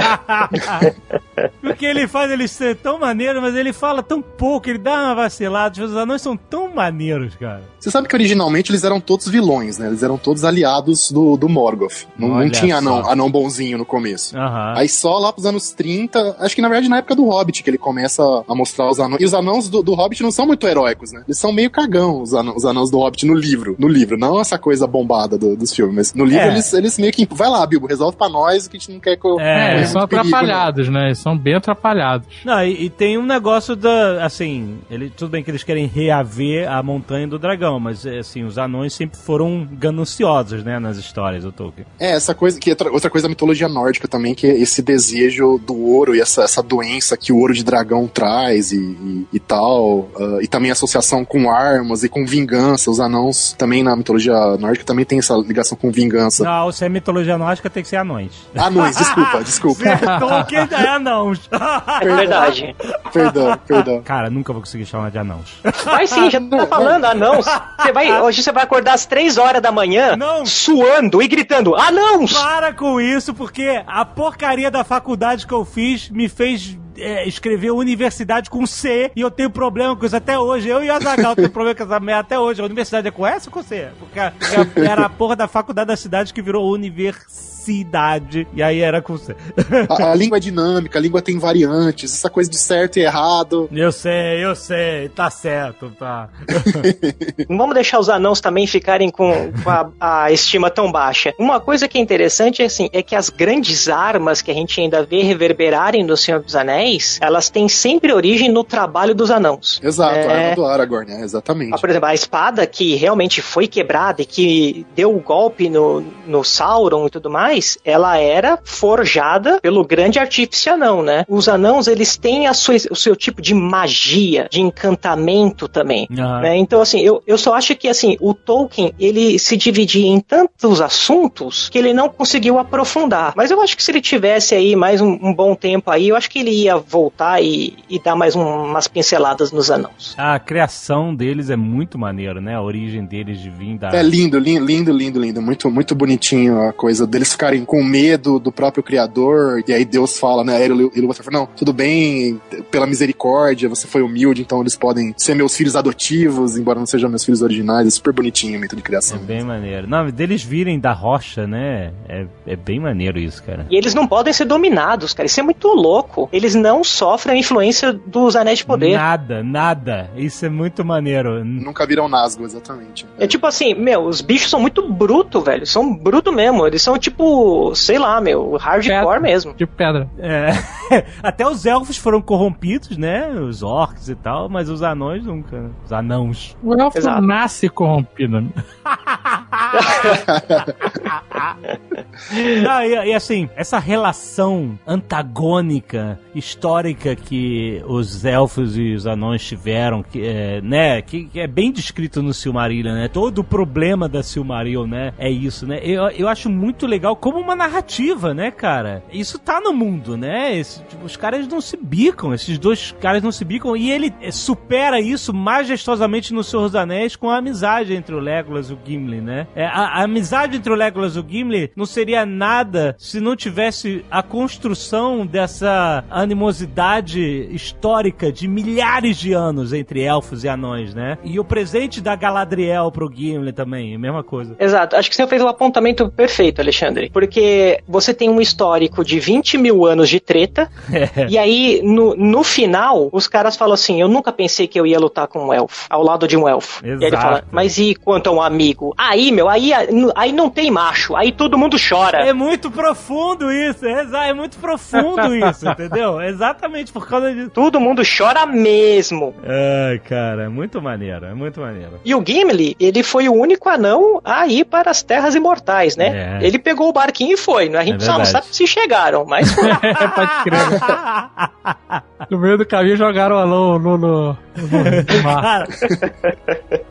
[SPEAKER 2] Porque ele faz eles ser tão maneiros, mas ele fala tão pouco, ele dá uma vacilada. Os anões são tão maneiros, cara.
[SPEAKER 4] Você sabe que originalmente eles eram todos vilões, né? Eles eram todos aliados do, do Morgoth. Não, não tinha anão, anão bonzinho no começo.
[SPEAKER 2] Aham.
[SPEAKER 4] Aí só lá pros anos 30, acho que na verdade na época do Hobbit, que ele começa a mostrar os anões. E os anãos do, do Hobbit não são muito heróicos, né? Eles são meio cagão, os anãos, os anãos do Hobbit no livro. No livro, não essa coisa bombada do- dos filmes, mas no livro
[SPEAKER 2] É.
[SPEAKER 4] eles, eles meio que. Vai lá, Bilbo, resolve pra nós o que a gente não quer que eu.
[SPEAKER 2] É,
[SPEAKER 5] É, eles são
[SPEAKER 4] perigo, não.
[SPEAKER 5] atrapalhados, né? Eles são bem atrapalhados.
[SPEAKER 2] Não, e, e tem um negócio da. Assim, ele, tudo bem que eles querem reaver a montanha do dragão, mas assim, os anões sempre foram gananciosos, né, nas histórias do Tolkien.
[SPEAKER 4] É, essa coisa que outra, coisa da mitologia nórdica também, que é esse desejo do ouro e essa, essa doença que o ouro de dragão traz e, e, e tal. ah, e também a associação com armas e com vingança. Os anãos também na mitologia nórdica também tem essa ligação com vingança.
[SPEAKER 2] Não, se é mitologia nórdica, tem que ser anões.
[SPEAKER 4] Anões, desculpa, desculpa.
[SPEAKER 2] Se é Tolkien, é anãos.
[SPEAKER 3] É verdade.
[SPEAKER 4] perdão, perdão.
[SPEAKER 2] Cara, nunca vou conseguir chamar de anãos.
[SPEAKER 3] Vai sim, já tá falando, anãos. Você vai, hoje você vai acordar às três horas da manhã,
[SPEAKER 2] Não.
[SPEAKER 3] suando e gritando, anãos!
[SPEAKER 2] Para com isso, porque a porcaria da faculdade que eu fiz me fez é, escrever universidade com C e eu tenho problema com isso até hoje. Eu e o Azagal temos problema com essa merda até hoje. A universidade é com S ou com C? Porque era a porra da faculdade da cidade que virou universidade e aí era com C.
[SPEAKER 4] A, a língua é dinâmica, a língua tem variantes, essa coisa de certo e errado.
[SPEAKER 2] Eu sei, eu sei, tá certo, tá.
[SPEAKER 3] Não vamos deixar os anãos também ficarem com, com a, a estima tão baixa. Uma coisa que é interessante assim, é que as grandes armas que a gente ainda vê reverberarem no Senhor dos Anéis, elas têm sempre origem no trabalho dos anãos.
[SPEAKER 4] Exato, a
[SPEAKER 3] É.
[SPEAKER 4] arma do Aragorn, é, exatamente.
[SPEAKER 3] Ah, por exemplo, a espada que realmente foi quebrada e que deu o golpe no, no Sauron e tudo mais, ela era forjada pelo grande artífice anão, né? Os anãos, eles têm a sua, o seu tipo de magia, de encantamento também.
[SPEAKER 2] Aham.
[SPEAKER 3] né? Então, assim, eu, eu só acho que, assim, o Tolkien, ele se dividia em tantos assuntos que ele não conseguiu aprofundar. Mas eu acho que se ele tivesse aí mais um, um bom tempo aí, eu acho que ele ia voltar e, e dar mais um- umas pinceladas nos anãos.
[SPEAKER 2] A criação deles é muito maneiro, né? A origem deles de vir da.
[SPEAKER 4] É lindo, lindo, lindo, lindo, lindo. Muito, muito bonitinho a coisa deles ficarem com medo do próprio criador. E aí Deus fala, né? Ele ele fala, não, tudo bem, pela misericórdia, você foi humilde, então eles podem ser meus filhos adotivos, embora não sejam meus filhos originais. É super bonitinho o mito de
[SPEAKER 2] É
[SPEAKER 4] criação.
[SPEAKER 2] bem maneiro. Não, deles virem da rocha, né? É, é bem maneiro isso, cara.
[SPEAKER 3] E eles não podem ser dominados, cara. Isso é muito louco. Eles não sofrem a influência dos anéis de poder.
[SPEAKER 2] Nada, nada. Isso é muito maneiro.
[SPEAKER 4] Nunca viram Nazgûl, exatamente.
[SPEAKER 3] É tipo assim, meu, os bichos são muito bruto, velho. São bruto mesmo. Eles são tipo, sei lá, meu, hardcore
[SPEAKER 5] Pedra.
[SPEAKER 3] mesmo.
[SPEAKER 5] De pedra.
[SPEAKER 2] É. Até os elfos foram corrompidos, né? Os orcs e tal, mas os anões nunca. né? Os anãos.
[SPEAKER 5] O elfo
[SPEAKER 3] Exato.
[SPEAKER 5] nasce corrompido.
[SPEAKER 2] Não, e, e assim, essa relação antagônica, histórica que os elfos e os anões tiveram, que é, né, que, que é bem descrito no Silmarillion, né? Todo o problema da Silmarillion, né, é isso, né? Eu, eu acho muito legal como uma narrativa, né, cara? Isso tá no mundo, né? Esse- tipo, os caras não se bicam, esses dois caras não se bicam e ele eh, supera isso majestosamente no Senhor dos Anéis com a amizade entre o Legolas e o Gimli, né? É, a, a amizade entre o Legolas e o Gimli não seria nada se não tivesse a construção dessa animosidade histórica de milhares de anos entre elfos e anões, né? E o presente da Galadriel pro Gimli também, a mesma coisa.
[SPEAKER 3] Exato. Acho que você fez o apontamento perfeito, Alexandre. Porque você tem um histórico de 20 mil anos de treta, e aí, no, no final, os caras falam assim: Eu nunca pensei que eu ia lutar com um elfo, ao lado de um elfo. E aí ele
[SPEAKER 2] Exato.
[SPEAKER 3] fala: Mas e quanto a um amigo? Aí, meu, aí, aí não tem macho, aí todo mundo chora.
[SPEAKER 2] É muito profundo isso, é, é muito profundo isso, entendeu? Exatamente por causa disso.
[SPEAKER 3] Todo mundo chora mesmo.
[SPEAKER 2] Ai, cara, é muito maneiro, é muito maneiro.
[SPEAKER 3] E o Gimli, ele foi o único anão a ir para as terras imortais, né?
[SPEAKER 2] É.
[SPEAKER 3] Ele pegou o barquinho e foi. né? A gente
[SPEAKER 2] É
[SPEAKER 3] só não sabe se chegaram, mas foi.
[SPEAKER 5] É, pode crer. No meio do caminho jogaram o anão no, no, no mar.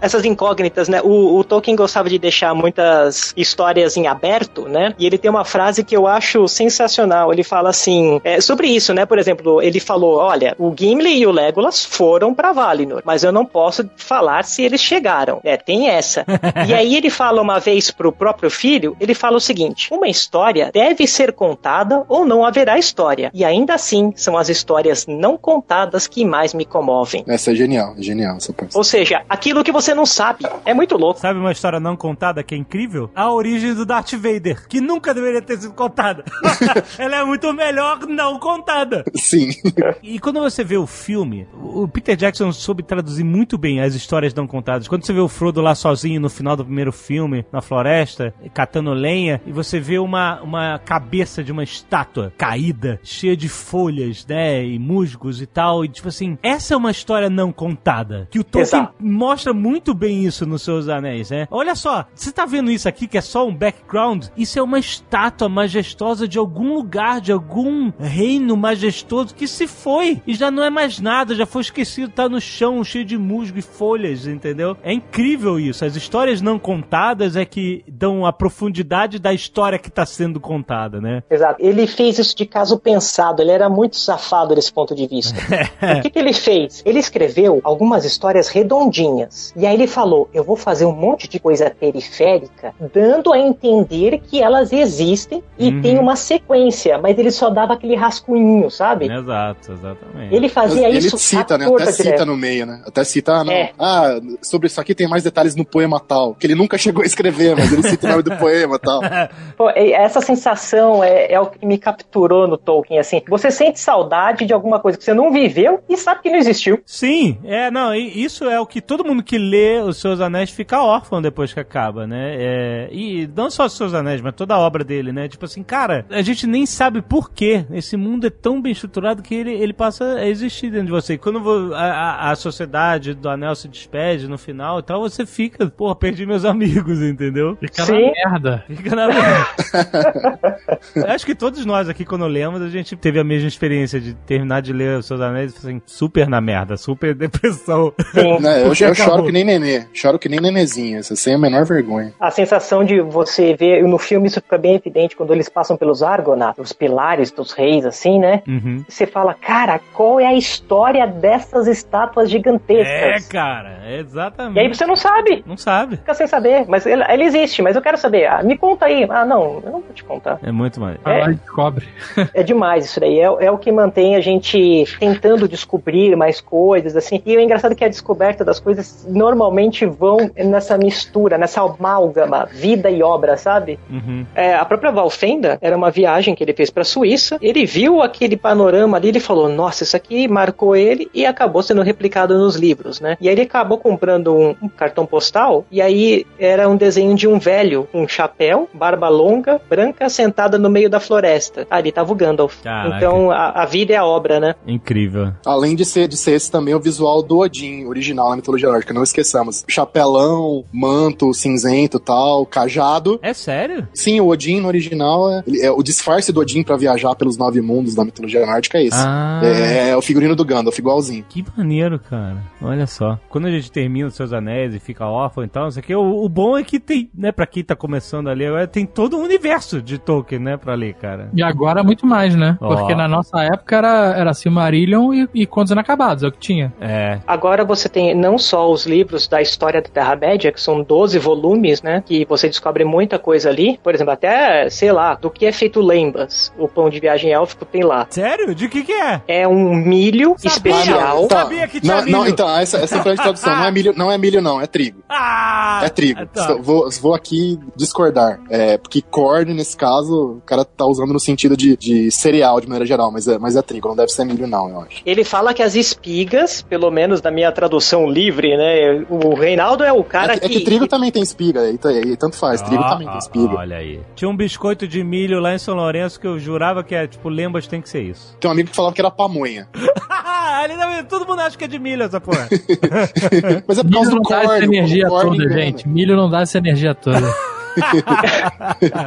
[SPEAKER 3] Essas incógnitas, né? O, o Tolkien gostava de deixar muitas histórias em aberto, né? E ele tem uma frase que eu acho sensacional. Ele fala assim, é, sobre isso, né? Por exemplo, ele falou: olha, o Gimli e o Legolas foram para Valinor, mas eu não posso falar se eles chegaram. É, tem essa. e aí ele fala uma vez pro próprio filho, ele fala o seguinte: uma história deve ser contada ou não haverá história. E ainda assim, são as histórias não contadas que mais me comovem.
[SPEAKER 4] Essa é genial, é genial essa parte.
[SPEAKER 3] Ou seja, aquilo que você não sabe. É muito louco.
[SPEAKER 2] sabe uma história não contada que é incrível? A origem do Darth Vader, que nunca deveria ter sido contada. Ela é muito melhor não contada.
[SPEAKER 4] Sim.
[SPEAKER 2] E quando você vê o filme, o Peter Jackson soube traduzir muito bem as histórias não contadas. Quando você vê o Frodo lá sozinho no final do primeiro filme, na floresta, catando lenha, e você vê uma, uma cabeça de uma estátua caída, cheia de folhas, né, e musgos e tal, e tipo assim, essa é uma história não contada. Que o Tolkien
[SPEAKER 3] Exato.
[SPEAKER 2] mostra muito bem isso nos seus anéis, né? Olha só, você tá vendo isso aqui que é só um background? Isso é uma estátua majestosa de algum lugar, de algum reino majestoso que se foi e já não é mais nada, já foi esquecido, tá no chão, cheio de musgo e folhas, entendeu? É incrível isso. As histórias não contadas é que dão a profundidade da história que tá sendo contada, né?
[SPEAKER 3] Exato. Ele fez isso de caso pensado, ele era muito safado desse ponto de vista. o que, que ele fez? Ele escreveu algumas histórias redondinhas. E aí ele falou: eu vou fazer um monte de coisa periférica, dando a entender que elas existem e
[SPEAKER 2] Uhum.
[SPEAKER 3] tem uma sequência, mas ele só dava aquele rascunho, sabe?
[SPEAKER 2] Exato, exatamente.
[SPEAKER 3] Ele fazia
[SPEAKER 4] Ele
[SPEAKER 3] isso
[SPEAKER 4] cita,
[SPEAKER 3] à
[SPEAKER 4] né? Até cita
[SPEAKER 3] direto.
[SPEAKER 4] no meio, né? Até cita, ah, não.
[SPEAKER 3] É.
[SPEAKER 4] Ah, sobre isso aqui tem mais detalhes no poema tal. Que ele nunca chegou a escrever, mas ele cita o nome do poema tal.
[SPEAKER 3] Essa sensação é, é o que me capturou no Tolkien, assim. Você sente saudade de alguma coisa que você não viveu e sabe que não existiu.
[SPEAKER 2] Sim, é, não, isso é o que todo mundo que lê Os Seus Anéis fica órfão depois que acaba, né? É, e não só Os Seus Anéis, mas toda a obra dele, né? Tipo assim, cara, a gente nem sabe por quê. Esse mundo é tão bem estruturado que ele, ele passa a existir dentro de você. E quando a, a sociedade do Anel se despede no final e tal, você fica, pô, perdi meus amigos, entendeu?
[SPEAKER 5] Fica
[SPEAKER 3] Sim.
[SPEAKER 5] na merda.
[SPEAKER 2] Fica na merda. Acho que todos nós aqui, quando lemos, a gente teve a mesma experiência de terminar de ler Os Seus Anéis e assim, super na merda, super depressão.
[SPEAKER 3] Sim.
[SPEAKER 4] Né, eu, eu choro que nem nenê. Choro que nem nenezinha. Isso sem a menor vergonha.
[SPEAKER 3] A sensação de você ver, no filme isso fica bem evidente quando eles passam pelos Argonath, os pilares dos reis, assim, né?
[SPEAKER 2] Uhum.
[SPEAKER 3] Você fala, cara, qual é a história dessas estátuas
[SPEAKER 2] É,
[SPEAKER 3] gigantescas?
[SPEAKER 2] cara, é exatamente.
[SPEAKER 3] e aí você não sabe,
[SPEAKER 2] Não sabe.
[SPEAKER 3] fica sem saber, mas ele, ele existe, mas eu quero saber. Ah, me conta aí. Ah, não, eu não vou te contar.
[SPEAKER 2] É muito mais.
[SPEAKER 5] Vai lá e descobre.
[SPEAKER 3] É demais isso daí. É, é o que mantém a gente tentando descobrir mais coisas, assim. E o engraçado é que a descoberta das coisas normalmente vão nessa mistura, nessa amálgama, vida e obra, sabe?
[SPEAKER 2] Uhum.
[SPEAKER 3] É, a própria Valfenda era uma viagem que ele fez pra Suíça. Ele viu aquele panorama ali, ele falou: Nossa, isso aqui marcou ele e acabou sendo replicado nos livros, né? E aí ele acabou comprando um, um cartão postal e aí era um desenho de um velho com um chapéu, barba longa, branca, sentada no meio da floresta. Ali tava o Gandalf.
[SPEAKER 2] Caraca.
[SPEAKER 3] Então a, a vida é a obra, né?
[SPEAKER 2] Incrível.
[SPEAKER 4] Além de ser, de ser esse também o visual do Odin, original na mitologia nórdica, não esqueçamos. Chapelão, manto cinzento tal, cajado.
[SPEAKER 2] É sério?
[SPEAKER 4] Sim, o Odin no original é, ele- é o disfarce do Odin pra viajar pelos nove mundos da mitologia nórdica é esse.
[SPEAKER 2] Ah.
[SPEAKER 4] É, é o figurino do Gandalf, igualzinho.
[SPEAKER 2] Que maneiro, cara. Olha só. Quando a gente termina os seus anéis e fica órfão e tal, isso aqui, o, o bom é que tem, né, pra quem tá começando a ler agora, tem todo o universo de Tolkien, né, pra ler, cara.
[SPEAKER 5] E agora muito mais, né?
[SPEAKER 2] Ó.
[SPEAKER 5] Porque na nossa época era, era assim Silmarillion e, e Contos Inacabados, é o que tinha.
[SPEAKER 2] É.
[SPEAKER 3] Agora você tem não só os livros da história da Terra-média, que são 12 volumes, né? Que você descobre muita coisa ali. Por exemplo, até, sei lá, do que é feito lembas. O pão de viagem élfico tem lá.
[SPEAKER 2] Sério? De que que é?
[SPEAKER 3] É um milho
[SPEAKER 2] Sabia.
[SPEAKER 3] especial.
[SPEAKER 2] Tá. Sabia que tinha
[SPEAKER 4] não, não,
[SPEAKER 2] milho.
[SPEAKER 4] então, essa, essa diferente de tradução. Não é milho, não é milho, não, é trigo.
[SPEAKER 2] Ah!
[SPEAKER 4] É trigo.
[SPEAKER 2] Tá.
[SPEAKER 4] Vou, vou aqui discordar. É, porque corn, nesse caso, o cara tá usando no sentido de, de cereal, de maneira geral, mas é, mas é trigo, não deve ser milho, não, eu acho.
[SPEAKER 3] Ele fala que as espigas, pelo menos na minha tradução livre, né? O Reinaldo é o cara
[SPEAKER 4] é, que, é que trigo também tem espiga, e, e tanto faz, trigo
[SPEAKER 2] Ah,
[SPEAKER 4] também tem espiga.
[SPEAKER 2] Olha aí. Tinha um biscoito de milho lá em São Lourenço que eu jurava que é tipo, lembas tem que ser isso.
[SPEAKER 4] Tem um amigo que falava que era pamonha.
[SPEAKER 2] Todo mundo acha que é de milho essa porra.
[SPEAKER 4] Mas é por
[SPEAKER 5] Milho
[SPEAKER 4] causa
[SPEAKER 5] não
[SPEAKER 4] do
[SPEAKER 5] dá essa energia toda, gente. Milho não dá essa energia toda.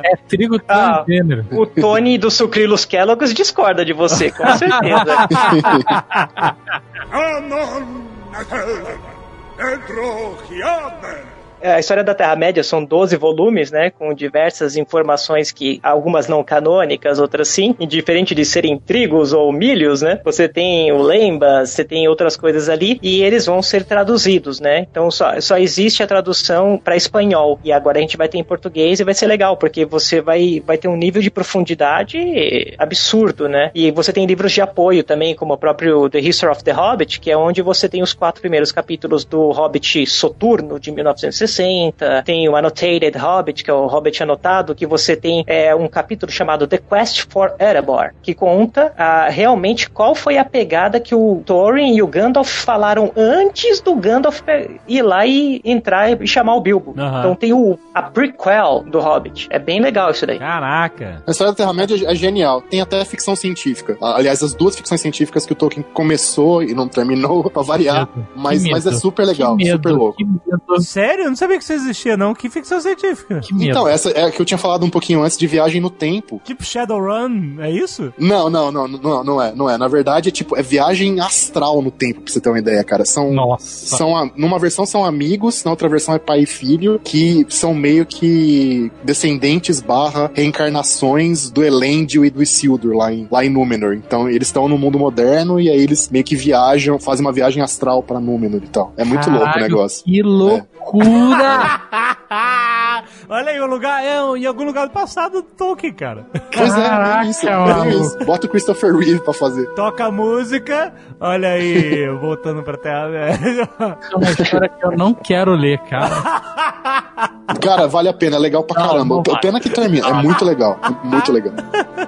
[SPEAKER 5] é trigo
[SPEAKER 3] Ah.
[SPEAKER 5] transgênero.
[SPEAKER 3] O Tony do Sucrilos Kellogg's discorda de você, com certeza. É, A história da Terra-média são 12 volumes, né? Com diversas informações que algumas não canônicas, outras sim. E diferente de serem trigos ou milhos, né? Você tem o lembas, você tem outras coisas ali. E eles vão ser traduzidos, né? Então só, só existe a tradução para espanhol. E agora a gente vai ter em português e vai ser legal, porque você vai, vai ter um nível de profundidade absurdo, né? E você tem livros de apoio também, como o próprio The History of the Hobbit, que é onde você tem os quatro primeiros capítulos do Hobbit Soturno, de 1960. Tem o Annotated Hobbit, que é o Hobbit anotado, que você tem é, um capítulo chamado The Quest for Erebor, que conta ah, realmente qual foi a pegada que o Thorin e o Gandalf falaram antes do Gandalf ir lá e entrar e chamar o Bilbo.
[SPEAKER 2] Aham.
[SPEAKER 3] Então tem o, a prequel do Hobbit. É bem legal isso daí.
[SPEAKER 2] Caraca.
[SPEAKER 4] A história da Terra-média é genial. Tem até ficção científica. Aliás, as duas ficções científicas que o Tolkien começou e não terminou, pra variar. Mas, mas é super legal, super louco.
[SPEAKER 2] Sério? Não sabia que isso existia, não. Que ficção científica.
[SPEAKER 5] Que medo.
[SPEAKER 4] Então, essa é a que eu tinha falado um pouquinho antes de viagem no tempo.
[SPEAKER 2] Tipo Shadowrun, é isso?
[SPEAKER 4] Não, não, não, não, não é, não é. Na verdade, é tipo, é viagem astral no tempo, pra você ter uma ideia, cara. São,
[SPEAKER 5] Nossa.
[SPEAKER 4] são a- numa versão são amigos, na outra versão é pai e filho, que são meio que descendentes barra reencarnações do Elendil e do Isildur lá em, lá em Númenor. Então, eles estão no mundo moderno e aí eles meio que viajam, fazem uma viagem astral pra Númenor e tal. É muito louco o
[SPEAKER 5] Caralho,
[SPEAKER 4] negócio.
[SPEAKER 5] Que loucura!
[SPEAKER 2] Olha aí, o lugar é em algum lugar do passado do Tolkien, cara.
[SPEAKER 4] Pois é,
[SPEAKER 5] Caraca,
[SPEAKER 4] é isso,
[SPEAKER 5] mano.
[SPEAKER 4] é isso. Bota o Christopher Reeve pra fazer.
[SPEAKER 2] Toca a música, olha aí, voltando pra Terra Média.
[SPEAKER 5] É uma história que eu não quero ler, cara.
[SPEAKER 4] Cara, vale a pena, é legal pra
[SPEAKER 5] Não,
[SPEAKER 4] caramba.
[SPEAKER 5] não.
[SPEAKER 4] Pena que termina, é muito legal, muito legal.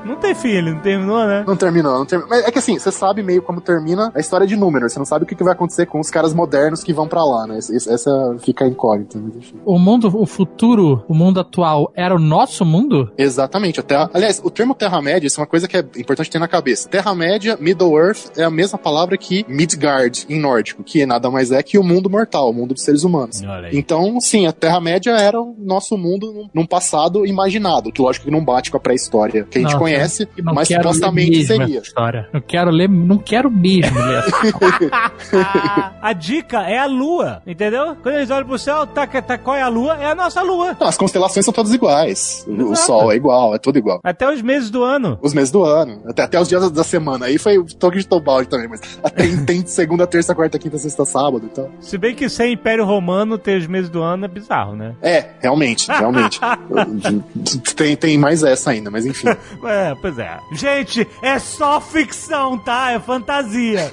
[SPEAKER 2] Não tem filho, não terminou, né?
[SPEAKER 4] Não terminou, não terminou. Mas é que assim, você sabe meio como termina a história de Númenor, você não sabe o que vai acontecer com os caras modernos que vão pra lá, né? Essa fica a incógnita, mas enfim.
[SPEAKER 5] O mundo, o futuro, o mundo atual era o nosso mundo?
[SPEAKER 4] Exatamente, a Terra... Aliás, o termo Terra-média, isso é uma coisa que é importante ter na cabeça. Terra-média, Middle-earth, é a mesma palavra que Midgard, em nórdico, que nada mais é que o mundo mortal, o mundo dos seres humanos. Então, sim, a Terra-média era o nosso mundo num- passado imaginado, que lógico que não bate com a pré-história que a gente
[SPEAKER 5] Nossa,
[SPEAKER 4] conhece,
[SPEAKER 5] não
[SPEAKER 4] mas supostamente seria.
[SPEAKER 5] história. Eu quero ler, não quero mesmo ler
[SPEAKER 2] a dica é a lua, entendeu? Quando eles olham pro céu, tá, tá, qual é a lua? É a nossa lua.
[SPEAKER 4] Não, as constelações são todas iguais. O- O
[SPEAKER 2] Exato.
[SPEAKER 4] Sol é igual, é tudo igual.
[SPEAKER 2] Até os meses do ano.
[SPEAKER 4] Os meses do ano, até, até os dias da- semana. Aí foi o toque de Tobaldi também, mas tem, tem segunda, terça, quarta, quinta, sexta, sábado e tal.
[SPEAKER 2] Se bem que sem Império Romano ter os meses do ano é bizarro, né?
[SPEAKER 4] É, realmente, realmente. tem, tem mais essa ainda, mas enfim.
[SPEAKER 2] É, pois é. Gente, é só ficção, tá? É fantasia.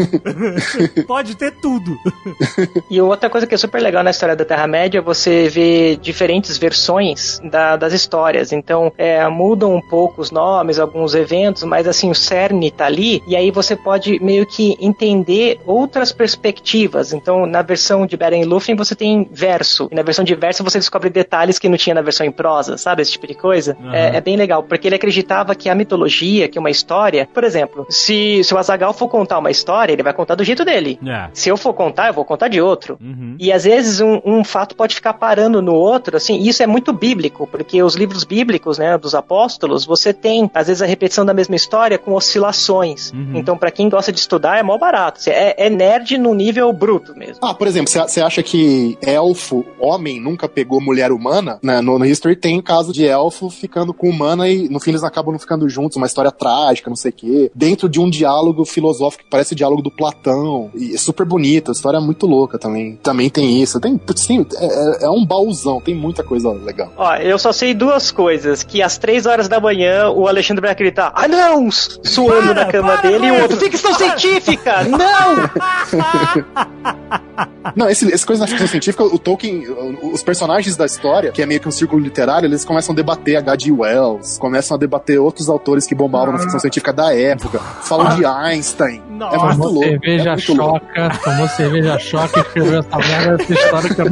[SPEAKER 2] Pode ter tudo.
[SPEAKER 3] E outra coisa que é super legal na história da Terra-média é você ver diferentes versões da- das histórias. Então, é, mudam um pouco os nomes, alguns eventos, mas assim, o cerne tá ali, e aí você pode meio que entender outras perspectivas. Então, na versão de Beren e Lúthien, você tem verso, e na versão de verso você descobre detalhes que não tinha na versão em prosa, sabe? Esse tipo de coisa.
[SPEAKER 2] Uhum.
[SPEAKER 3] É, é bem legal, porque ele acreditava que a mitologia, que uma história, por exemplo, se, se o Azagal for contar uma história, ele vai contar do jeito dele.
[SPEAKER 2] É.
[SPEAKER 3] Se eu for contar, eu vou contar de outro.
[SPEAKER 2] Uhum.
[SPEAKER 3] E às vezes um, um fato pode ficar parando no outro, assim, e isso é muito bíblico, porque os livros bíblicos, né, dos apóstolos, você tem, às vezes, a repetição da mesma história com oscilações.
[SPEAKER 2] Uhum.
[SPEAKER 3] Então, pra quem gosta de estudar, é mó barato. É, é nerd no nível bruto mesmo.
[SPEAKER 4] Ah, por exemplo, você acha que elfo, homem, nunca pegou mulher humana? Né? No, no History tem caso de elfo ficando com humana e no fim eles acabam não ficando juntos, uma história trágica, não sei o quê. Dentro de um diálogo filosófico que parece o diálogo do Platão. E é super bonito, a história é muito louca também. Também tem isso. Tem, putz, tem- é, é- é um baúzão, tem muita coisa legal.
[SPEAKER 3] Ó, eu só sei duas coisas: que às três horas da manhã o Alexandre vai gritar, ah não! Suando
[SPEAKER 2] Para,
[SPEAKER 3] na cama
[SPEAKER 2] para
[SPEAKER 3] dele, e
[SPEAKER 2] com
[SPEAKER 3] o outro, ficção científica! Não!
[SPEAKER 4] Não, esse, esse coisa da ficção científica, o Tolkien, os personagens da história, que é meio que um círculo literário, eles começam a debater H.G. Wells, começam a debater outros autores que bombavam na ficção científica da época, falam de Einstein. É muito
[SPEAKER 5] Tomou
[SPEAKER 4] louco.
[SPEAKER 5] cerveja
[SPEAKER 4] é muito louco.
[SPEAKER 5] choca, tomou cerveja choca e escreveu essa merda dessa história que eu